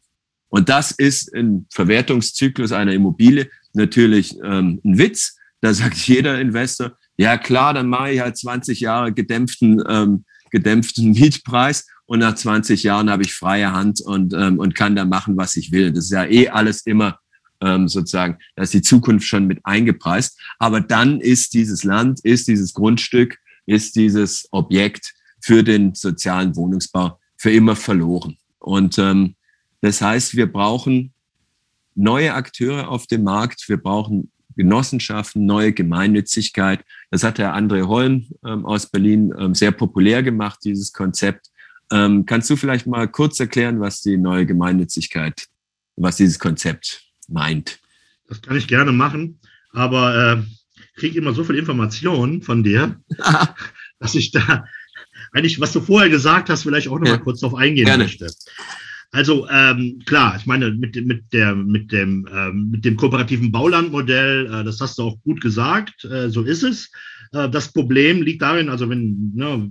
Und das ist im Verwertungszyklus einer Immobilie natürlich ähm, ein Witz. Da sagt jeder Investor, ja klar, dann mache ich halt 20 Jahre gedämpften, ähm, gedämpften Mietpreis und nach 20 Jahren habe ich freie Hand und, ähm, und kann da machen, was ich will. Das ist ja eh alles immer ähm, sozusagen, da ist die Zukunft schon mit eingepreist. Aber dann ist dieses Land, ist dieses Grundstück, ist dieses Objekt für den sozialen Wohnungsbau für immer verloren. Und ähm, das heißt, wir brauchen neue Akteure auf dem Markt, wir brauchen Genossenschaften, neue Gemeinnützigkeit. Das hat der André Holm ähm, aus Berlin ähm, sehr populär gemacht, dieses Konzept. Ähm, kannst du vielleicht mal kurz erklären, was die neue Gemeinnützigkeit, was dieses Konzept meint? Das kann ich gerne machen, aber äh, kriege immer so viel Informationen von dir, dass ich da eigentlich, was du vorher gesagt hast, vielleicht auch noch ja. mal kurz darauf eingehen Gerne. möchte. Also ähm, klar, ich meine mit, mit, der, mit, dem, ähm, mit dem kooperativen Baulandmodell, äh, das hast du auch gut gesagt, äh, so ist es. Äh, das Problem liegt darin, also wenn, ne,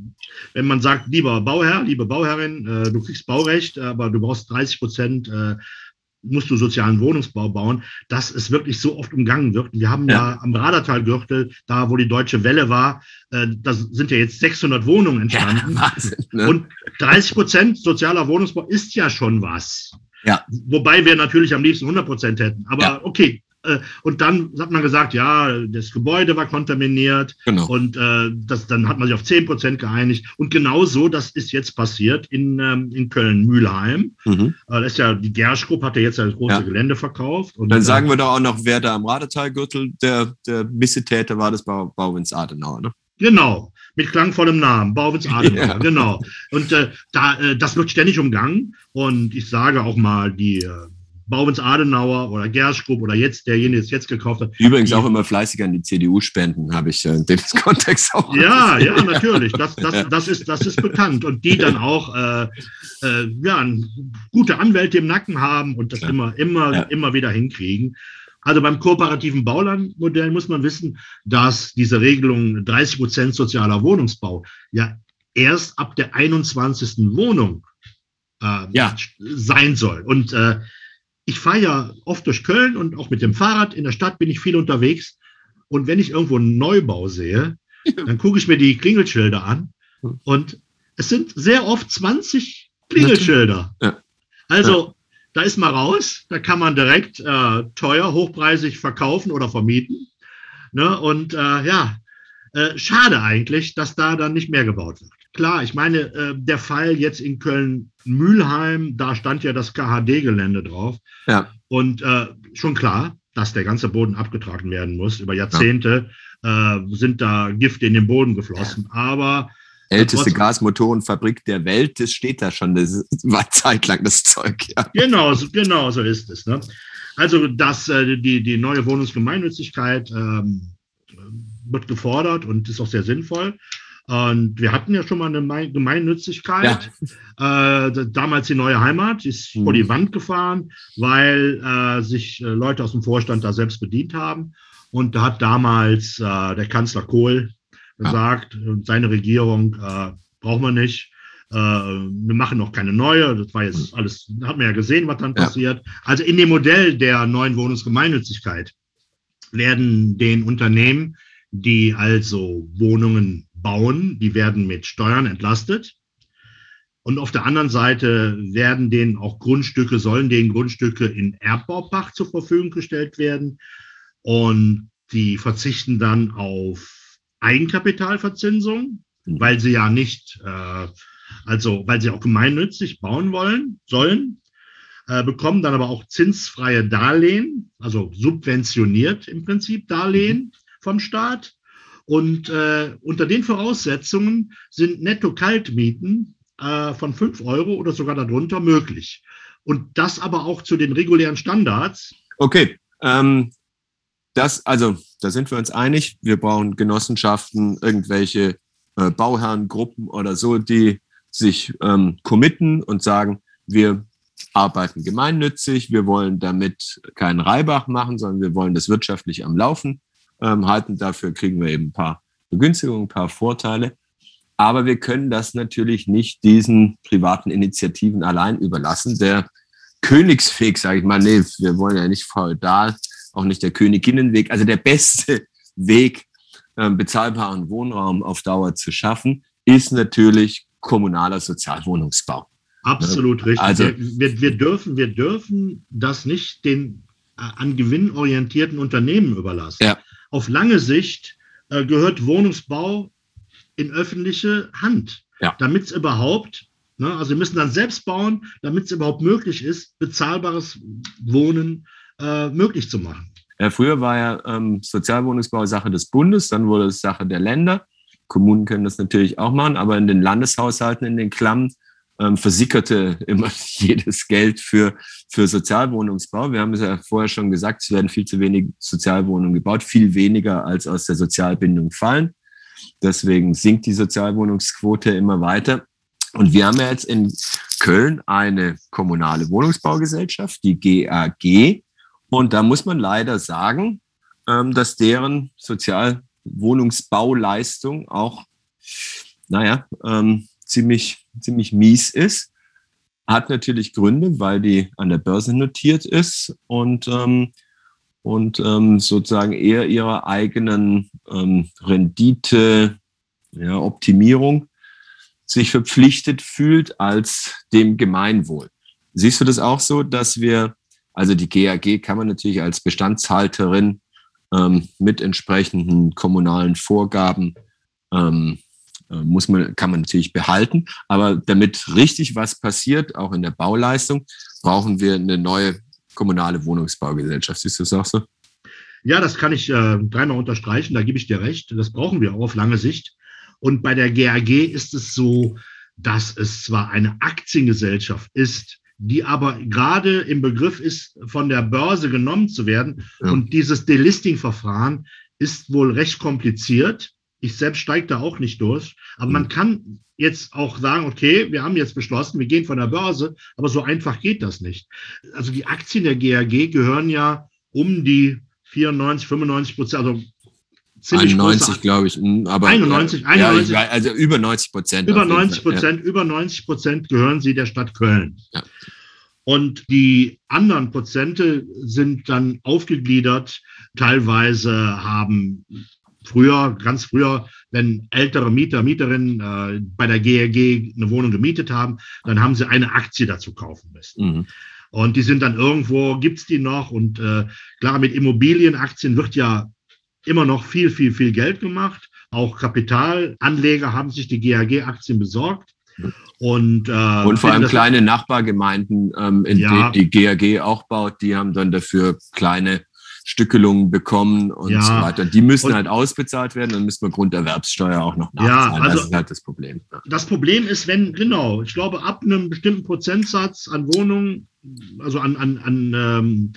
wenn man sagt, lieber Bauherr, liebe Bauherrin, äh, du kriegst Baurecht, aber du brauchst 30 Prozent äh, musst du sozialen Wohnungsbau bauen, dass es wirklich so oft umgangen wird. Wir haben ja, ja am Radertalgürtel, da wo die Deutsche Welle war, äh, da sind ja jetzt 600 Wohnungen entstanden. Ja, Wahnsinn, ne? Und 30 Prozent sozialer Wohnungsbau ist ja schon was. Ja. Wobei wir natürlich am liebsten 100 Prozent hätten. Aber ja. okay, und dann hat man gesagt, ja, das Gebäude war kontaminiert genau. und äh, das, dann hat man sich auf 10 Prozent geeinigt. Und genau so, das ist jetzt passiert in, ähm, in Köln-Mühlheim. Mhm. Äh, das ist ja, die Gersch-Gruppe hat ja jetzt das große ja. Gelände verkauft. Und dann sagen wir doch auch noch, wer da am Radetalgürtel der, der Missetäter war, das war Bauwins Adenauer, ne? Genau, mit klangvollem Namen, Bauwitz Adenauer, ja. genau. Und äh, da, äh, das wird ständig umgangen. Und ich sage auch mal, die Bauwens Adenauer oder Gerschgrub oder jetzt derjenige, der es jetzt gekauft hat. Übrigens auch immer fleißig an die CDU spenden, habe ich äh, in dem Kontext auch. Ja, ja, natürlich. Das, das, ja. das, ist, das ist bekannt. Und die dann auch äh, äh, ja, gute Anwälte im Nacken haben und das ja. immer, immer, ja. immer wieder hinkriegen. Also beim kooperativen Baulandmodell muss man wissen, dass diese Regelung 30 Prozent sozialer Wohnungsbau ja erst ab der 21. Wohnung äh, ja. sein soll. Und äh, ich fahre ja oft durch Köln und auch mit dem Fahrrad. In der Stadt bin ich viel unterwegs. Und wenn ich irgendwo einen Neubau sehe, dann gucke ich mir die Klingelschilder an. Und es sind sehr oft 20 Klingelschilder. Ja. Also, da ist man raus. Da kann man direkt äh, teuer, hochpreisig verkaufen oder vermieten. Ne? Und äh, ja, äh, schade eigentlich, dass da dann nicht mehr gebaut wird. Klar, ich meine, äh, der Fall jetzt in Köln-Mühlheim, da stand ja das KHD-Gelände drauf. Ja. Und äh, schon klar, dass der ganze Boden abgetragen werden muss. Über Jahrzehnte ja. äh, sind da Gifte in den Boden geflossen. Aber älteste Gasmotorenfabrik der Welt, das steht da schon. Das war zeitlang das Zeug. Ja. Genau, genau so ist es. Ne? Also dass äh, die, die neue Wohnungsgemeinnützigkeit ähm, wird gefordert und ist auch sehr sinnvoll. Und wir hatten ja schon mal eine Gemeinnützigkeit. Ja. Äh, damals die neue Heimat ist mhm. vor die Wand gefahren, weil äh, sich äh, Leute aus dem Vorstand da selbst bedient haben. Und da hat damals äh, der Kanzler Kohl gesagt, ja. seine Regierung äh, braucht man nicht. Äh, wir machen noch keine neue. Das war jetzt alles, hat man ja gesehen, was dann ja. passiert. Also in dem Modell der neuen Wohnungsgemeinnützigkeit werden den Unternehmen, die also Wohnungen bauen, die werden mit Steuern entlastet. Und auf der anderen Seite werden denen auch Grundstücke, sollen denen Grundstücke in Erbbaupacht zur Verfügung gestellt werden. Und die verzichten dann auf Eigenkapitalverzinsung, mhm. weil sie ja nicht, äh, also weil sie auch gemeinnützig bauen wollen, sollen, äh, bekommen dann aber auch zinsfreie Darlehen, also subventioniert im Prinzip Darlehen mhm. vom Staat und äh, unter den Voraussetzungen sind Netto-Kaltmieten äh, von 5 Euro oder sogar darunter möglich. Und das aber auch zu den regulären Standards. Okay, ähm, das, also, da sind wir uns einig. Wir brauchen Genossenschaften, irgendwelche äh, Bauherrengruppen oder so, die sich ähm, committen und sagen, wir arbeiten gemeinnützig, wir wollen damit keinen Reibach machen, sondern wir wollen das wirtschaftlich am Laufen ähm, halten. Dafür kriegen wir eben ein paar Begünstigungen, ein paar Vorteile. Aber wir können das natürlich nicht diesen privaten Initiativen allein überlassen. Der Königsweg, sage ich mal, nee, wir wollen ja nicht feudal, auch nicht der Königinnenweg. Also der beste Weg, ähm, bezahlbaren Wohnraum auf Dauer zu schaffen, ist natürlich kommunaler Sozialwohnungsbau. Absolut richtig. Also, wir, wir, dürfen, wir dürfen das nicht den äh, an gewinnorientierten Unternehmen überlassen. Ja auf lange Sicht äh, gehört Wohnungsbau in öffentliche Hand, ja. damit es überhaupt, ne, also wir müssen dann selbst bauen, damit es überhaupt möglich ist, bezahlbares Wohnen äh, möglich zu machen. Ja, früher war ja ähm, Sozialwohnungsbau Sache des Bundes, dann wurde es Sache der Länder. Kommunen können das natürlich auch machen, aber in den Landeshaushalten, in den Klammen, ähm, versickerte immer jedes Geld für, für Sozialwohnungsbau. Wir haben es ja vorher schon gesagt, es werden viel zu wenig Sozialwohnungen gebaut, viel weniger als aus der Sozialbindung fallen. Deswegen sinkt die Sozialwohnungsquote immer weiter. Und wir haben ja jetzt in Köln eine kommunale Wohnungsbaugesellschaft, die GAG. Und da muss man leider sagen, ähm, dass deren Sozialwohnungsbauleistung auch, naja, ähm, ziemlich, ziemlich mies ist. Hat natürlich Gründe, weil die an der Börse notiert ist und, ähm, und ähm, sozusagen eher ihrer eigenen ähm, Rendite, ja, Optimierung sich verpflichtet fühlt als dem Gemeinwohl. Siehst du das auch so, dass wir Also die GAG kann man natürlich als Bestandshalterin ähm, mit entsprechenden kommunalen Vorgaben ähm, äh, muss man, kann man natürlich behalten. Aber damit richtig was passiert, auch in der Bauleistung, brauchen wir eine neue kommunale Wohnungsbaugesellschaft. Siehst du das auch so? Ja, das kann ich äh, dreimal unterstreichen, da gebe ich dir recht. Das brauchen wir auch auf lange Sicht. Und bei der GAG ist es so, dass es zwar eine Aktiengesellschaft ist, die aber gerade im Begriff ist, von der Börse genommen zu werden. Ja. Und dieses Delisting-Verfahren ist wohl recht kompliziert. Ich selbst steige da auch nicht durch. Aber man mhm. kann jetzt auch sagen, okay, wir haben jetzt beschlossen, wir gehen von der Börse, aber so einfach geht das nicht. Also die Aktien der GAG gehören ja um die 94, 95 Prozent, also ziemlich 91, glaube ich. Hm, aber 91, 91 ja, also über 90 Prozent. Über 90 Prozent, ja. über 90 Prozent gehören sie der Stadt Köln. Ja. Und die anderen Prozente sind dann aufgegliedert. Teilweise haben früher, ganz früher, wenn ältere Mieter, Mieterinnen äh, bei der GRG eine Wohnung gemietet haben, dann haben sie eine Aktie dazu kaufen müssen. Mhm. Und die sind dann irgendwo, gibt's die noch? Und äh, klar, mit Immobilienaktien wird ja immer noch viel, viel, viel Geld gemacht. Auch Kapitalanleger haben sich die GAG-Aktien besorgt. Und, äh, und vor allem kleine Nachbargemeinden, ähm, in ja. die die GAG auch baut, die haben dann dafür kleine Stückelungen bekommen und ja. so weiter. Die müssen und, halt ausbezahlt werden, dann müssen wir Grunderwerbssteuer auch noch nachzahlen. Ja, also das ist halt das Problem. Das Problem ist, wenn, genau, ich glaube, ab einem bestimmten Prozentsatz an Wohnungen, also an, an, an ähm,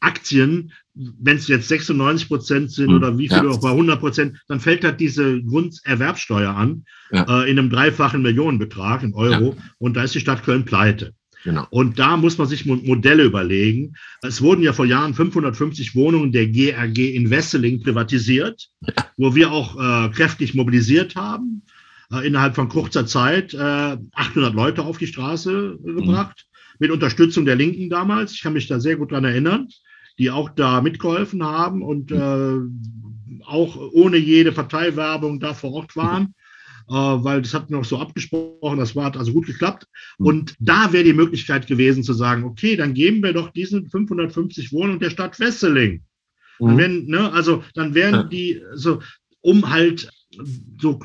Aktien, wenn es jetzt 96 Prozent sind hm, oder wie viele ja. auch bei 100 Prozent, dann fällt halt diese Grunderwerbsteuer an ja. äh, in einem dreifachen Millionenbetrag in Euro ja. und da ist die Stadt Köln pleite. Genau. Und da muss man sich Modelle überlegen. Es wurden ja vor Jahren 550 Wohnungen der GRG in Wesseling privatisiert, wo wir auch äh, kräftig mobilisiert haben. Äh, innerhalb von kurzer Zeit äh, 800 Leute auf die Straße äh, gebracht, mhm. mit Unterstützung der Linken damals. Ich kann mich da sehr gut dran erinnern die auch da mitgeholfen haben und äh, auch ohne jede Parteiwerbung da vor Ort waren. Äh, weil das hat noch so abgesprochen, das war, hat also gut geklappt. Mhm. Und da wäre die Möglichkeit gewesen zu sagen, okay, dann geben wir doch diesen 550 Wohnungen der Stadt Wesseling. Mhm. werden, ne, also dann wären die so, um halt so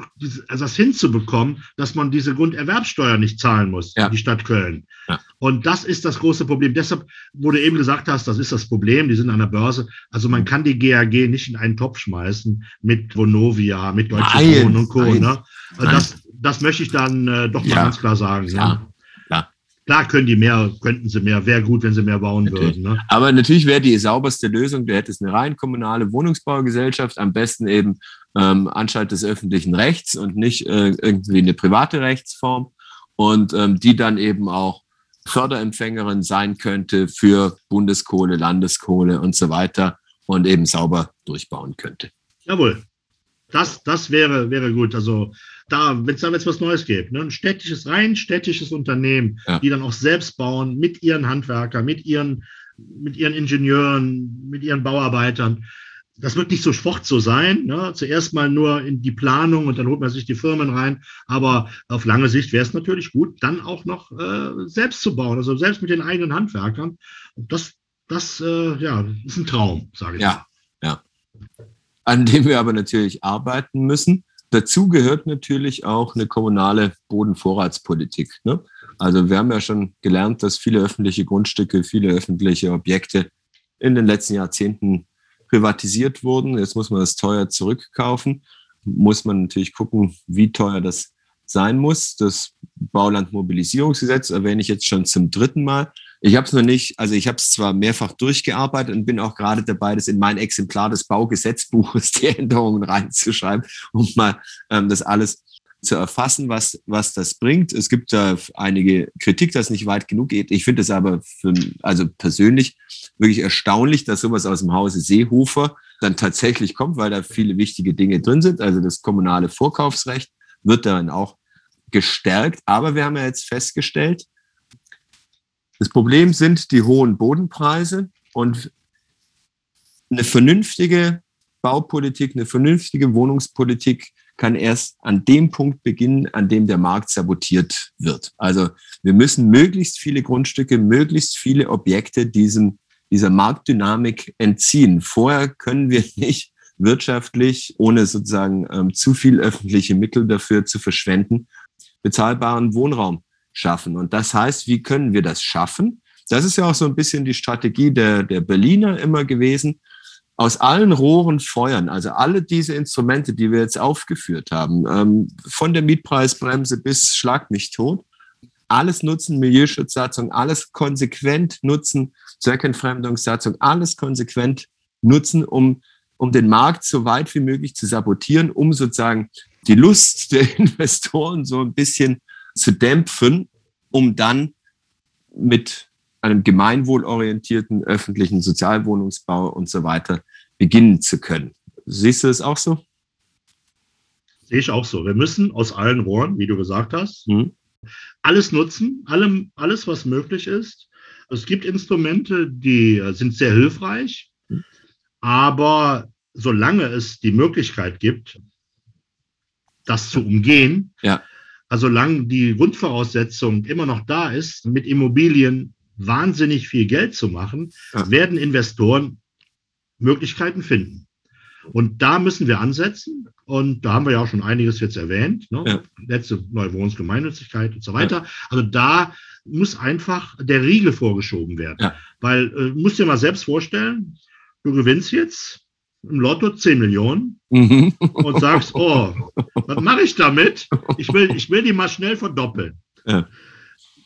also das hinzubekommen, dass man diese Grunderwerbsteuer nicht zahlen muss, ja. die Stadt Köln. Ja. Und das ist das große Problem. Deshalb, wo du eben gesagt hast, das ist das Problem, die sind an der Börse. Also man kann die GAG nicht in einen Topf schmeißen mit Vonovia, mit Deutsche Wohnen und Co. Ne? Das, das möchte ich dann äh, doch mal ja. ganz klar sagen. Ja. Klar können die mehr, könnten sie mehr, wäre gut, wenn sie mehr bauen natürlich. würden. Ne? Aber natürlich wäre die sauberste Lösung, du hättest eine rein kommunale Wohnungsbaugesellschaft, am besten eben ähm, Anstalt des öffentlichen Rechts und nicht äh, irgendwie eine private Rechtsform und ähm, die dann eben auch Förderempfängerin sein könnte für Bundeskohle, Landeskohle und so weiter und eben sauber durchbauen könnte. Jawohl. Das, das wäre, wäre gut. Also da, wenn es da jetzt was Neues gibt, ne? ein städtisches, rein städtisches Unternehmen, ja. die dann auch selbst bauen, mit ihren Handwerkern, mit ihren, mit ihren Ingenieuren, mit ihren Bauarbeitern. Das wird nicht sofort so sein. Ne? Zuerst mal nur in die Planung und dann holt man sich die Firmen rein. Aber auf lange Sicht wäre es natürlich gut, dann auch noch äh, selbst zu bauen, also selbst mit den eigenen Handwerkern. Und das, das äh, ja, ist ein Traum, sage ich. Ja, ja. An dem wir aber natürlich arbeiten müssen. Dazu gehört natürlich auch eine kommunale Bodenvorratspolitik. Ne? Also wir haben ja schon gelernt, dass viele öffentliche Grundstücke, viele öffentliche Objekte in den letzten Jahrzehnten privatisiert wurden. Jetzt muss man das teuer zurückkaufen. Muss man natürlich gucken, wie teuer das sein muss. Das Baulandmobilisierungsgesetz erwähne ich jetzt schon zum dritten Mal. Ich habe es noch nicht, also ich habe es zwar mehrfach durchgearbeitet und bin auch gerade dabei, das in mein Exemplar des Baugesetzbuches die Änderungen reinzuschreiben, um mal ähm, das alles zu erfassen, was, was das bringt. Es gibt da einige Kritik, dass nicht weit genug geht. Ich finde es aber für, also persönlich wirklich erstaunlich, dass sowas aus dem Hause Seehofer dann tatsächlich kommt, weil da viele wichtige Dinge drin sind. Also das kommunale Vorkaufsrecht wird dann auch gestärkt. Aber wir haben ja jetzt festgestellt, das Problem sind die hohen Bodenpreise und eine vernünftige Baupolitik, eine vernünftige Wohnungspolitik kann erst an dem Punkt beginnen, an dem der Markt sabotiert wird. Also wir müssen möglichst viele Grundstücke, möglichst viele Objekte diesem dieser Marktdynamik entziehen. Vorher können wir nicht wirtschaftlich, ohne sozusagen ähm, zu viel öffentliche Mittel dafür zu verschwenden, bezahlbaren Wohnraum schaffen. Und das heißt, wie können wir das schaffen? Das ist ja auch so ein bisschen die Strategie der, der Berliner immer gewesen. Aus allen Rohren feuern, also alle diese Instrumente, die wir jetzt aufgeführt haben, ähm, von der Mietpreisbremse bis Schlag mich tot, alles nutzen, Milieuschutzsatzung, alles konsequent nutzen, Zweckentfremdungssatzung, alles konsequent nutzen, um, um den Markt so weit wie möglich zu sabotieren, um sozusagen die Lust der Investoren so ein bisschen zu dämpfen, um dann mit einem gemeinwohlorientierten öffentlichen Sozialwohnungsbau und so weiter beginnen zu können. Siehst du es auch so? Sehe ich auch so. Wir müssen aus allen Rohren, wie du gesagt hast, mhm. alles nutzen, allem, alles, was möglich ist. Es gibt Instrumente, die sind sehr hilfreich, mhm. aber solange es die Möglichkeit gibt, das zu umgehen, ja. also solange die Grundvoraussetzung immer noch da ist, mit Immobilien wahnsinnig viel Geld zu machen, ja. werden Investoren Möglichkeiten finden. Und da müssen wir ansetzen. Und da haben wir ja auch schon einiges jetzt erwähnt. Ne? Ja. Letzte neue Wohnungsgemeinnützigkeit und so weiter. Ja. Also da muss einfach der Riegel vorgeschoben werden. Ja. Weil, äh, musst dir mal selbst vorstellen, du gewinnst jetzt im Lotto 10 Millionen mhm. und sagst, oh, was mache ich damit? Ich will, ich will die mal schnell verdoppeln. Ja.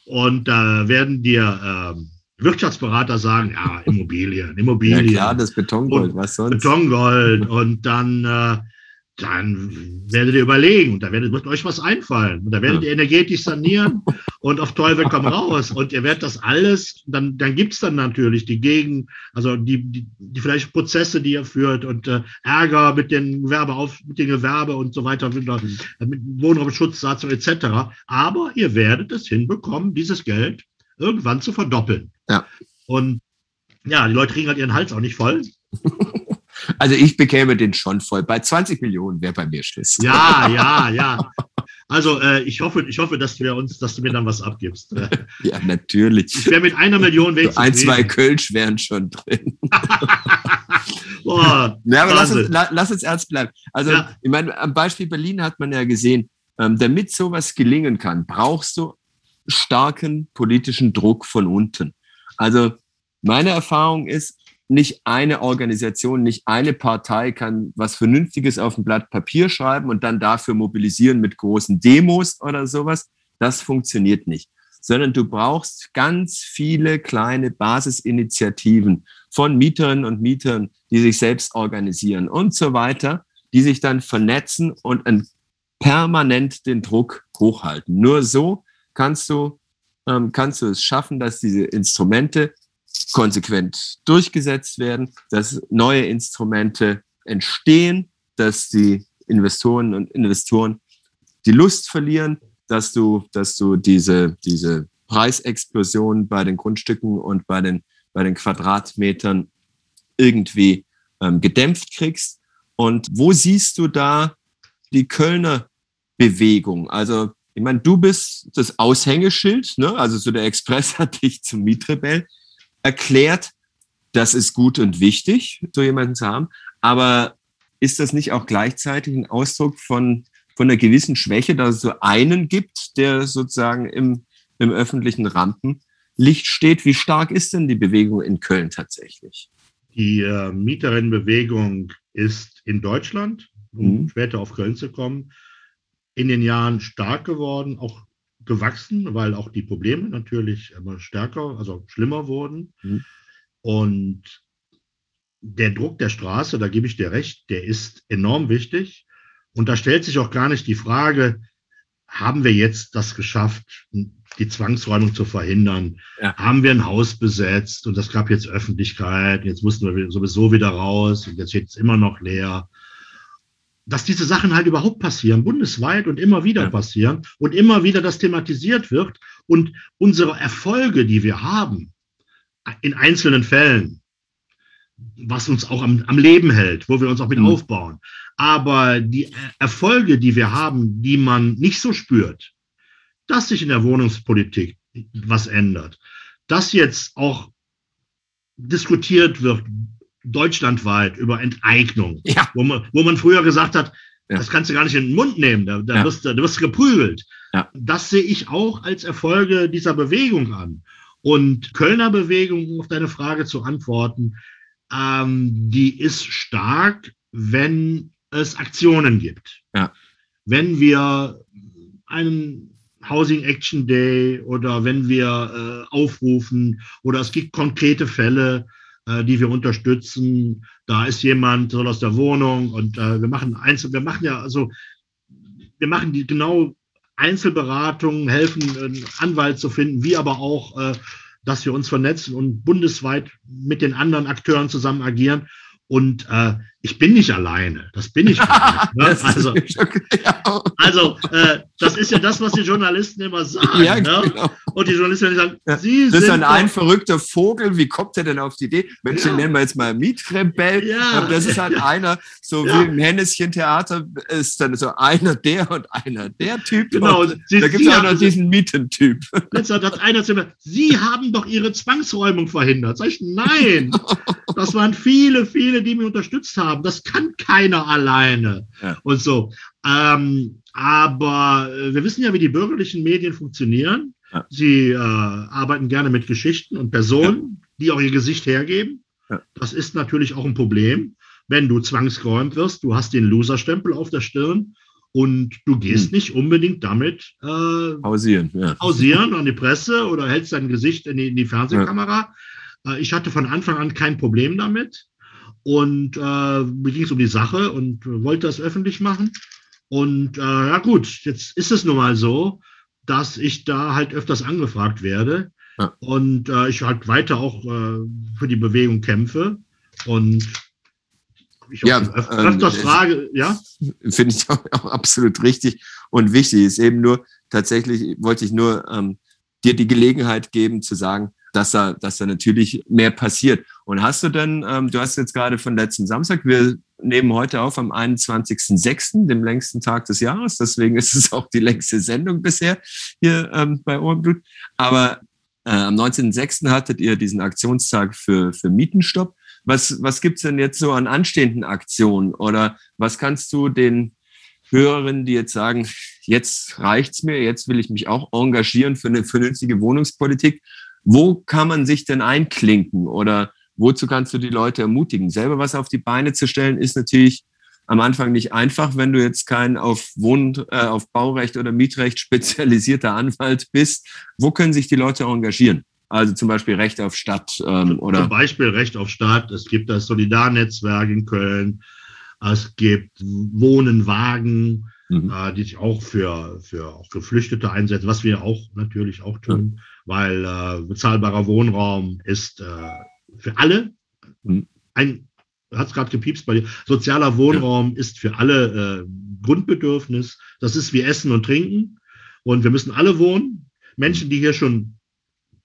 Und da werden dir ähm, Wirtschaftsberater sagen, ja, Immobilien, Immobilien. Ja klar, das Betongold, was sonst? Betongold und dann äh, dann werdet ihr überlegen und da werdet, wird euch was einfallen. Und da werdet ihr energetisch sanieren und auf Teufel komm raus. Und ihr werdet das alles, dann, dann gibt es dann natürlich die Gegen, also die, die, die vielleicht Prozesse, die ihr führt und äh, Ärger mit den Gewerbe auf, mit den Gewerbe und so weiter, mit, mit Wohnraumschutzsatzung etc. Aber ihr werdet es hinbekommen, dieses Geld irgendwann zu verdoppeln. Ja. Und ja, die Leute kriegen halt ihren Hals auch nicht voll. Also ich bekäme den schon voll. Bei 20 Millionen wäre bei mir Schluss. Ja, ja, ja. Also äh, ich hoffe, ich hoffe, dass wir uns, dass du mir dann was abgibst. ja, natürlich. Ich wäre mit einer Million weg. So ein, zwei Kölsch wären schon drin. Boah, ja, aber lass uns, lass uns ernst bleiben. Also, ja. ich meine, am Beispiel Berlin hat man ja gesehen, ähm, damit sowas gelingen kann, brauchst du starken politischen Druck von unten. Also meine Erfahrung ist, nicht eine Organisation, nicht eine Partei kann was Vernünftiges auf ein Blatt Papier schreiben und dann dafür mobilisieren mit großen Demos oder sowas. Das funktioniert nicht. Sondern du brauchst ganz viele kleine Basisinitiativen von Mieterinnen und Mietern, die sich selbst organisieren und so weiter, die sich dann vernetzen und permanent den Druck hochhalten. Nur so kannst du, ähm, kannst du es schaffen, dass diese Instrumente konsequent durchgesetzt werden, dass neue Instrumente entstehen, dass die Investoren und Investoren die Lust verlieren, dass du, dass du diese, diese Preisexplosion bei den Grundstücken und bei den, bei den Quadratmetern irgendwie ähm, gedämpft kriegst. Und wo siehst du da die Kölner Bewegung? Also, ich meine, du bist das Aushängeschild, ne? also so der Express hat dich zum Mietrebell erklärt, das ist gut und wichtig, so jemanden zu haben. Aber ist das nicht auch gleichzeitig ein Ausdruck von, von einer gewissen Schwäche, dass es so einen gibt, der sozusagen im, im öffentlichen Rampenlicht steht? Wie stark ist denn die Bewegung in Köln tatsächlich? Die äh, Mieterinnenbewegung ist in Deutschland, um mhm. später auf Köln zu kommen, in den Jahren stark geworden, auch gewachsen, weil auch die Probleme natürlich immer stärker, also schlimmer wurden. Mhm. Und der Druck der Straße, da gebe ich dir recht, der ist enorm wichtig. Und da stellt sich auch gar nicht die Frage, haben wir jetzt das geschafft, die Zwangsräumung zu verhindern? Ja. Haben wir ein Haus besetzt und das gab jetzt Öffentlichkeit, jetzt mussten wir sowieso wieder raus und jetzt steht es immer noch leer dass diese Sachen halt überhaupt passieren, bundesweit und immer wieder ja. passieren und immer wieder das thematisiert wird und unsere Erfolge, die wir haben, in einzelnen Fällen, was uns auch am, am Leben hält, wo wir uns auch mit mhm. aufbauen. Aber die Erfolge, die wir haben, die man nicht so spürt, dass sich in der Wohnungspolitik was ändert, dass jetzt auch diskutiert wird, deutschlandweit, über Enteignung, ja. wo, man, wo man früher gesagt hat, ja. das kannst du gar nicht in den Mund nehmen, da, da, ja. wirst, da wirst du geprügelt. Das sehe ich auch als Erfolge dieser Bewegung an. Und Kölner Bewegung, um auf deine Frage zu antworten, ähm, die ist stark, wenn es Aktionen gibt. Wenn wir einen Housing Action Day oder wenn wir äh, aufrufen oder es gibt konkrete Fälle, äh, die wir unterstützen. Da ist jemand soll aus der Wohnung und äh, wir machen Einzel, wir machen ja also wir machen die genau Einzelberatungen, helfen einen Anwalt zu finden, wie aber auch, äh, dass wir uns vernetzen und bundesweit mit den anderen Akteuren zusammen agieren. Und äh, ich bin nicht alleine. Das bin ich nicht. Ne? Also, also äh, das ist ja das, was die Journalisten immer sagen. Ja, ne? genau. Und die Journalisten sagen, ja. sie das sind. Das ist ein, verrückter Vogel. Wie kommt der denn auf die Idee? Mensch, ja. den nennen wir jetzt mal Mietrebell. Ja. Das ist halt einer, so wie im Henneschen-Theater ist dann so einer der und einer der Typ. Genau. Sie, da gibt es auch noch diesen Mietentyp. Hat einer zu mir, Sie haben doch Ihre Zwangsräumung verhindert. Sag ich, nein. Das waren viele, viele, die mich unterstützt haben haben. Das kann keiner alleine ja. und so. Ähm, aber äh, wir wissen ja, wie die bürgerlichen Medien funktionieren. Ja. Sie äh, arbeiten gerne mit Geschichten und Personen, ja. die auch ihr Gesicht hergeben. Das ist natürlich auch ein Problem, wenn du zwangsgeräumt wirst. Du hast den Loser-Stempel auf der Stirn und du gehst hm. nicht unbedingt damit äh, pausieren, ja. pausieren an die Presse oder hältst dein Gesicht in die, in die Fernsehkamera. Ja. Äh, ich hatte von Anfang an kein Problem damit und äh, mir ging es um die Sache und wollte das öffentlich machen. Und äh, ja gut, jetzt ist es nun mal so, dass ich da halt öfters angefragt werde ja. und äh, ich halt weiter auch äh, für die Bewegung kämpfe und ich ja, öf ähm, öfters ähm, frage, ja? Finde ich auch, auch, absolut richtig und wichtig. Ist eben nur tatsächlich, wollte ich nur ähm, dir die Gelegenheit geben zu sagen, dass da, dass da natürlich mehr passiert. Und hast du denn, ähm, du hast jetzt gerade von letzten Samstag, wir nehmen heute auf am 21.06., dem längsten Tag des Jahres, deswegen ist es auch die längste Sendung bisher hier ähm, bei Ohrenblut. Aber äh, am 19.06. hattet ihr diesen Aktionstag für, für Mietenstopp. Was, was gibt's denn jetzt so an anstehenden Aktionen? Oder was kannst du den Hörerinnen, die jetzt sagen, jetzt reicht's mir, jetzt will ich mich auch engagieren für eine vernünftige Wohnungspolitik. Wo kann man sich denn einklinken oder wozu kannst du die Leute ermutigen? Selber was auf die Beine zu stellen, ist natürlich am Anfang nicht einfach, wenn du jetzt kein auf Wohn, äh, auf Baurecht oder Mietrecht spezialisierter Anwalt bist. Wo können sich die Leute engagieren? Also zum Beispiel Recht auf Stadt ähm, oder. Zum Beispiel Recht auf Stadt. Es gibt das Solidarnetzwerk in Köln. Es gibt Wohnen, Wagen, mhm. äh, die sich auch für, für auch Geflüchtete einsetzen, was wir auch natürlich auch tun. Ja weil äh, bezahlbarer Wohnraum ist äh, für alle hm. ein, hat es gerade gepiepst bei dir, sozialer Wohnraum ja. ist für alle äh, Grundbedürfnis. Das ist wie Essen und Trinken. Und wir müssen alle wohnen. Menschen, die hier schon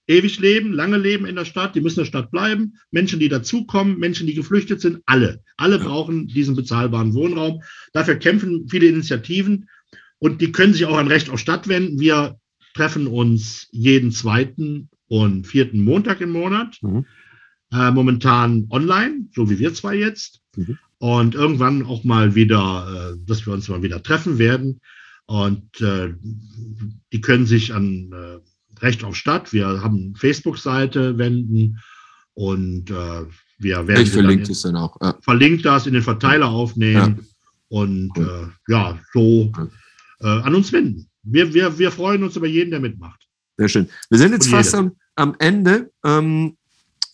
ewig leben, lange leben in der Stadt, die müssen in der Stadt bleiben. Menschen, die dazukommen, Menschen, die geflüchtet sind, alle. Alle ja. brauchen diesen bezahlbaren Wohnraum. Dafür kämpfen viele Initiativen und die können sich auch an Recht auf Stadt wenden. Wir treffen uns jeden zweiten und vierten Montag im Monat. Mhm. Äh, momentan online, so wie wir zwei jetzt. Mhm. Und irgendwann auch mal wieder, äh, dass wir uns mal wieder treffen werden. Und äh, die können sich an äh, Recht auf Stadt, wir haben Facebook-Seite wenden und äh, wir werden ich verlinkt es dann auch. Ja. Verlinkt das in den Verteiler aufnehmen ja. und cool. Äh, ja, so an uns wenden wir, wir, wir freuen uns über jeden, der mitmacht. Sehr schön. Wir sind jetzt fast am, am Ende. Ähm,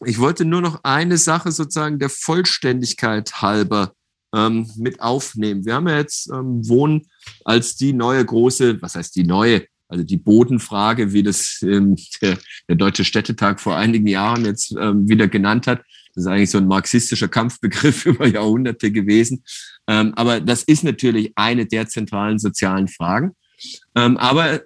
ich wollte nur noch eine Sache sozusagen der Vollständigkeit halber ähm, mit aufnehmen. Wir haben ja jetzt ähm, Wohnen als die neue große, was heißt die neue, also die Bodenfrage, wie das ähm, der, der, Deutsche Städtetag vor einigen Jahren jetzt ähm, wieder genannt hat. Das ist eigentlich so ein marxistischer Kampfbegriff über Jahrhunderte gewesen. Ähm, aber das ist natürlich eine der zentralen sozialen Fragen. Ähm, aber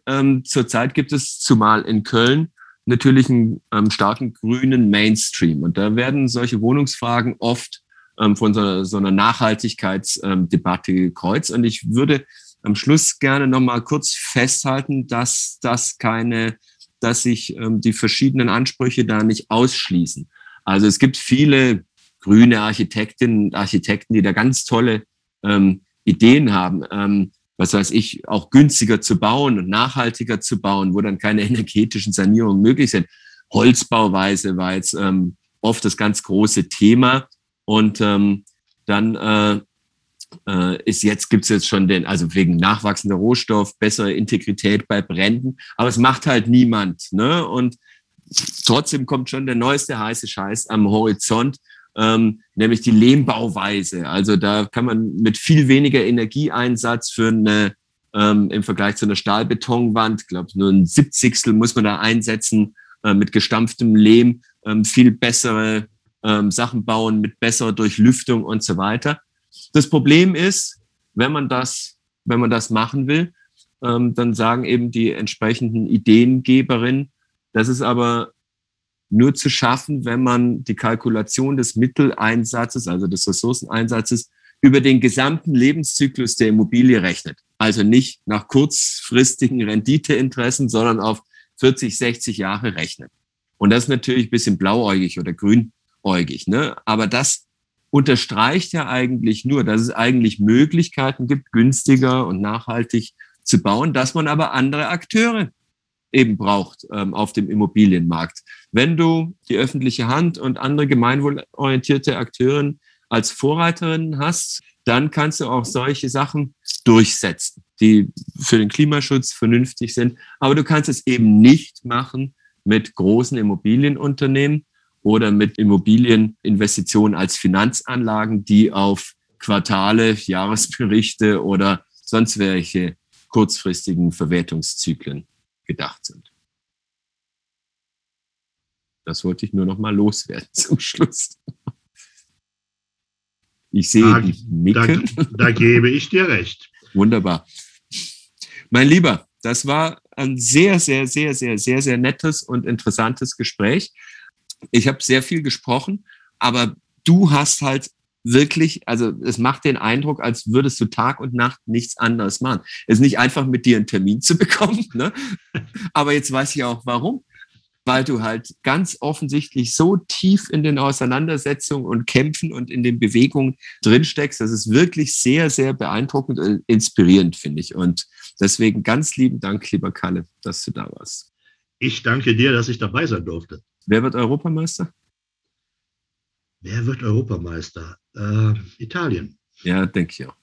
zurzeit gibt es zumal in Köln natürlich einen ähm, starken grünen Mainstream. Und da werden solche Wohnungsfragen oft ähm, von so, so einer Nachhaltigkeitsdebatte gekreuzt. Und ich würde am Schluss gerne nochmal kurz festhalten, dass das keine, dass sich ähm, die verschiedenen Ansprüche da nicht ausschließen. Also es gibt viele grüne Architektinnen und Architekten, die da ganz tolle ähm, Ideen haben. Ähm, was weiß ich, auch günstiger zu bauen und nachhaltiger zu bauen, wo dann keine energetischen Sanierungen möglich sind. Holzbauweise war jetzt ähm, oft das ganz große Thema. Und ähm, dann äh, äh, ist jetzt, gibt es jetzt schon den, also wegen nachwachsender Rohstoff, bessere Integrität bei Bränden, aber es macht halt niemand. Ne? Und trotzdem kommt schon der neueste heiße Scheiß am Horizont, ähm, nämlich die Lehmbauweise. Also da kann man mit viel weniger Energieeinsatz für eine ähm, im Vergleich zu einer Stahlbetonwand, glaube nur ein Siebzigstel muss man da einsetzen, äh, mit gestampftem Lehm ähm, viel bessere ähm, Sachen bauen, mit besserer Durchlüftung und so weiter. Das Problem ist, wenn man das, wenn man das machen will, ähm, dann sagen eben die entsprechenden Ideengeberinnen, das ist aber nur zu schaffen, wenn man die Kalkulation des Mitteleinsatzes, also des Ressourceneinsatzes, über den gesamten Lebenszyklus der Immobilie rechnet. Also nicht nach kurzfristigen Renditeinteressen, sondern auf 40, 60 Jahre rechnet. Und das ist natürlich ein bisschen blauäugig oder grünäugig. Ne? Aber das unterstreicht ja eigentlich nur, dass es eigentlich Möglichkeiten gibt, günstiger und nachhaltig zu bauen, dass man aber andere Akteure eben braucht ähm, auf dem Immobilienmarkt. Wenn du die öffentliche Hand und andere gemeinwohlorientierte Akteure als Vorreiterinnen hast, dann kannst du auch solche Sachen durchsetzen, die für den Klimaschutz vernünftig sind. Aber du kannst es eben nicht machen mit großen Immobilienunternehmen oder mit Immobilieninvestitionen als Finanzanlagen, die auf Quartale, Jahresberichte oder sonst welche kurzfristigen Verwertungszyklen gedacht sind. Das wollte ich nur noch mal loswerden zum Schluss. Ich sehe da, die Nicken. Da, da gebe ich dir recht. Wunderbar. Mein Lieber, das war ein sehr, sehr, sehr, sehr, sehr, sehr nettes und interessantes Gespräch. Ich habe sehr viel gesprochen, aber du hast halt wirklich, also es macht den Eindruck, als würdest du Tag und Nacht nichts anderes machen. Es ist nicht einfach mit dir einen Termin zu bekommen, ne? aber jetzt weiß ich auch warum. Weil du halt ganz offensichtlich so tief in den Auseinandersetzungen und Kämpfen und in den Bewegungen drinsteckst. Das ist wirklich sehr, sehr beeindruckend und inspirierend, finde ich. Und deswegen ganz lieben Dank, lieber Kalle, dass du da warst. Ich danke dir, dass ich dabei sein durfte. Wer wird Europameister? Wer wird Europameister? Äh, Italien. Ja, denke ich auch.